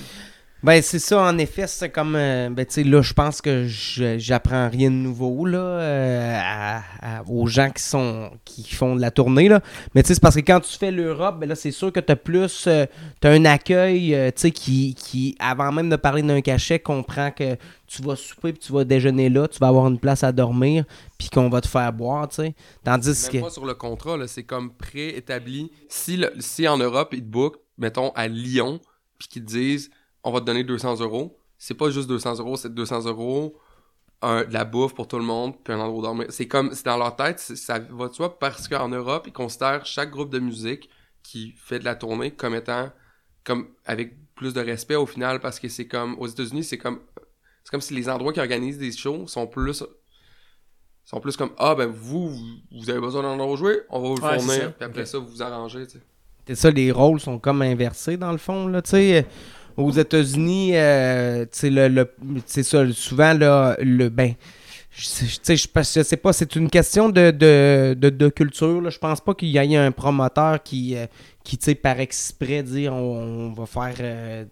Ben, c'est ça, en effet, c'est comme. euh, ben, tu sais, là, je pense que j'apprends rien de nouveau, là, euh, à- à- aux gens qui sont qui font de la tournée, là. Mais, tu sais, c'est parce que quand tu fais l'Europe, ben là, c'est sûr que t'as plus. euh, t'as un accueil, euh, tu sais, qui, qui, avant même de parler d'un cachet, comprend que tu vas souper puis tu vas déjeuner là, tu vas avoir une place à dormir, puis qu'on va te faire boire, tu sais. Tandis que. Pas sur le contrat, là, c'est comme préétabli. Si, le- si en Europe, ils te bookent, mettons, à Lyon, puis qu'ils te disent on va te donner 200 euros, c'est pas juste 200 euros, c'est 200 euros, un- de la bouffe pour tout le monde, puis un endroit où dormir. C'est comme, c'est dans leur tête, ça va de soi, parce qu'en Europe, ils considèrent chaque groupe de musique qui fait de la tournée comme étant, comme, avec plus de respect au final, parce que c'est comme, aux États-Unis, c'est comme, c'est comme si les endroits qui organisent des shows sont plus sont plus comme ah ben vous vous- avez besoin d'un endroit où jouer on va vous le fournir puis après ça vous vous arrangez tu sais C'est ça, les rôles sont comme inversés dans le fond, là, tu sais. Aux États-Unis, euh, le, le- c'est ça, souvent, là, le, ben, je je, pense- je sais pas, c'est une question de, de, de, de culture, là. Je pense pas qu'il y ait un promoteur qui, euh, qui par exprès dire on, on va faire, euh,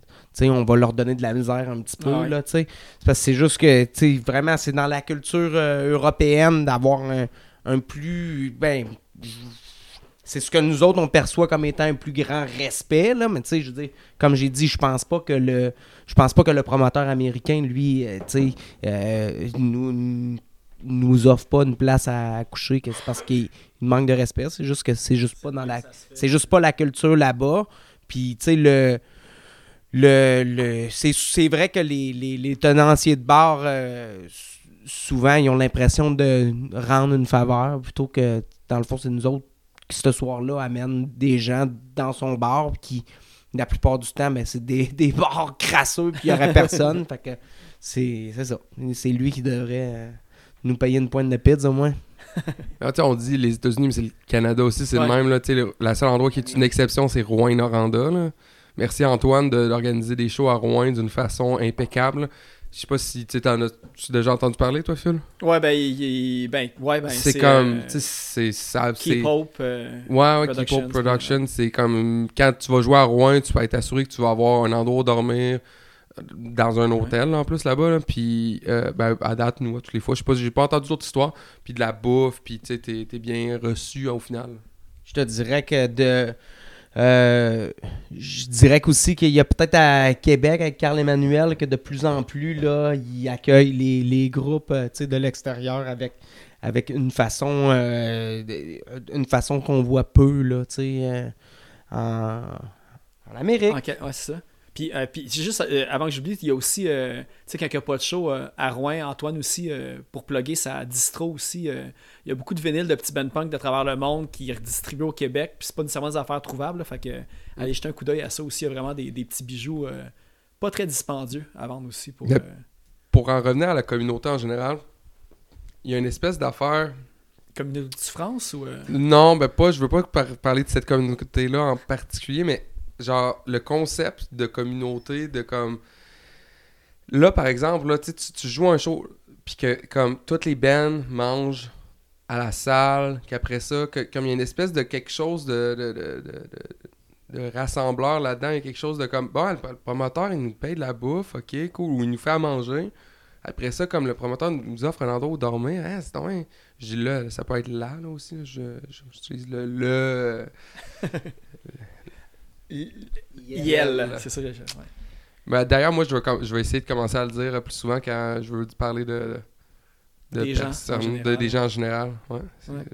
on va leur donner de la misère un petit peu, Ah ouais. là. C'est parce que c'est juste que, vraiment, c'est dans la culture euh, européenne d'avoir un, un plus, ben, c'est ce que nous autres on perçoit comme étant un plus grand respect là mais tu sais je veux dire comme j'ai dit je pense pas que le je pense pas que le promoteur américain lui euh, tu sais euh, nous nous offre pas une place à coucher que c'est parce qu'il il manque de respect. C'est juste que c'est juste pas dans la c'est juste pas la culture là-bas. Puis tu sais le le, le c'est, c'est vrai que les, les, les tenanciers de bar euh, souvent ils ont l'impression de rendre une faveur plutôt que dans le fond c'est nous autres ce soir-là amènent des gens dans son bar qui la plupart du temps ben, c'est des, <laughs> des bars crasseux puis il y aurait personne fait que c'est, c'est ça c'est lui qui devrait euh, nous payer une pointe de pizza au moins Ah, on dit les États-Unis, mais c'est le Canada aussi, c'est Ouais. le même. Là, tu sais, le, la seule endroit qui est une exception, c'est Rouen-Noranda. Merci Antoine de- d'organiser des shows à Rouen d'une façon impeccable. Je sais pas si tu t'en as tu déjà entendu parler, toi, Phil? Ouais, ben, il, il- ben, ouais, ben, c'est comme. euh, c'est ça. c'est- Keep Hope. euh, Ouais, ouais, Keep Hope Production, c'est comme quand tu vas jouer à Rouen, tu peux être assuré que tu vas avoir un endroit où dormir euh, dans un hôtel en plus là-bas. là. Puis euh, ben, à date, nous, toutes les fois, je sais pas, j'ai pas entendu d'autres histoires. Puis de la bouffe, puis tu sais, t'es t'es bien reçu au final. Je te dirais que de. Euh, je dirais qu'aussi qu'il y a peut-être à Québec avec Carl Emmanuel que de plus en plus là, il accueille les, groupes euh, de l'extérieur avec, avec une façon euh, une façon qu'on voit peu là, en, en Amérique. C'est ça. Puis, euh, puis c'est juste, euh, avant que j'oublie, il y a aussi, euh, tu sais, quand il n'y a pas de show, euh, à Rouen, Antoine aussi, pour plugger sa distro aussi, il y a beaucoup de vinyles de petits band punk de travers le monde qui redistribuent au Québec, puis c'est pas nécessairement des affaires trouvables, là, fait que allez jeter un coup d'œil à ça aussi, il y a vraiment des, des petits bijoux pas très dispendieux à vendre aussi pour... Pour en revenir à la communauté en général, il y a une espèce d'affaire. communauté de France ou... Non, ben pas, je veux pas par- parler de cette communauté-là en particulier, mais genre le concept de communauté, de comme. Là, par exemple, là, tu, tu joues un show, puis que comme toutes les bands mangent à la salle, qu'après ça, que, comme il y a une espèce de quelque chose de, de, de, de- de- rassembleur là-dedans, il y a quelque chose de comme, bon, le, promoteur, il nous paye de la bouffe, ok, cool, ou il nous fait à manger. Après ça, comme le promoteur nous offre un endroit où dormir, hein, c'est donc, je dis là, ça peut être là, là aussi, je- j'utilise le, le, <laughs> Yel, c'est ça que je... ouais. Ben, D'ailleurs, moi, je vais, com- je vais essayer de commencer à le dire plus souvent quand je veux parler de, de Des gens, de- général. des gens en général. Ouais.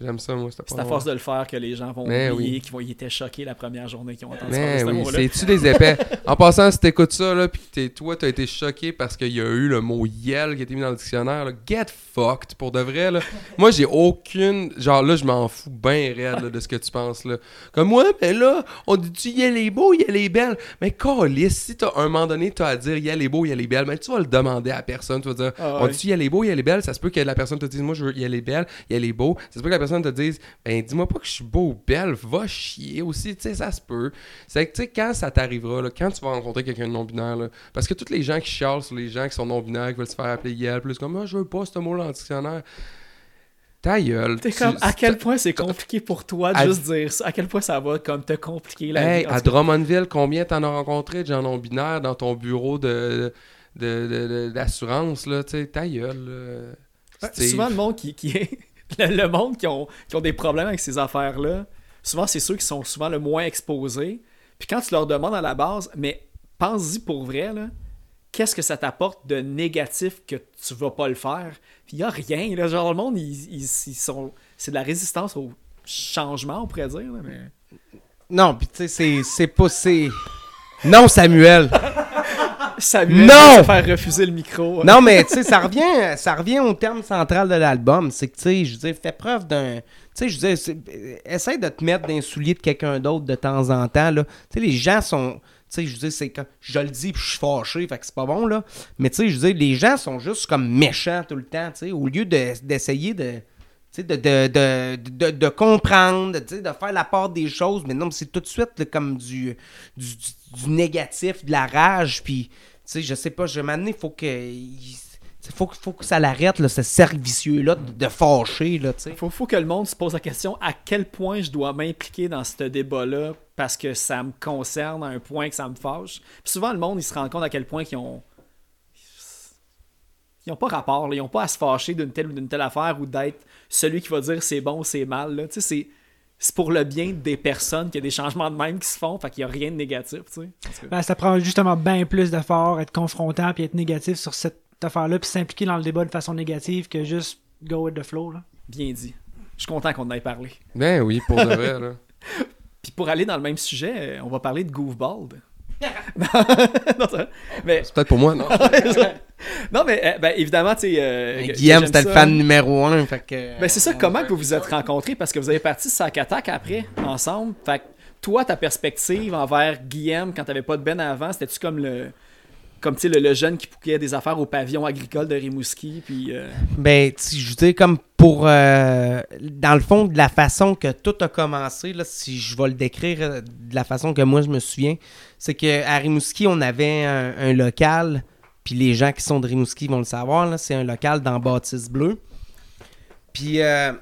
J'aime ça, moi. C'est à force de le faire que les gens vont Mais oublier, oui. qu'ils vont, ils étaient choqués la première journée qu'ils ont entendu Mais oui, c'est-tu des épais? <laughs> en passant, si t'écoutes ça, là, t'es- toi, t'as été choqué parce qu'il y a eu le mot yell qui a été mis dans le dictionnaire, là, get fucked, pour de vrai, là. <laughs> Moi, j'ai aucune... Genre, là, je m'en fous bien raide, là, de ce que tu penses, là. Comme, ouais, mais là, on dit-tu yell est beau, yell est belle? Mais calisse, si t'as, un moment donné, t'as à dire yell est beau, yell est belle, mais tu vas le demander à personne, tu vas dire... Ah On dit, elle est beau, elle est belle. Ça se peut que la personne te dise, moi, je veux, elle est belle, elle est beau. Ça se peut que la personne te dise, ben, dis-moi pas que je suis beau ou belle, va chier aussi. Tu sais, ça se peut. C'est que, tu sais, quand ça t'arrivera, là, quand tu vas rencontrer quelqu'un de non-binaire, là, parce que tous les gens qui chialent sur les gens qui sont non-binaires, qui veulent se faire appeler Yel, plus comme, moi, je veux pas ce mot-là en dictionnaire. Ta gueule. T'es Tu- comme, à quel point c'est compliqué pour toi de À- juste dire ça? À quel point ça va comme te compliquer la Hey, vie? À Drummondville, combien t'en as rencontré de gens non-binaires dans ton bureau de, de, de- de- d'assurance, là, tu sais, ta gueule. là. Ouais, Steve. souvent, le monde qui, qui est. <laughs> Le, monde qui ont, qui ont des problèmes avec ces affaires-là, souvent, c'est ceux qui sont souvent le moins exposés. Puis quand tu leur demandes à la base, mais pense-y pour vrai, là, qu'est-ce que ça t'apporte de négatif que tu vas pas le faire? Puis il y a rien, là. Genre, le monde, ils, ils- ils sont. C'est de la résistance au changement, on pourrait dire, là, mais. Non, puis tu sais c'est pas c'est Non, Samuel. <laughs> Samuel Non! va se faire refuser le micro. Non, mais tu sais, ça revient, ça revient au terme central de l'album. C'est que, tu sais, je dire, fais preuve d'un. Tu sais, je c'est- euh, essaie de te mettre dans les souliers de quelqu'un d'autre de temps en temps. Tu sais, les gens sont. Tu sais, je dire, c'est comme. Je le dis, puis je suis fâché, fait que c'est pas bon, là. Mais tu sais, je dire, les gens sont juste comme méchants tout le temps, tu sais, au lieu de- d'essayer de. De, de, de, de, comprendre, de, faire la part des choses, mais non, c'est tout de suite comme du, du, du- négatif, de la rage, puis, je sais pas, je vais m'amener, il faut que. faut, faut que ça l'arrête, ce cercle vicieux-là de, fâcher, là, tu sais. Faut, faut que le monde se pose la question à quel point je dois m'impliquer dans ce débat-là parce que ça me concerne à un point que ça me fâche? Puis souvent, le monde, il se rend compte à quel point qu'ils ont. Ils n'ont pas rapport, là. ils n'ont pas à se fâcher d'une telle ou d'une telle affaire ou d'être celui qui va dire c'est bon ou c'est mal. là. Tu sais, c'est. c'est pour le bien des personnes qu'il y a des changements de même qui se font, fait qu'il n'y a rien de négatif, tu sais. Ben, ça prend justement bien plus d'efforts, être confrontant puis être négatif sur cette affaire-là, puis s'impliquer dans le débat de façon négative que juste go with the flow. Là. Bien dit. Je suis content qu'on en ait parlé. Ben oui, pour de vrai, là. <laughs> Puis pour aller dans le même sujet, euh, on va parler de Goofball. <laughs> <laughs> non, ça- mais, C'est peut-être pour moi, non? <laughs> non, mais euh, ben, évidemment, tu sais. euh, Ben, Guillaume, c'était le fan numéro un. Fait que, Ben, c'est ça, euh, comment que vous vous êtes rencontrés? Parce que vous avez parti Sac Attack après, ensemble. Fait que toi, ta perspective envers Guillaume, quand t'avais pas de Ben avant, c'était-tu comme le. Comme le, le jeune qui pouquait des affaires au pavillon agricole de Rimouski, puis. euh, Ben, je veux dire, comme pour. euh, dans le fond, de la façon que tout a commencé, là, si je vais le décrire euh, de la façon que moi je me souviens, c'est qu'à Rimouski, on avait un, un local, puis les gens qui sont de Rimouski vont le savoir, là, c'est un local dans Bâtisse Bleue. Puis. euh,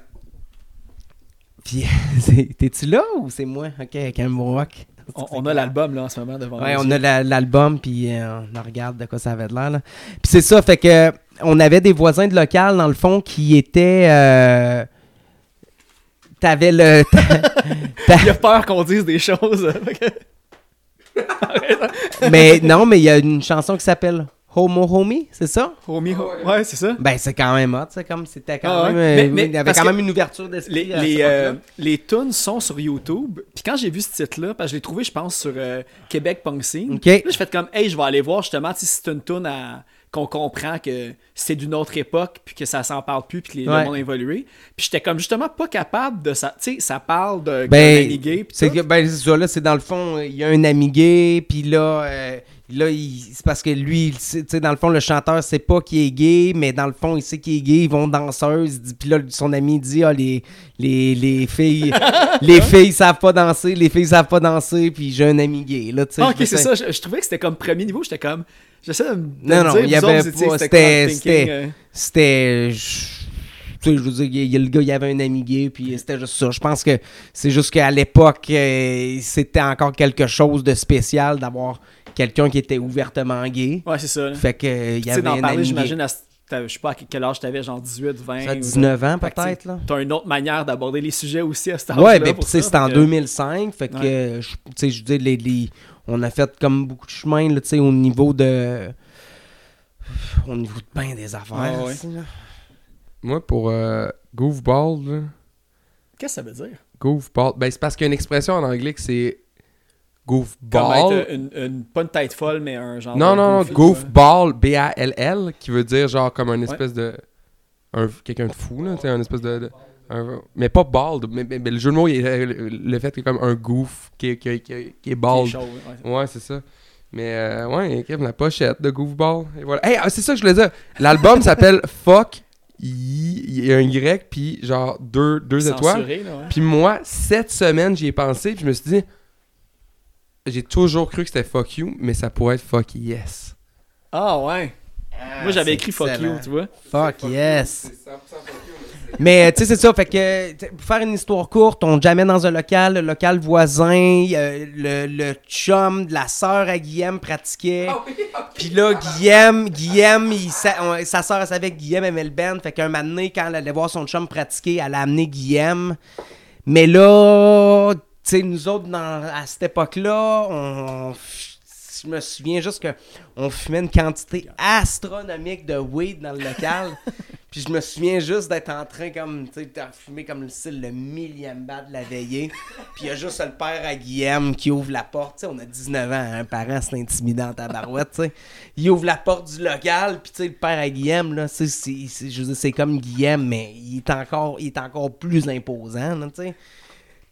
puis, <laughs> t'es-tu là ou c'est moi? Ok, avec un on, on a l'album là en ce moment devant Ouais, on yeux. a la- l'album, puis euh, on regarde de quoi ça avait de l'air. là. Puis c'est ça, fait que on avait des voisins de local, dans le fond, qui étaient... euh, T'avais le... <laughs> Il a peur qu'on dise des choses. que- <laughs> mais non, mais il y a une chanson qui s'appelle Homo Homie, c'est ça? Homie, ouais, c'est ça. Ben, c'est quand même hot, c'est comme c'était quand Ah même... euh, Mais- mais il y avait quand même une ouverture d'esprit Les, les, euh, les tunes sont sur YouTube. Puis quand j'ai vu ce titre-là, parce que je l'ai trouvé, je pense, sur euh, Québec Punk Scene. Ok. Là, j'ai fait comme, hey, je vais aller voir justement si c'est une tune à- qu'on comprend que c'est d'une autre époque, puis que ça s'en parle plus, puis que les, Ouais. monde a évolué. Puis j'étais comme justement pas capable de ça. Tu sais, ça parle de Ben, ami gay, C'est ben, c'est ça, là, c'est dans le fond, il y a un ami gay, puis là, euh, là il- c'est parce que lui, il dans le fond, le chanteur sait pas qu'il est gay, mais dans le fond, il sait qu'il est gay, ils vont danseuse, puis là, son ami dit, ah, les, les, les filles, <laughs> les filles savent pas danser, les filles savent pas danser, puis j'ai un ami gay, là, tu sais. Ah, je ok, c'est ça. Je, je trouvais que c'était comme premier niveau. J'étais comme. J'essaie de me Non, non, il y avait pas- c'était euh, c'était. Tu sais, je veux dire, il le gars, il avait un ami gay, puis c'était juste ça. Je pense que c'est juste qu'à l'époque, euh, c'était encore quelque chose de spécial d'avoir quelqu'un qui était ouvertement gay. Ouais, c'est ça. là. Fait que il y avait d'en un parler, j'imagine, à je sais pas à quel âge t'avais, genre 18, 20. Ça, ou- 19 ans peut-être, là. T'as une autre manière d'aborder les sujets aussi à cet âge-là. Ouais, ben tu sais, c'était en fait que- 2005, fait que, Ouais. je- tu sais, je veux dire, les, les- on a fait comme beaucoup de chemin, là, tu sais, au niveau de... Au niveau de bain des affaires, ouais. là. Moi, pour euh, Goofball, là, Qu'est-ce que ça veut dire? Goofball, ben c'est parce qu'il y a une expression en anglais que c'est Comme Goofball. être une, une- pas une tête folle, mais un genre. Non, de non, non, Goofball, B-A-L-L, qui veut dire genre comme un espèce de. un- Quelqu'un de fou, là, tu sais, un espèce de. de- un- mais pas bald, mais, mais- mais le jeu de mots, il le, le fait que comme un goof qui, qui, qui, qui est Qui est bald. chaud, ouais. Ouais, c'est ça. Mais euh, ouais, écrive la pochette de Goofball. Et voilà. Hey, ah, c'est ça que je voulais dire. L'album <laughs> s'appelle Fuck. Y- Il y a un Y, puis genre deux, deux étoiles. Censuré. Puis moi, cette semaine, j'y ai pensé, puis je me suis dit, j'ai toujours cru que c'était fuck you, mais ça pourrait être fuck yes. Ah, ouais. Moi, j'avais écrit fuck you, tu vois. Fuck yes. Mais tu sais, c'est ça. Fait que pour faire une histoire courte, on jamais dans un local, le local voisin, euh, le, le chum de la sœur à Guillaume pratiquait. Puis là, Guillaume, Guillaume, il, sa, on- sa sœur, elle savait que Guillaume aimait le band. Fait qu'un moment donné, quand elle allait voir son chum pratiquer, elle a amené Guillaume. Mais là, sais, nous autres, dans- à cette époque-là, on, je me souviens juste que on fumait une quantité astronomique de weed dans le local. <laughs> Puis je me souviens juste d'être en train comme, tu sais, de fumer comme le style le millième bat de la veillée. Puis il y a juste le père à Guillaume qui ouvre la porte. Tu sais, on a 19 ans, un parent, c'est intimidant ta barouette, tu sais. Il ouvre la porte du local, puis tu sais, le père à Guillaume, là, c'est- je c'est comme Guillaume, mais il est encore, il est encore plus imposant, tu sais.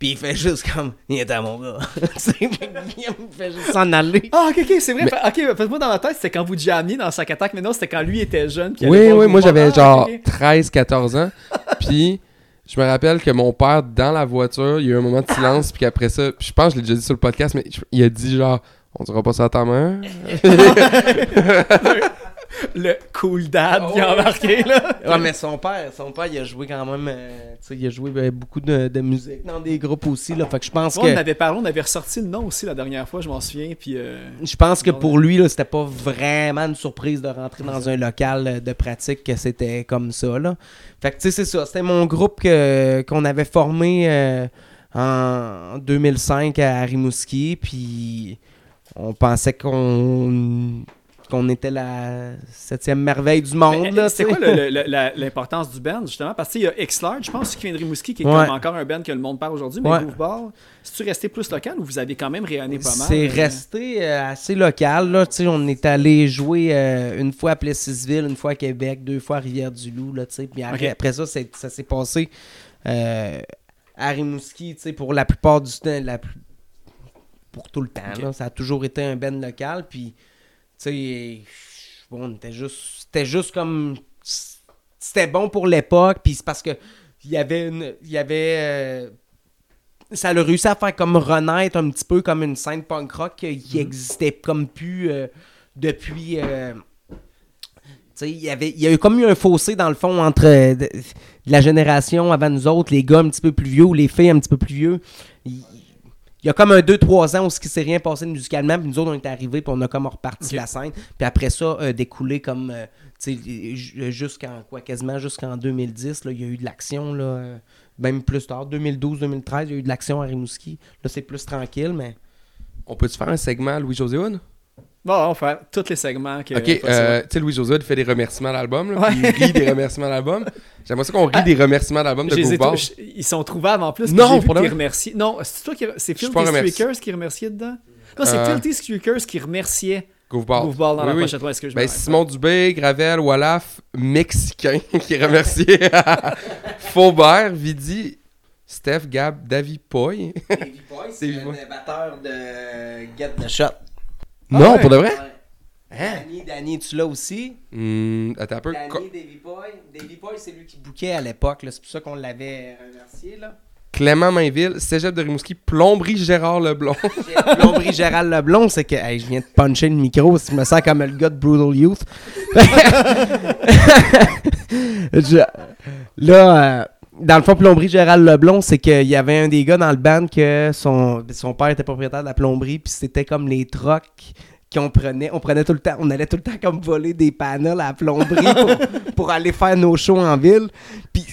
Puis il fait juste comme, il est à mon gars. <laughs> Que Guillaume <laughs> il fait juste s'en aller. Ah, ok, ok, c'est vrai. Ok, faites-moi dans ma tête, c'était quand vous jammiez dans Sac Attack, mais non, c'était quand lui était jeune. puis Oui, oui, moi j'avais Ah, genre ok. 13-14 ans. <laughs> Puis je me rappelle que mon père, dans la voiture, il y a eu un moment de silence, puis qu'après ça, puis je pense que je l'ai déjà dit sur le podcast, mais il a dit genre, on dira pas ça à ta mère. Le cool dad qui a embarqué, là. <laughs> Ouais, mais son père, son père, il a joué quand même, euh, tu sais, il a joué euh, beaucoup de, de musique dans des groupes aussi, là. Fait que je pense Ouais, on que, avait parlé, on avait ressorti le nom aussi la dernière fois, je m'en souviens. Puis, euh, je pense que pour lui, là, c'était pas vraiment une surprise de rentrer dans un local de pratique que c'était comme ça, là. Fait que, tu sais, c'est ça. C'était mon groupe que, qu'on avait formé, euh, en 2005 à Rimouski, puis on pensait qu'on qu'on était la septième merveille du monde. Là, C'est quoi l'importance du band, justement? Parce qu'il y a X-Large, je pense, qui vient de Rimouski, qui est Ouais. comme encore un band que le monde parle aujourd'hui, mais Ouais. Grooveball, c'est-tu resté plus local ou vous avez quand même rayonné pas mal? C'est euh, resté euh, assez local. Là. On est allé jouer euh, une fois à Plessisville, une fois à Québec, deux fois à Rivière-du-Loup. Puis après, après ça, ça s'est passé euh, à Rimouski pour la plupart du temps. La Pour tout le temps. Là. Ça a toujours été un band local. Puis, sais, bon, on était juste. C'était juste comme. C'était bon pour l'époque. Puis c'est parce que. Il y avait une. Il y avait. euh, ça a réussi à faire comme renaître un petit peu comme une scène punk rock qui qui existait comme plus euh, depuis. euh, tu sais, il y avait, il y a eu comme eu un fossé dans le fond entre de- la génération avant nous autres, les gars un petit peu plus vieux ou les filles un petit peu plus vieux. Il, il y a comme un 2-3 ans où ce qui s'est rien passé musicalement, puis nous autres on est arrivés, puis on a comme reparti la scène. Puis après ça, euh, découlé comme, euh, tu sais, ju- jusqu'en quoi, quasiment jusqu'en 2010, là, il y a eu de l'action, là, euh, même plus tard, 2012-2013, il y a eu de l'action à Rimouski. Là, c'est plus tranquille, mais... On peut-tu faire un segment Louis-José Hood? Bon, on va faire tous les segments. Que, Ok, possible. euh, tu sais, Louis-José Hood fait des remerciements à l'album, Ouais. il rit des remerciements à l'album. J'aimerais ça qu'on rit des remerciements à l'album de je- ils sont trouvables en plus. Non, pour. Non, c'est toi qui. C'est Filthy. Streakers qui remerciait dedans? Non, c'est Euh, Filthy Streakers qui remerciait. Grooveball dans Oui, la oui. prochaine fois. Est-ce que je Ben, Simon Dubé, Gravel, Wallaf, Mexicain, <laughs> qui est remercié Faubert, Vidi, Steph, Gab, Davy Poy. c'est <laughs> Davey Boy. le batteur de Get the Shot. Non, ouais? pour de vrai? Hein? Danny, Danny, tu l'as aussi? Attends un peu. Danny, Davy Boy. Davy Boy, c'est lui qui bouquait à l'époque. là. C'est pour ça qu'on l'avait remercié. Là. Clément Mainville, Cégep de Rimouski, Plomberie Gérard Leblond. <laughs> Plomberie Gérald Leblond, c'est que hey, je viens de puncher le micro, je me sens comme le gars de Brutal Youth. <laughs> Je- là, euh, dans le fond, Plomberie Gérald Leblond, c'est qu'il y avait un des gars dans le band que son, son père était propriétaire de la plomberie, puis c'était comme les trocs qu'on prenait. On prenait tout le temps, on allait tout le temps comme voler des panels à la plomberie pour, <laughs> pour aller faire nos shows en ville. Puis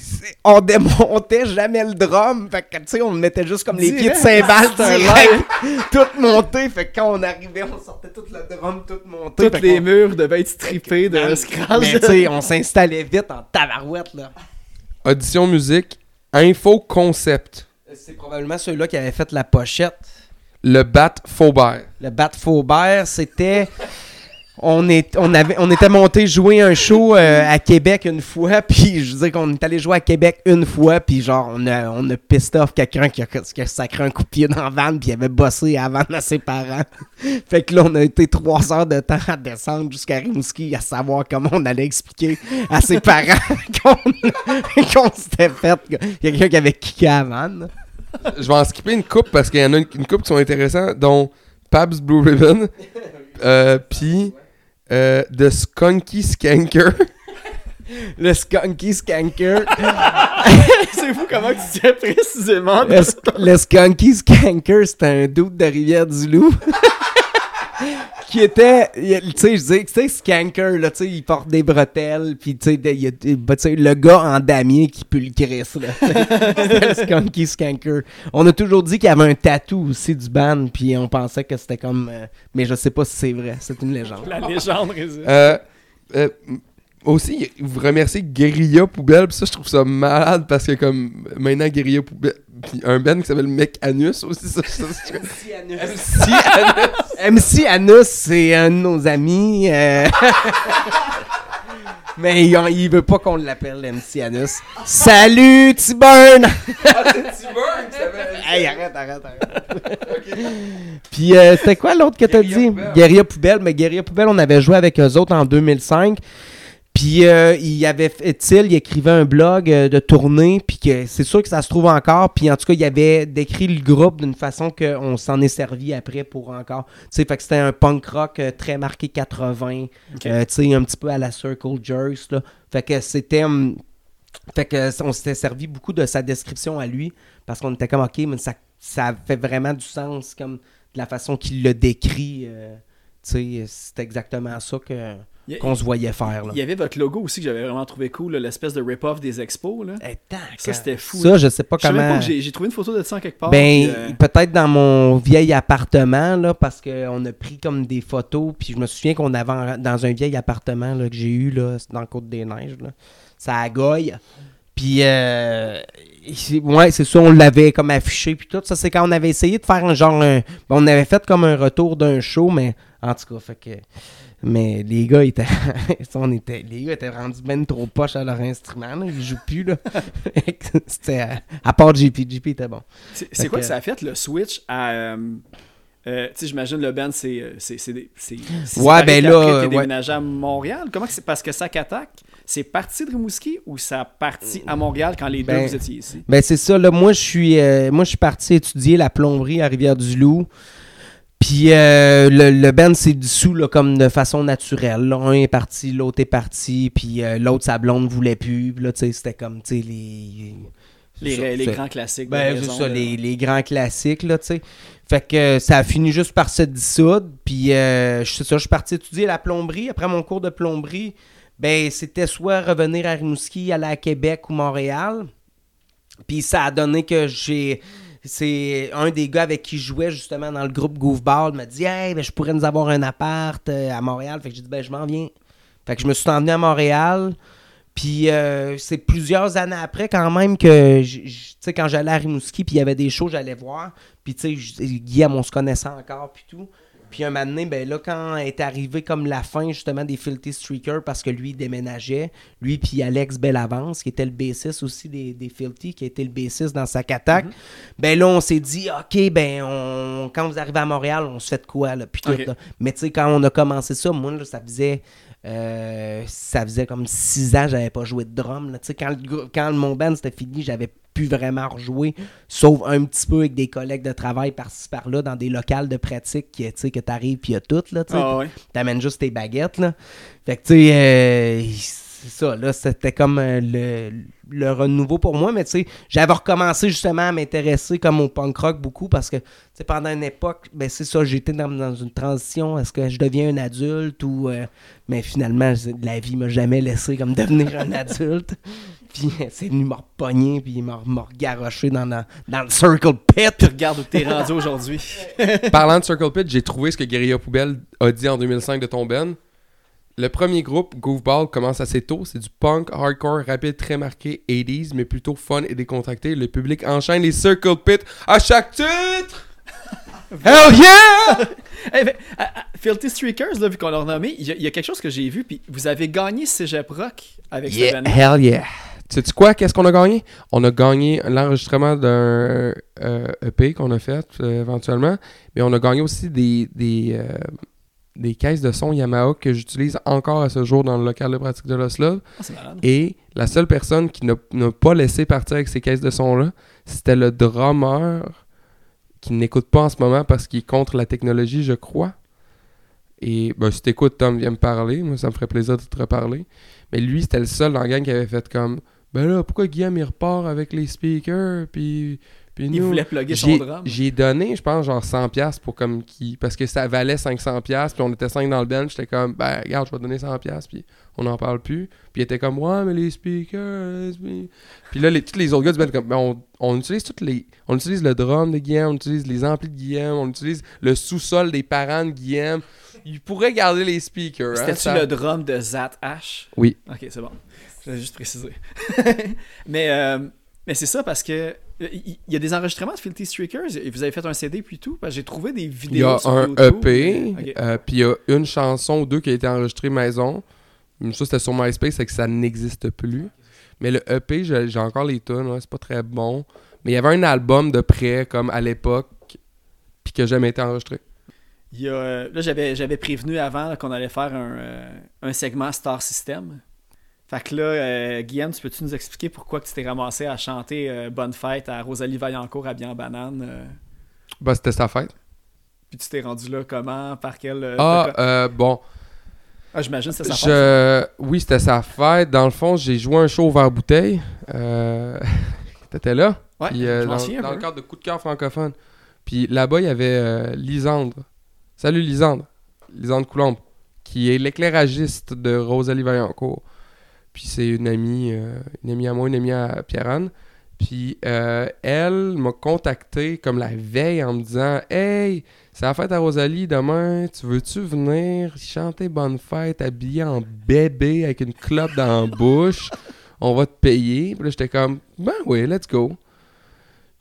on démontait jamais le drum. Fait que, tu sais, on mettait juste comme les pieds de cymbales direct, <laughs> tout monté. Fait que quand on arrivait, on sortait tout le drum tout monté. Tous les murs devaient être strippés de scratch. mais tu sais, on s'installait vite en tabarouette, là. Audition musique, Info Concept, C'est probablement celui-là qui avait fait la pochette. Le Bat Faubert. Le Bat Faubert, c'était... On, est, on, avait, on était monté jouer un show euh, à Québec une fois, <laughs> puis je veux dire qu'on est allé jouer à Québec une fois, puis genre, on a, on a off quelqu'un qui a, qui a sacré un coup de pied dans la vanne, puis il avait bossé avant à ses parents. <laughs> fait que là, on a été trois heures de temps à descendre jusqu'à Rimouski à savoir comment on allait expliquer à ses parents <laughs> qu'on s'était fait. Quelqu'un qui avait kické à la vanne. Je vais en skipper une coupe parce qu'il y en a une, une coupe qui sont intéressantes, dont Pabs Blue Ribbon, euh, puis euh, The Skunky Skanker. <laughs> <laughs> Le Skunky Skanker. c'est fou comment tu sais précisément. Le, le Skunky Skanker, c'était un doute de Rivière-du-Loup. <laughs> qui était, tu sais, je dis, tu sais, Skanker, là, tu sais, il porte des bretelles, puis tu sais, de- il y a- bah, tu sais, le gars en damier qui pue le Chris, là. tu sais. <laughs> C'était le Skunky Skanker. On a toujours dit qu'il y avait un tatou aussi du band, puis on pensait que c'était comme, euh, mais je sais pas si c'est vrai, c'est une légende. La légende résiste. Euh, euh, aussi, vous remerciez Guérilla Poubelle, puis ça, je trouve ça malade parce que, comme, maintenant, Guérilla Poubelle, puis un band qui s'appelle Mec Anus aussi, ça, ça, <laughs> c'est- MC Anus. MC Anus. MC Anus, c'est un de nos amis. euh, <laughs> Mais il, il veut pas qu'on l'appelle MC Anus. Salut, T-Burn! hey, arrête, arrête, arrête. Puis, euh, c'était quoi l'autre que t'as dit? Guérilla Poubelle. Mais Guérilla Poubelle, on avait joué avec eux autres en 2005. Puis euh, il y avait fait, il écrivait un blog euh, de tournée, puis que c'est sûr que ça se trouve encore. Puis en tout cas, il avait décrit le groupe d'une façon qu'on s'en est servi après pour encore. Tu sais, fait que c'était un punk rock euh, très marqué 80, euh, tu sais, un petit peu à la Circle Jerks, là. Fait que c'était. hum, fait que on s'était servi beaucoup de sa description à lui, parce qu'on était comme, ok, mais ça, ça fait vraiment du sens, comme de la façon qu'il le décrit. tu sais, c'est exactement ça que qu'on se voyait faire. Là. Il y avait votre logo aussi que j'avais vraiment trouvé cool, là, l'espèce de rip-off des expos. Là. Eh, Ça, c'était fou. Ça, je sais pas Je comment. j'ai trouvé une photo de ça en quelque part. Ben, euh, peut-être dans mon vieil appartement, là, parce qu'on a pris comme des photos, puis je me souviens qu'on avait en- dans un vieil appartement là, que j'ai eu, là, dans le Côte-des-Neiges, là. Ça Goye. Puis, euh, c'est- ouais, c'est ça, on l'avait comme affiché, puis tout. Ça, c'est quand on avait essayé de faire un genre. un- ben, on avait fait comme un retour d'un show, mais en tout cas, fait que. Mais les gars étaient. <laughs> ça, on était, les gars étaient rendus ben trop poches à leur instrument, là. Ils jouent plus, là. <laughs> C'était. à- à part JP. JP était bon. c'est quoi que- ça a fait, le switch à. euh, euh, tu sais, j'imagine le band, c'est. euh, Ouais, ben là, t'es ouais. déménagé à Montréal. Comment c'est Parce que Sac Attack, c'est parti de Rimouski ou ça a parti à Montréal quand les Ben, deux vous étiez ici? Ben c'est ça, là, moi je suis euh, moi je suis parti étudier la plomberie à Rivière-du-Loup. Puis euh, le, le band s'est dissous là, comme de façon naturelle. là. Un est parti, l'autre est parti, puis euh, l'autre, sa blonde voulait plus. Puis là, tu sais, c'était comme, tu sais, les... Les, ça, les c'est- grands classiques. Ben, c'est ça, les, les grands classiques, là, tu sais. Fait que euh, ça a fini juste par se dissoudre. Puis, euh, je ça, je suis parti étudier la plomberie. Après mon cours de plomberie, ben, c'était soit revenir à Rimouski, aller à Québec ou Montréal. Puis, ça a donné que j'ai. C'est un des gars avec qui je jouais justement dans le groupe Goofball m'a dit Hey, ben, je pourrais nous avoir un appart euh, à Montréal. Fait que j'ai dit Ben, je m'en viens. Fait que je me suis emmené à Montréal. Puis euh, c'est plusieurs années après quand même que, tu sais, quand j'allais à Rimouski, puis il y avait des shows, j'allais voir. Puis tu sais, Guillaume, on se connaissait encore, puis tout. Puis un moment donné, ben là, quand est arrivé comme la fin justement des Filthy Streakers, parce que lui, il déménageait, lui puis Alex Bellavance, qui était le bassiste aussi des, des Filthy, qui était le bassiste dans sa attaque, ben là, on s'est dit, OK, ben, on, quand vous arrivez à Montréal, on se fait de quoi, là, puis tout, là. Mais tu sais, quand on a commencé ça, moi, là, ça faisait... euh, ça faisait comme six ans que j'avais pas joué de drum. là. Quand, le, quand mon band c'était fini, j'avais plus vraiment rejoué, sauf un petit peu avec des collègues de travail par-ci par-là dans des locales de pratique qui, tu que t'arrives puis il y a tout. Là. Ah ouais. T'amènes juste tes baguettes. Là. Fait que tu sais, euh, c'est ça, là, c'était comme euh, le, le renouveau pour moi, mais tu sais, j'avais recommencé justement à m'intéresser comme au punk rock beaucoup parce que, tu sais, pendant une époque, ben c'est ça, j'étais dans, dans une transition, est-ce que je deviens un adulte ou... euh, mais finalement, la vie m'a jamais laissé comme devenir un <laughs> adulte. Puis c'est venu me repogner, puis il m'a m'a regaroché dans, dans, dans le circle pit. Tu regardes où t'es rendu aujourd'hui. Parlant de Circle Pit, j'ai trouvé ce que Guerilla Poubelle a dit en 2005 de ton Ben. Le premier groupe, Goofball, commence assez tôt. C'est du punk, hardcore, rapide, très marqué, 80s, mais plutôt fun et décontracté. Le public enchaîne les Circle Pit à chaque titre! <laughs> Hell yeah! <laughs> Eh ben, à- à- Filthy Streakers, là, vu qu'on l'a renommé, il y, a- il y a quelque chose que j'ai vu, puis vous avez gagné Cégep Rock avec ce Yeah, band hell yeah! Sais-tu quoi? Qu'est-ce qu'on a gagné? On a gagné l'enregistrement d'un euh, EP qu'on a fait euh, éventuellement, mais on a gagné aussi des, des, euh, des caisses de son Yamaha que j'utilise encore à ce jour dans le local de pratique de l'Oslov. Ah, c'est malade. Et la seule personne qui n'a n'a pas laissé partir avec ces caisses de son-là, c'était le drummer qui n'écoute pas en ce moment parce qu'il est contre la technologie, je crois. Et ben, si t'écoutes, Tom, viens me parler. Moi, ça me ferait plaisir de te reparler. Mais lui, c'était le seul dans la gang qui avait fait comme Ben là, pourquoi Guillaume il repart avec les speakers? Puis, puis Il nous. voulait plugger son drum. j'ai donné, je pense, genre 100$ pour comme qui. Parce que ça valait 500$, puis on était 5 dans le bench. J'étais comme, ben, regarde, je vais donner 100$, puis on n'en parle plus. Puis il était comme, ouais, mais les speakers. les Puis là, les, tous les autres gars du band, comme, ben, on, on utilise toutes les. On utilise le drum de Guillaume, on utilise les amplis de Guillaume, on utilise le sous-sol des parents de Guillaume. Il pourrait garder les speakers. hein, C'était-tu ça- le drum de Zat H? Oui. Ok, c'est bon. Je voulais juste préciser. <laughs> mais euh, mais c'est ça parce que il y, a des enregistrements de Filthy Streakers et vous avez fait un CD puis tout. Que j'ai trouvé des Il y vidéos a sur un YouTube. EP, Ok. euh, puis il y a une chanson ou deux qui a été enregistrée maison. Mais Ça, c'était sur MySpace, c'est que ça n'existe plus. Mais le EP, j'ai encore les tunes, c'est pas très bon. Mais il y avait un album de près, comme à l'époque, puis qui a jamais été enregistré. Il y a, euh, là, j'avais, j'avais prévenu avant qu'on allait faire un, euh, un segment Star System. Fait que là, euh, Guillaume, tu peux-tu nous expliquer pourquoi que tu t'es ramassé à chanter euh, Bonne fête à Rosalie Vaillancourt habillée en banane? euh, Bah, c'était sa fête. puis tu t'es rendu là comment? Par quel. euh, Ah, euh, bon. Ah, j'imagine que c'est sa fête. Je... Oui, c'était sa fête. Dans le fond, j'ai joué un show vers bouteille. <laughs> T'étais là? Ouais, Puis, je dans, dans le cadre de coup de cœur francophone. Puis là-bas, il y avait Lisandre. Salut Lisandre. Lisandre Coulombe. qui est l'éclairagiste de Rosalie Vaillancourt. Puis c'est une amie, euh, une amie à moi, une amie à Pierre-Anne. Puis euh, elle m'a contacté comme la veille en me disant Hey, c'est la fête à Rosalie demain, tu veux-tu venir chanter Bonne Fête habillé en bébé avec une clope dans la bouche? On va te payer. Puis là, j'étais comme Ben oui, let's go.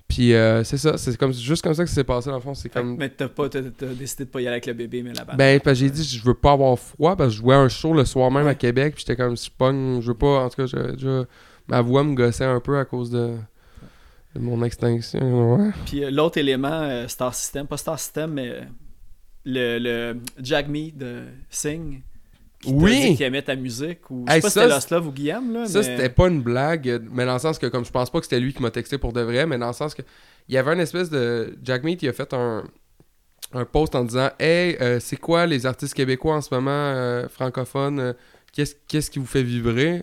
Puis euh, c'est ça, c'est comme, juste comme ça que ça s'est passé dans le fond. C'est comme. Mais t'as pas, t'as, t'as décidé de pas y aller avec le bébé, mais là-bas. Ben, parce que j'ai dit, je veux pas avoir froid, parce que je jouais un show le soir même à Québec, puis j'étais comme, je pogne, je veux pas, en tout cas, je- je- ma voix me gossait un peu à cause de, de mon extinction. Ouais. Puis euh, l'autre élément, euh, Star System, pas Star System, mais le, le Jag Me de Sing. Qui Oui! qu'il aimait ta musique. Ou, je sais Hey, pas si c'était ou Guillaume. Là, Ça, mais... c'était pas une blague, mais dans le sens que, comme je pense pas que c'était lui qui m'a texté pour de vrai, mais dans le sens que, il y avait un espèce de. Jack Meat, il a fait un, un post en disant Hey, euh, c'est quoi les artistes québécois en ce moment, euh, francophones euh, Qu'est-ce qu'est-ce qui vous fait vibrer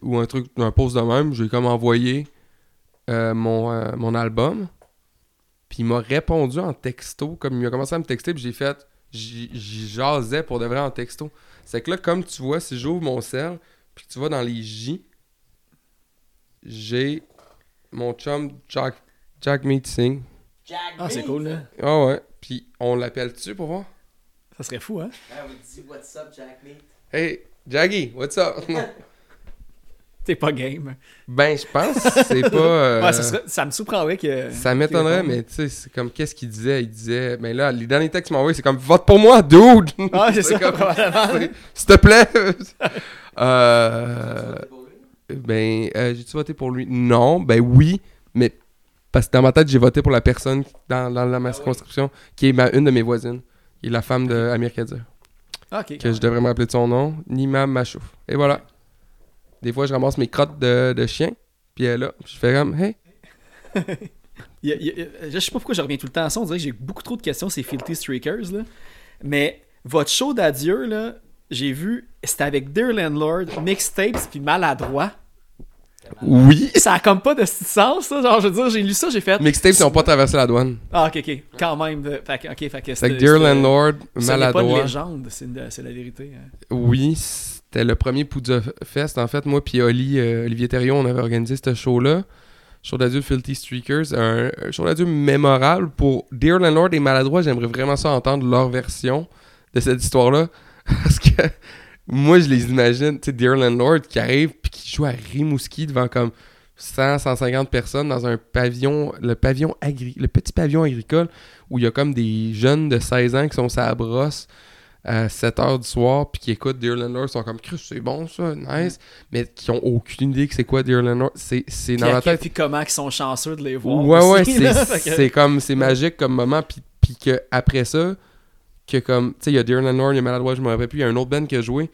Ou un truc, un post de même. J'ai comme envoyé mon, mon album. Puis il m'a répondu en texto, comme il a commencé à me texter, puis j'ai fait. J'y jasais pour de vrai en texto. C'est que là, comme tu vois, si j'ouvre mon sel, puis que tu vas dans les J, j'ai mon chum Jack, Jack Meat Sing. Ah, c'est cool, là. Ah ouais. Puis on l'appelle-tu pour voir? Ça serait fou, hein? What's up, Jack Hey, Jaggy, what's up? <laughs> T'es pas game. ben, je pense que c'est pas. euh, <laughs> Ouais, ça, serait- ça me surprendrait que. Ça m'étonnerait, mais tu sais, c'est comme qu'est-ce qu'il disait? Il disait, mais là, les derniers textes qu'il m'a envoyé, c'est comme vote pour moi, dude! <laughs> Ah, <laughs> c'est ça. S'il te plaît! euh. Ben, euh, j'ai-tu voté pour lui? Non, ben oui, mais parce que dans ma tête, j'ai voté pour la personne dans, dans, dans ma circonscription qui est ma, une de mes voisines, qui est la femme de Amir Kadir, Ah, ok. que je devrais m'appeler de son nom, Nima Machouf. Et voilà. Des fois, je ramasse mes crottes de, de chien, puis elle est là, je fais comme, hey, Il <laughs> y a- il y a- je sais pas pourquoi je reviens tout le temps à ça. On dirait que j'ai beaucoup trop de questions, ces Filthy Streakers. Là. Mais votre show d'adieu, là, j'ai vu, c'était avec Dear Landlord, Mixtapes, puis Maladroit. oui! Ça a comme pas de sens, ça. Genre, je veux dire, j'ai lu ça, j'ai fait. Mixtapes, ils n'ont pas traversé la douane. Ah, ok, ok. Quand même. de- Fait, ok, fait que C'est Dear Landlord, C'est pas une Maladroit. légende, c'est la vérité. hein. Oui, c'était le premier Poudja Fest. En fait, moi puis Oli, euh, Olivier Thériault, on avait organisé ce show-là. Show d'adieu Filthy Streakers. Un, show d'adieu mémorable pour Dear Landlord et Maladroit. J'aimerais vraiment ça entendre leur version de cette histoire-là. <laughs> Parce que moi, je les imagine, tu sais, Dear Landlord qui arrive puis qui joue à Rimouski devant comme 100, 150 personnes dans un pavillon, le pavillon agri le petit pavillon agricole où il y a comme des jeunes de 16 ans qui sont sa brosse à 7 heures du soir puis qui écoutent Dear Landlord sont comme Chris c'est bon ça nice. Mais qui ont aucune idée que c'est quoi Dear Landlord c'est c'est dans à- tête. puis comment ils sont chanceux de les voir. ouais ouais aussi, <laughs> c'est comme c'est magique comme moment puis puis que après ça que comme tu sais il y a Dear Landlord il y a Maladroit je me rappelle plus il y a un autre band qui a joué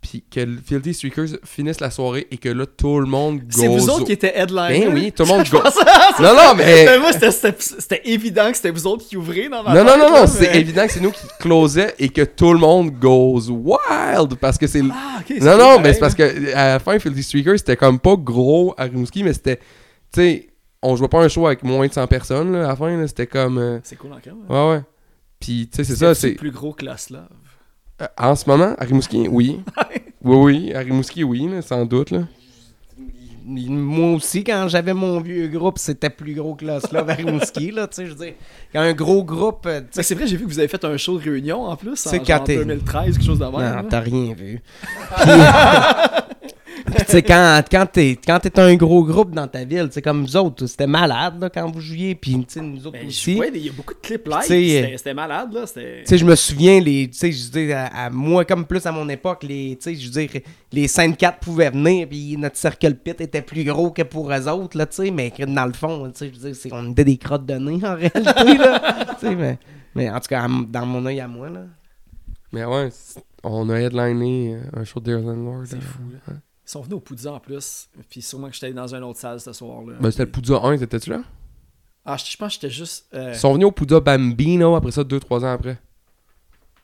puis que le Filthy Streakers finisse la soirée et que là tout le monde C'est vous autres au- qui étaient headliners. ben oui tout le monde <laughs> go à non non mais Mais moi, c'était- évident que c'était vous autres qui ouvriez dans ma non, non, tête, non, non, c'est évident que c'est nous qui closait et que tout le monde goes wild parce que c'est. Ah, ok. c'est non, non, mais c'est parce que à la fin, Filthy Streakers, c'était comme pas gros à Rimouski, mais c'était. Tu sais, on jouait pas un show avec moins de 100 personnes là, à la fin, c'était comme. euh, C'est cool encore. ouais, ouais. Puis, tu sais, c'est ça, c'est. plus gros que la. Euh, En ce moment, à Rimouski, oui. <laughs> oui, oui, à Rimouski, oui, là, sans doute, là. Moi aussi, quand j'avais mon vieux groupe, c'était plus gros que là, là, vers Rimouski, là, tu sais, je veux dire. Quand un gros groupe, euh, c'est vrai, j'ai vu que vous avez fait un show de réunion en plus. C'est en quand genre t'es- 2013, quelque chose même. Non, là. t'as rien vu. <laughs> Puis, tu sais, quand, quand t'es quand t'es un gros groupe dans ta ville, tu sais, comme vous autres, c'était malade là, quand vous jouiez, puis tu sais, nous autres Ben, aussi. ouais, il y a beaucoup de clips live. C'était malade, là. Tu sais, je me souviens, les, tu sais, je veux dire, à, à moi, comme plus à mon époque, les, tu sais, je veux dire, les 5-4 pouvaient venir, puis notre circle pit était plus gros que pour eux autres, là, tu sais, mais dans le fond, tu sais, je veux dire, c'est- on était des crottes de nez, en <laughs> réalité, là, tu sais, mais, mais en tout cas, dans mon œil à moi, là. Mais ouais, c'est- on a headliné euh, un show de Dear Landlord. C'est euh, fou, là. Ils sont venus au Poudza en plus. Puis sûrement que j'étais dans une autre salle ce soir-là. Ben, c'était le Poudja 1, t'étais-tu là? Ah, je je pense que j'étais juste. euh, Ils sont venus au Poudja Bambino après ça, 2-3 ans après.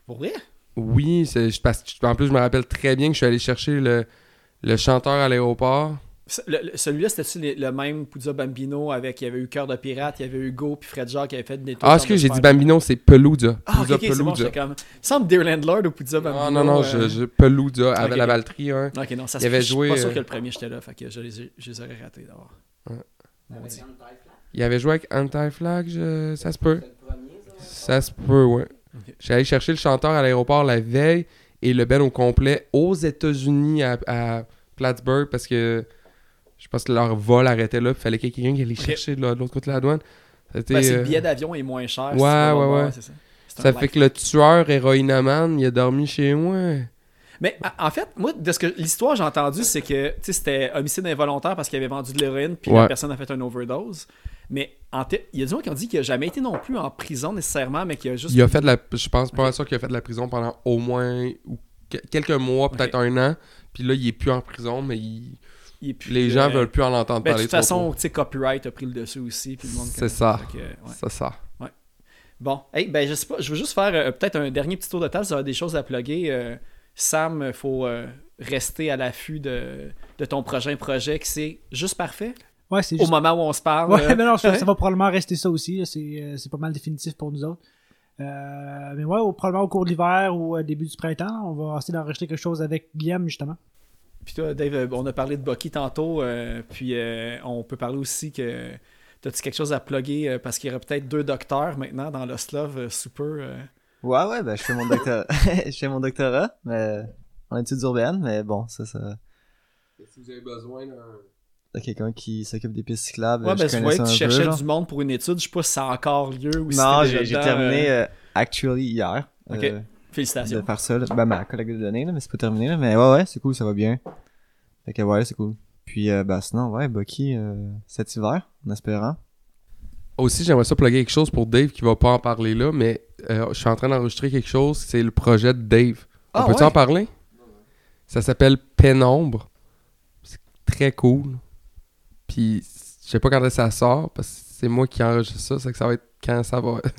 Pour vrai? Oui, c'est je- parce que en plus je me rappelle très bien que je suis allé chercher le, le chanteur à l'aéroport Celui-là, c'était-tu le même Puzza Bambino avec. Il y avait eu Cœur de Pirate, il y avait eu Go, puis Fred Jacques qui avait fait des Ah, excuse, j'ai dit Bambino, c'est Peluda. Ah, bon, j'étais comme. Il semble Dear Landlord ou Puzza Bambino. Non, non, non, euh, je, avec la Valtrie, hein. Ok, non, ça Il se avait je suis joué, pas sûr euh, que le premier j'étais là, fait que je les, ai- je les aurais ratés d'abord. Maudit. Il avait joué avec Anti-Flag, je- ça se peut. Ça se peut, ouais. J'allais allé chercher le chanteur à l'aéroport la veille et le band au complet aux États-Unis à, à Plattsburgh parce que je pense que leur vol arrêtait là. Il fallait qu'il y ait quelqu'un qui allait chercher de l'autre côté de la douane. C'était, Ben, c'est euh, le billet d'avion est moins cher. ouais, ouais, ouais. ça. Un fait life. que le tueur héroïnaman, il a dormi chez moi. Mais en- fait, moi, de ce que l'histoire j'ai entendu, c'est que tu sais, c'était homicide involontaire parce qu'il avait vendu de l'héroïne puis la personne a fait une overdose. Mais en il y a des gens qui ont dit qu'il a jamais été non plus en prison nécessairement, mais qu'il a juste. Il a fait de la. Je pense pas Ok. sûr qu'il a fait de la prison pendant au moins quelques mois, peut-être un an. Puis là, il est plus en prison, mais il- il est plus, les gens euh, veulent plus en entendre ben, de parler. toute trop, façon, trop. tu sais, copyright a pris le dessus aussi. puis le monde C'est ça. Fait que, ouais. C'est ça. Bon, hey, ben je sais pas, je veux juste faire euh, peut-être un dernier petit tour de table, ça va des choses à plugger. Euh, Sam, il faut euh, rester à l'affût de, de ton prochain projet qui c'est juste parfait? Ouais, c'est Au moment où on se parle. Ouais, euh, <laughs> mais non, ça, <laughs> va probablement rester ça aussi. C'est euh, c'est pas mal définitif pour nous autres. Euh, mais ouais, au- probablement au cours de l'hiver ou au début du printemps, on va essayer d'enregistrer quelque chose avec Guillaume, justement. Puis toi, Dave, euh, on a parlé de Bucky tantôt, euh, puis euh, on peut parler aussi que t'as-tu quelque chose à plugger euh, parce qu'il y aurait peut-être deux docteurs maintenant dans Lost Love euh, Super. euh? Ouais, ouais, ben, je fais mon doctorat. <laughs> je fais mon doctorat, mais en études urbaines, mais bon, ça, ça. Si vous avez besoin d'un. T'as quelqu'un qui s'occupe des pistes cyclables. Ouais, je ben, voyais que tu un peu, cherchais genre. du monde pour une étude, je sais pas si ça a encore lieu ou si Non, j'ai terminé euh, actually hier. Ok. euh, Félicitations. de faire ça. là. Ben, ma collègue de données, là, mais c'est pas terminé. Là. Mais ouais, ouais, c'est cool, ça va bien. Fait que ouais, c'est cool. Puis, euh, ben, sinon, ouais, Bucky, euh, cet hiver, en espérant. Aussi, j'aimerais ça plugger quelque chose pour Dave qui va pas en parler là, mais euh, je suis en train d'enregistrer quelque chose. C'est le projet de Dave. On Ah, peut-tu ouais? en parler? Ça s'appelle Pénombre. C'est très cool. Puis, je sais pas quand ça sort, parce que c'est moi qui enregistre ça, c'est que ça va être quand ça va <laughs>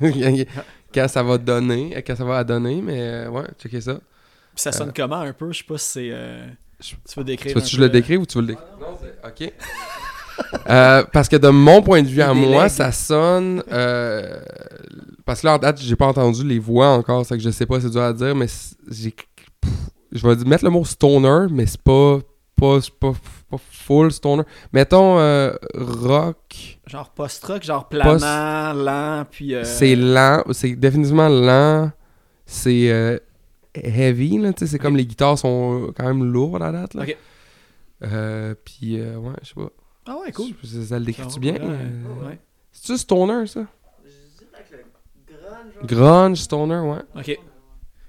quand ça va donner, quand ça va à donner, mais euh, ouais, checkez ça. Puis ça sonne comment un peu? Je sais pas si c'est. euh, Je- Tu veux décrire. Tu veux que je le euh, décrive ou tu veux le décrire? Non, c'est... OK. <laughs> Euh, parce que de mon point de vue à moi, ça sonne... euh, parce que là, en date, j'ai pas entendu les voix encore, c'est que je sais pas, c'est dur à dire, mais j'ai... Je vais mettre le mot stoner, mais c'est pas... Pas, c'est pas, pas full stoner. Mettons euh, rock. Genre post-rock, genre planant, lent, puis. euh, C'est lent. C'est définitivement lent. C'est euh, heavy, là. tu sais, C'est comme les guitares sont quand même lourdes à date. Là. Ok. Euh, puis, euh, ouais, je sais pas. Ah ouais, cool. Ça, ça le décrit-tu Ah, bien? ouais, euh? ouais. C'est-tu stoner, ça? Grunge, stoner, ouais. Ok.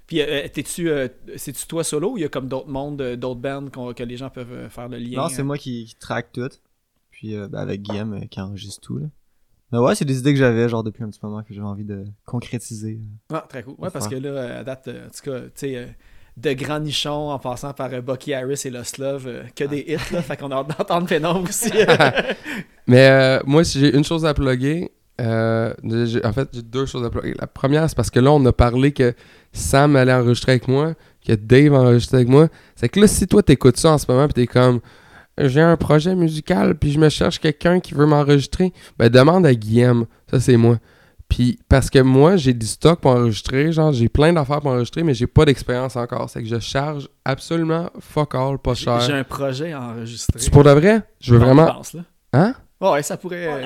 Puis, euh, t'es-tu, euh, c'est-tu toi solo ou il y a comme d'autres mondes, euh, d'autres bands qu'on- que les gens peuvent euh, faire le lien Non, c'est moi qui, qui traque tout. Puis, euh, ben, avec Guillaume euh, qui enregistre tout, là. Mais ouais, c'est des idées que j'avais, genre, depuis un petit moment que j'avais envie de concrétiser. Ah, très cool. Ouais, parce que là, à date, euh, en tout cas, tu sais, euh, de grands nichons en passant par euh, Bucky Harris et Lost Love, euh, que des hits, là. fait qu'on a hâte d'entendre Pénombre aussi. <laughs> <laughs> Mais euh, moi, si j'ai une chose à plugger, euh, en fait, j'ai deux choses à plugger. La première, c'est parce que là, on a parlé que Sam allait enregistrer avec moi, que Dave enregistrait avec moi. C'est que là, si toi, t'écoutes ça en ce moment, pis t'es comme, j'ai un projet musical, puis je me cherche quelqu'un qui veut m'enregistrer, ben demande à Guillaume. Ça, c'est moi. Puis parce que moi, j'ai du stock pour enregistrer, genre, j'ai plein d'affaires pour enregistrer, mais j'ai pas d'expérience encore. C'est que je charge absolument fuck all, pas cher. J'ai un projet à enregistrer. Tu pour de vrai? Je veux Non, vraiment... je pense, là. Hein? Ouais, ça pourrait. euh,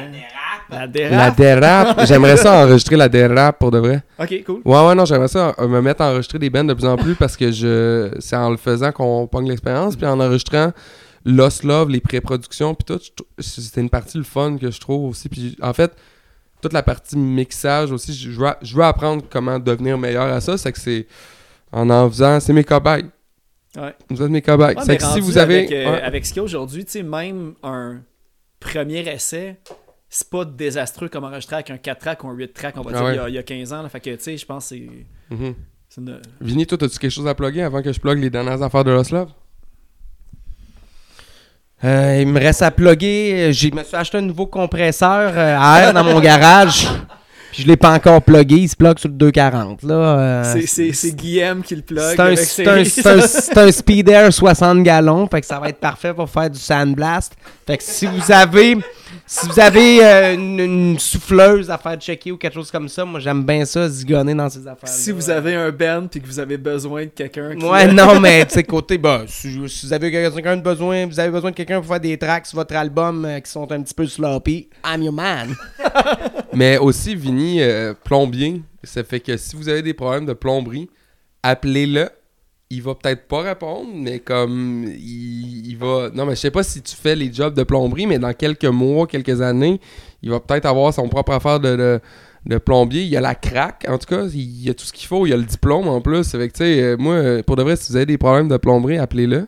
la dérape. La dérape. J'aimerais ça <laughs> enregistrer la dérape pour de vrai. Ok, cool. Ouais, ouais, non, j'aimerais ça euh, me mettre à enregistrer des bands de plus en plus parce que je c'est en le faisant qu'on pogne l'expérience. Puis en enregistrant Lost Love, les pré-productions, puis tout, je trou- c'était une partie le fun que je trouve aussi. Puis en fait, toute la partie mixage aussi, je je veux, je veux apprendre comment devenir meilleur à ça. C'est que c'est en en faisant, c'est mes cobayes. Ouais. Vous êtes mes cobayes. Ouais, c'est mais que si rendu vous avez. Avec, euh, ouais. avec ce qu'il y a aujourd'hui, tu sais, même un premier essai, c'est pas désastreux comme enregistrer avec un 4 track ou un 8 track, on va Ah dire, ouais. il, y a, il y a 15 ans. là. Fait que, tu sais, je pense que c'est. Mhm. c'est une- Vinny, toi, as-tu quelque chose à plugger avant que je plug les dernières affaires de Lost Love? Euh, il me reste à plugger. Je me suis acheté un nouveau compresseur euh, à air dans mon garage. Puis je l'ai pas encore plugué, il se plug sur le 240. Là, euh, C'est- Guillaume qui le plug. c'est un, c'est un, un Speed Air 60 gallons, fait que ça va être parfait pour faire du sandblast. Fait que si vous avez, si vous avez euh, une, une souffleuse à faire checker ou quelque chose comme ça, moi j'aime bien ça, zigonner dans ces affaires. Si vous avez un band puis que vous avez besoin de quelqu'un qui... Ouais, non, <laughs> mais tu sais, côté, bah, si, si vous avez quelqu'un de besoin, vous avez besoin de quelqu'un pour faire des tracks sur votre album euh, qui sont un petit peu sloppy, I'm your man. <laughs> Mais aussi, Vinny, euh, plombier, ça fait que si vous avez des problèmes de plomberie, appelez-le. Il va peut-être pas répondre, mais comme il, il va. Non, mais je sais pas si tu fais les jobs de plomberie, mais dans quelques mois, quelques années, il va peut-être avoir son propre affaire de, de, plombier. Il a la craque, en tout cas, il y a tout ce qu'il faut. Il a le diplôme en plus. Fait que, tu sais, euh, moi, pour de vrai, si vous avez des problèmes de plomberie, appelez-le.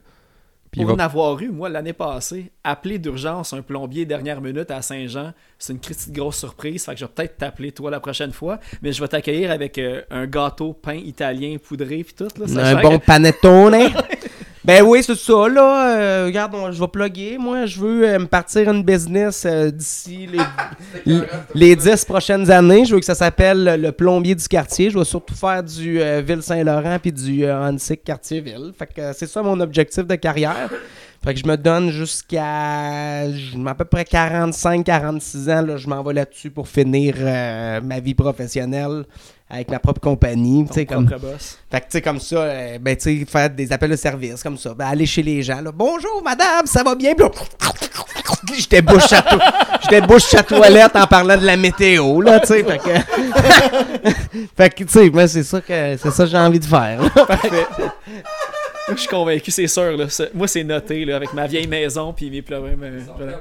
Puis Pour va en avoir eu, moi, l'année passée, appeler d'urgence un plombier dernière minute à Saint-Jean, c'est une petite grosse surprise. Fait que je vais peut-être t'appeler toi la prochaine fois, mais je vais t'accueillir avec euh, un gâteau pain italien poudré puis tout. Là, Un bon <laughs> panettone. <laughs> ben oui, c'est ça, là. euh, regarde, on- je vais plugger. Moi, je veux euh, me partir une business euh, d'ici les, <laughs> les 10 prochaines années. Je veux que ça s'appelle le plombier du quartier. Je vais surtout faire du euh, Ville-Saint-Laurent puis du euh, Hansik Quartier-Ville. Fait que euh, c'est ça mon objectif de carrière. Fait que je me donne jusqu'à je- à peu près 45-46 ans. Là, je m'en vais là-dessus pour finir euh, ma vie professionnelle avec ma propre compagnie. ton Tu sais, comme, boss. fait que, tu sais, comme ça, euh, ben, tu sais, faire des appels de service, comme ça. Ben, aller chez les gens, là. Bonjour, madame, ça va bien? <laughs> J'étais bouche à to- j'étais bouche à toilette en parlant de la météo, là, tu sais. Fait que, <laughs> fait que, tu sais, moi, c'est ça que, c'est ça que j'ai envie de faire. Parfait. Je suis convaincu, c'est sûr. Là. Moi, c'est noté là, avec ma vieille maison puis mes problèmes. euh.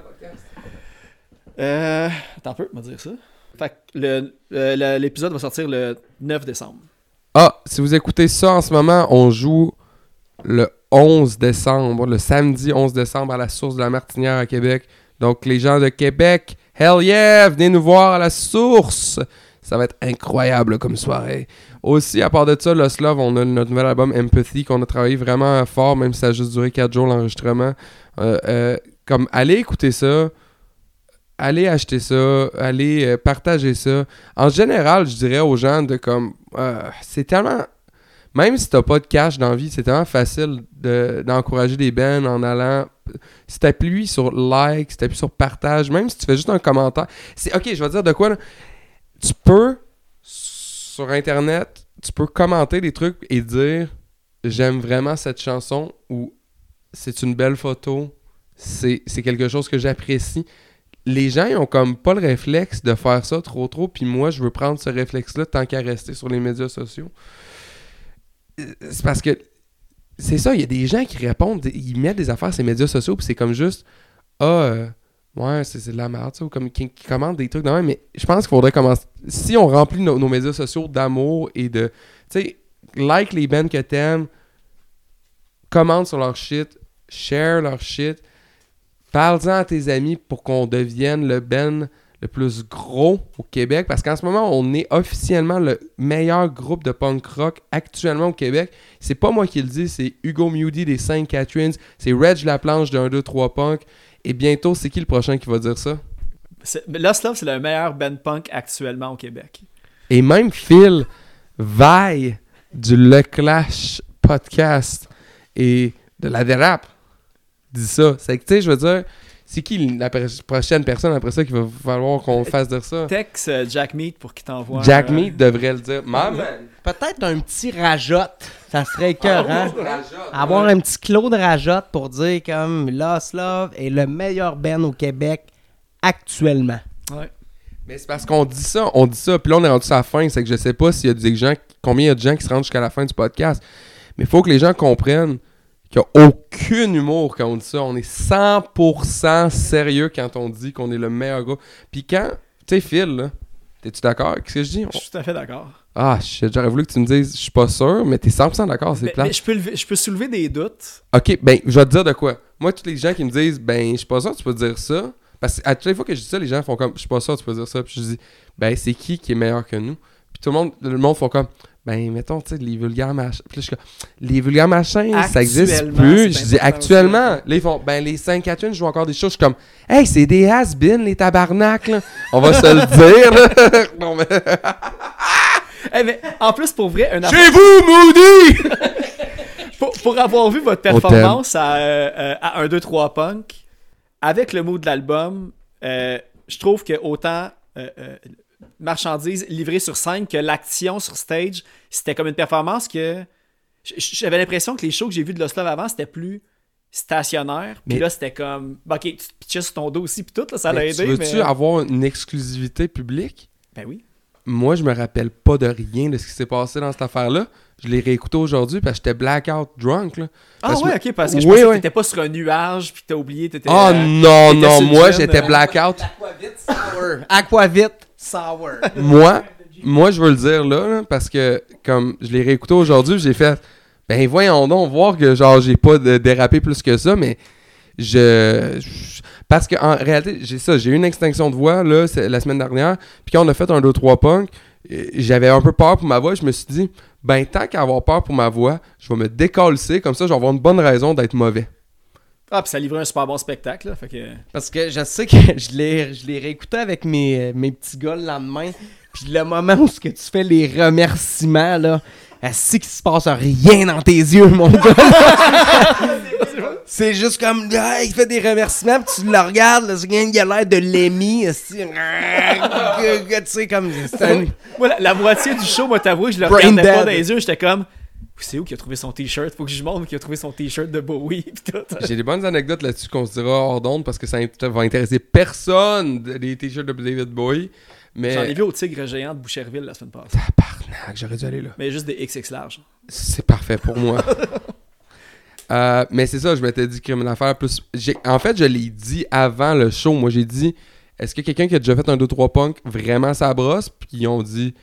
Euh, attends un peu, on va dire ça. Fait que l'épisode va sortir le 9 décembre. Ah, si vous écoutez ça en ce moment, on joue le 11 décembre, le samedi 11 décembre à la source de la Martinière à Québec. Donc, les gens de Québec, hell yeah, venez nous voir à la source. Ça va être incroyable comme soirée. Aussi, à part de ça, Lost Love, on a notre nouvel album Empathy qu'on a travaillé vraiment fort, même si ça a juste duré 4 jours l'enregistrement. Euh, euh, comme, allez écouter ça. Allez acheter ça, allez euh, partager ça. En général, je dirais aux gens de comme euh, c'est tellement même si t'as pas de cash dans la vie, c'est tellement facile de- d'encourager des bands en allant si t'appuies sur like, si t'appuies sur partage, même si tu fais juste un commentaire. C'est OK, je vais te dire de quoi. Tu peux sur internet, tu peux commenter des trucs et dire j'aime vraiment cette chanson ou c'est une belle photo, c'est quelque chose que j'apprécie les gens, ont comme pas le réflexe de faire ça trop trop, puis moi, je veux prendre ce réflexe-là tant qu'à rester sur les médias sociaux. Euh, C'est parce que c'est ça, il y a des gens qui répondent, ils mettent des affaires sur les médias sociaux, puis c'est comme juste Ah, euh, ouais, c'est de la merde, ou comme qui, qui des trucs même, mais je pense qu'il faudrait commencer. Si on remplit nos, nos médias sociaux d'amour et de. Tu sais, like les bands que t'aimes, commente sur leur shit, share leur shit, parle-en à tes amis pour qu'on devienne le Ben le plus gros au Québec. Parce qu'en ce moment, on est officiellement le meilleur groupe de punk rock actuellement au Québec. C'est pas moi qui le dis, c'est Hugo Mewdy des Saint Catherines, c'est Reg Laplanche de 1, 2, 3 Punk. Et bientôt, c'est qui le prochain qui va dire ça? Lost Love, c'est le meilleur band punk actuellement au Québec. Et même Phil Vaille du Le Clash podcast et de la dérape dit ça. C'est que, tu sais, je veux dire, c'est qui la pr- prochaine personne après ça qu'il va falloir qu'on fasse dire ça? Tex euh, Jack Meat pour qu'il t'envoie. Jack euh, Meat devrait le dire. Maman! Peut-être un petit rajotte. Ça serait écœurant. Avoir un petit Claude rajotte pour dire comme Lost Love est le meilleur band au Québec actuellement. Ouais. Mais c'est parce qu'on dit ça, on dit ça, puis là on est rendu à la fin, c'est que je sais pas s'il y a des gens, combien il y a de gens qui se rendent jusqu'à la fin du podcast, mais il faut que les gens comprennent qu'il n'y a aucun humour quand on dit ça, on est 100% sérieux quand on dit qu'on est le meilleur gars. Puis quand, tu sais Phil, là, t'es-tu d'accord? Qu'est-ce que je dis? Je suis tout à fait d'accord. Ah, j'aurais voulu que tu me dises, je suis pas sûr, mais t'es 100% d'accord, c'est plat. mais je, peux lever- je peux soulever des doutes. Ok, ben, je vais te dire de quoi. Moi, tous les gens qui me disent, ben, je suis pas sûr, tu peux dire ça. Parce que à toutes les fois que je dis ça, les gens font comme, je suis pas sûr, tu peux dire ça. Puis je dis, ben, c'est qui qui est meilleur que nous? Puis tout le monde, le monde font comme, ben, mettons, tu sais, les vulgaires machins. Les vulgaires machins, ça existe plus. Je dis, actuellement. aussi. Là, ils font, ben, les 5 4 1 jouent encore des choses. Je suis comme, hey, c'est des has-been, les tabarnaks, là. On va se le <laughs> dire, ben, <laughs> Eh, mais en plus, pour vrai, un Chez vous, Moody! <laughs> pour, pour avoir vu votre performance à, euh, euh, à 1, 2, 3 Punk, avec le mot de l'album, euh, je trouve que autant euh, euh, marchandises livrées sur scène que l'action sur stage, c'était comme une performance que j'avais l'impression que les shows que j'ai vus de Loslov avant, c'était plus stationnaire. Puis Mais- là, c'était comme, ok, tu te pitchais sur ton dos aussi, puis tout, là, ça l'a aidé. tu veux-tu mais... avoir une exclusivité publique? Ben oui. Moi, je me rappelle pas de rien de ce qui s'est passé dans cette affaire-là. Je l'ai réécouté aujourd'hui parce que j'étais blackout drunk, là. Ah que- ouais, ok, parce que je Oui, pensais oui. que t'étais pas sur un nuage, puis t'as oublié, t'étais... Oh euh, non, non, moi, j'étais euh, blackout. Aquavit Sour. Aquavit Sour. <laughs> moi, moi, je veux le dire là, parce que comme je l'ai réécouté aujourd'hui, j'ai fait ben voyons donc voir que genre j'ai pas dérapé plus que ça, mais je, parce que en réalité, j'ai ça, j'ai eu une extinction de voix là la semaine dernière, puis quand on a fait un 2 3 punk, j'avais un peu peur pour ma voix, je me suis dit ben tant qu'à avoir peur pour ma voix, je vais me décalcer comme ça, je vais avoir une bonne raison d'être mauvais. Ah, puis ça livrait un super bon spectacle, là, fait que... Parce que je sais que <laughs> je l'ai, je l'ai réécouté avec mes, euh, mes petits gars le lendemain. Puis le moment où ce que tu fais les remerciements, là, c'est qu'il se passe rien dans tes yeux, mon gars? <laughs> c'est juste comme, ah, il fait des remerciements, puis tu le regardes, là, qui a l'air de l'émi, tu sais, comme, un- Moi, la, la moitié du show, moi, t'avoue, je le Brain regardais pas dans les yeux, j'étais comme... C'est où qui a trouvé son t-shirt? Faut que je montre qui a trouvé son t-shirt de Bowie. <laughs> J'ai des bonnes anecdotes là-dessus qu'on se dira hors d'onde parce que ça va intéresser personne les t-shirts de David Bowie. Mais J'en ai vu au Tigre géant de Boucherville la semaine passée. Tabarnak, j'aurais dû aller là. Mais juste des XX larges. C'est parfait pour moi. <laughs> Euh, mais c'est ça, je m'étais dit crime d'affaires plus. En fait, je l'ai dit avant le show. Moi, j'ai dit est-ce que quelqu'un qui a déjà fait un 2-3 punk vraiment ça brosse? Puis ils ont dit.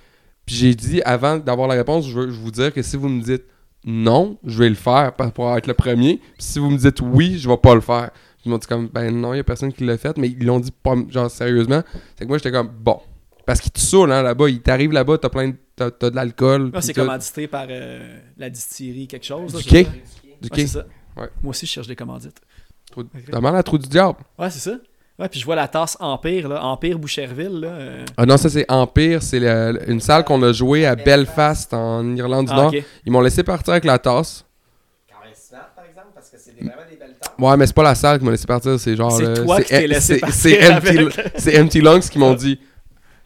Puis j'ai dit avant d'avoir la réponse, je veux je vous dire que si vous me dites non, je vais le faire pour être le premier. Puis si vous me dites oui, je vais pas le faire. Ils m'ont dit comme ben non, il y a personne qui l'a fait, mais ils l'ont dit pas genre sérieusement. C'est que moi j'étais comme bon. Parce qu'ils te saoulent hein, là-bas, ils t'arrivent là-bas, t'as plein de, t'as, t'as de l'alcool. Puis c'est commandité par euh, la distillerie quelque chose. là, Du quai. Du Ouais, quai. c'est ça. Ouais. Moi aussi, je cherche des commandites. Trou- Demande à Trou du Diable. Ouais, c'est ça. Ouais, puis je vois la tasse Empire, là. Empire Boucherville, là. euh. Ah non, ça c'est Empire, c'est le- une salle qu'on a jouée à Belfast en Irlande du Ah, Nord. Ils m'ont laissé partir avec la tasse. par exemple, parce que c'est vraiment des belles tasses. Ouais, mais c'est pas la salle qui m'a laissé partir, c'est genre. C'est le- toi qui t'es c'est- laissé partir C'est Empty, Lungs qui m'ont dit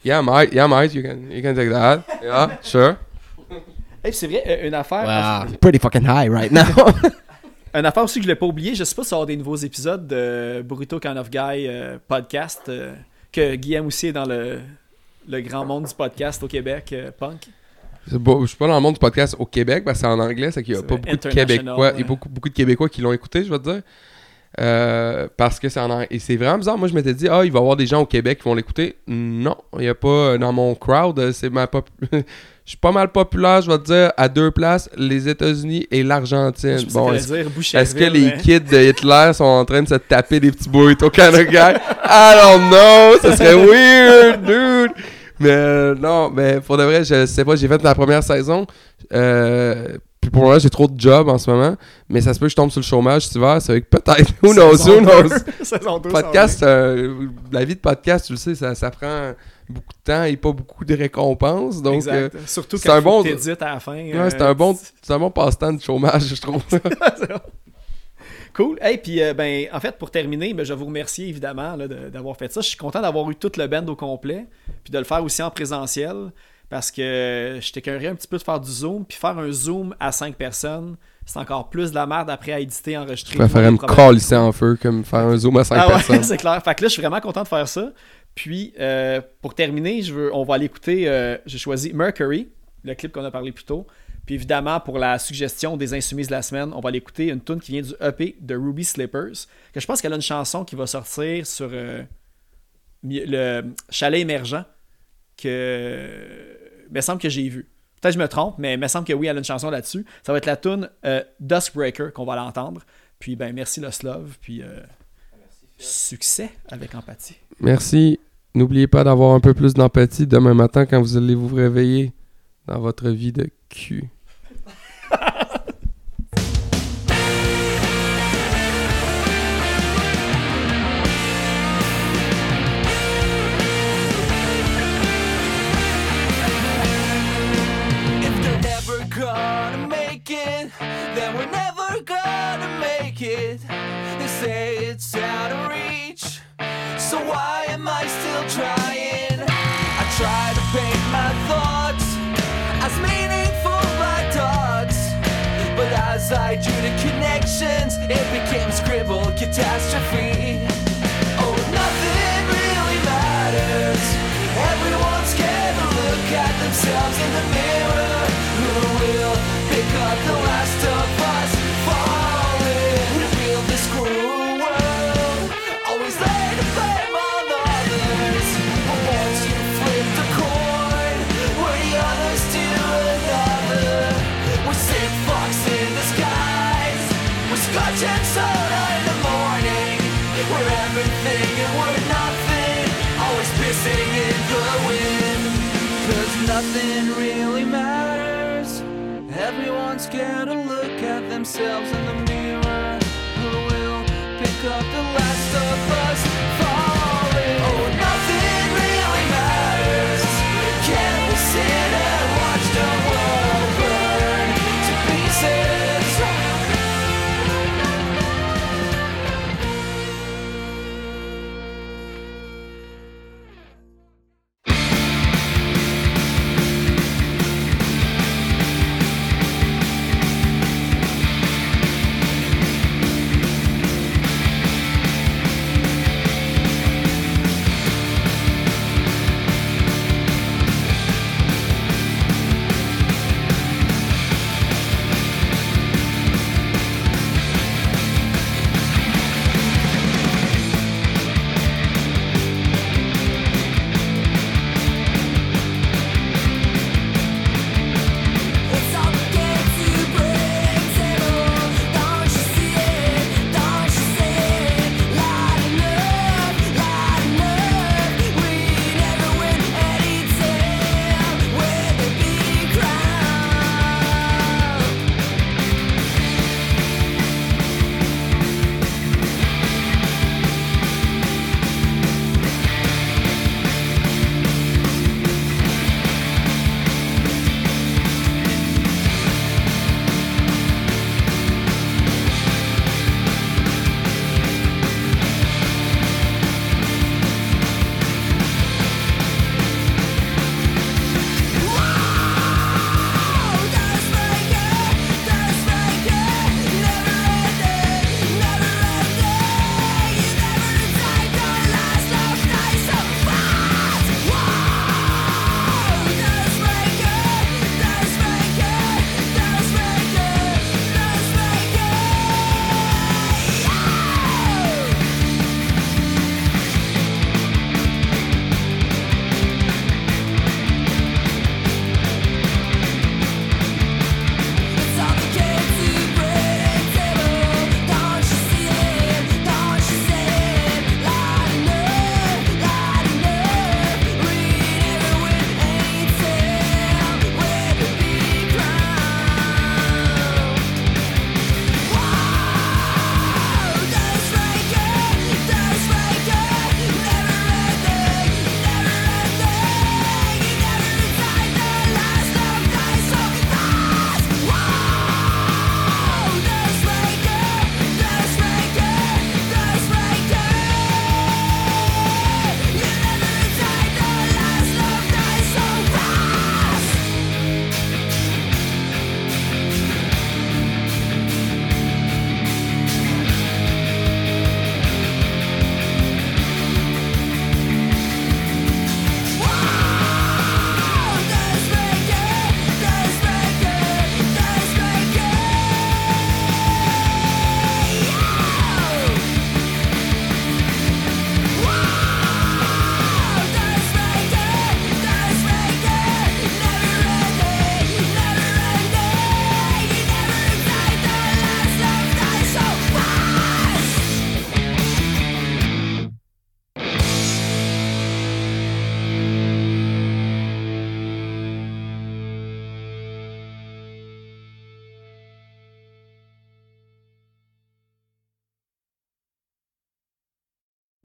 Yeah, mate, yeah, mate, you can, you can take that. Yeah, sure. Hey, c'est vrai, euh, une affaire. Wow, pretty fucking high right now. <laughs> Une affaire aussi que je l'ai pas oublié, je sais pas si ça avoir des nouveaux épisodes de Burrito Kind of Guy euh, podcast, euh, que Guillaume aussi est dans le, le grand monde du podcast au Québec, euh, punk. Beau- Je suis pas dans le monde du podcast au Québec, parce que c'est en anglais, c'est qu'il y a pas beaucoup de Québécois. Il y a beaucoup, beaucoup de Québécois qui l'ont écouté, je vais te dire. Euh, parce que c'est en. Et c'est vraiment bizarre. Moi, je m'étais dit, ah, il va y avoir des gens au Québec qui vont l'écouter. Non, il n'y a pas dans mon crowd. C'est ma pop- <laughs> Je suis pas mal populaire, je vais te dire, à deux places, les États-Unis et l'Argentine. Bon, est-ce que les mais- kids de Hitler sont en train de se taper des petits burritos Canada? <laughs> I don't know! Ça serait weird, dude! Mais euh, non, mais pour de vrai, je sais pas, j'ai fait la première saison. Euh, puis pour moi, j'ai trop de jobs en ce moment. Mais ça se peut que je tombe sur le chômage cet hiver. C'est vrai que peut-être. Who knows? Who knows? <laughs> Podcast, euh, la vie de podcast, tu le sais, ça, ça prend beaucoup de temps et pas beaucoup de récompenses. Donc, euh, Surtout c'est quand un bon- à la fin. ouais, c'est un bon, c'est un bon passe-temps de chômage, je trouve. <laughs> Cool. Hey, puis euh, ben, en fait, pour terminer, ben, je vais vous remercier évidemment d'avoir fait ça. Je suis content d'avoir eu tout le band au complet, puis de le faire aussi en présentiel, parce que j'étais curieux un petit peu de faire du zoom, puis faire un zoom à 5 personnes, c'est encore plus de la merde après à éditer, enregistrer. Je préférerais me calisser en feu que me faire un zoom à 5 Ah ouais, <laughs> personnes. c'est clair. Fait que là, je suis vraiment content de faire ça. Puis, euh, pour terminer, je veux, on va aller écouter. euh, J'ai choisi Mercury, le clip qu'on a parlé plus tôt. Puis évidemment, pour la suggestion des insoumises de la semaine, on va aller écouter une tune qui vient du EP de Ruby Slippers. Que je pense qu'elle a une chanson qui va sortir sur euh, le Chalet émergent. Que. Il me semble que j'ai vu. Peut-être que je me trompe, mais il me semble que oui, elle a une chanson là-dessus. Ça va être la tune Duskbreaker qu'on va l'entendre. Puis, ben, merci Lost Love. Puis, succès avec empathie. Merci. N'oubliez pas d'avoir un peu plus d'empathie demain matin quand vous allez vous réveiller dans votre vie de cul. So why am I still trying? I try to paint my thoughts as meaningful like dots, but as I drew the connections, it became scribbled catastrophe. Nothing really matters. Everyone's scared to look at themselves in the mirror. Who will pick up the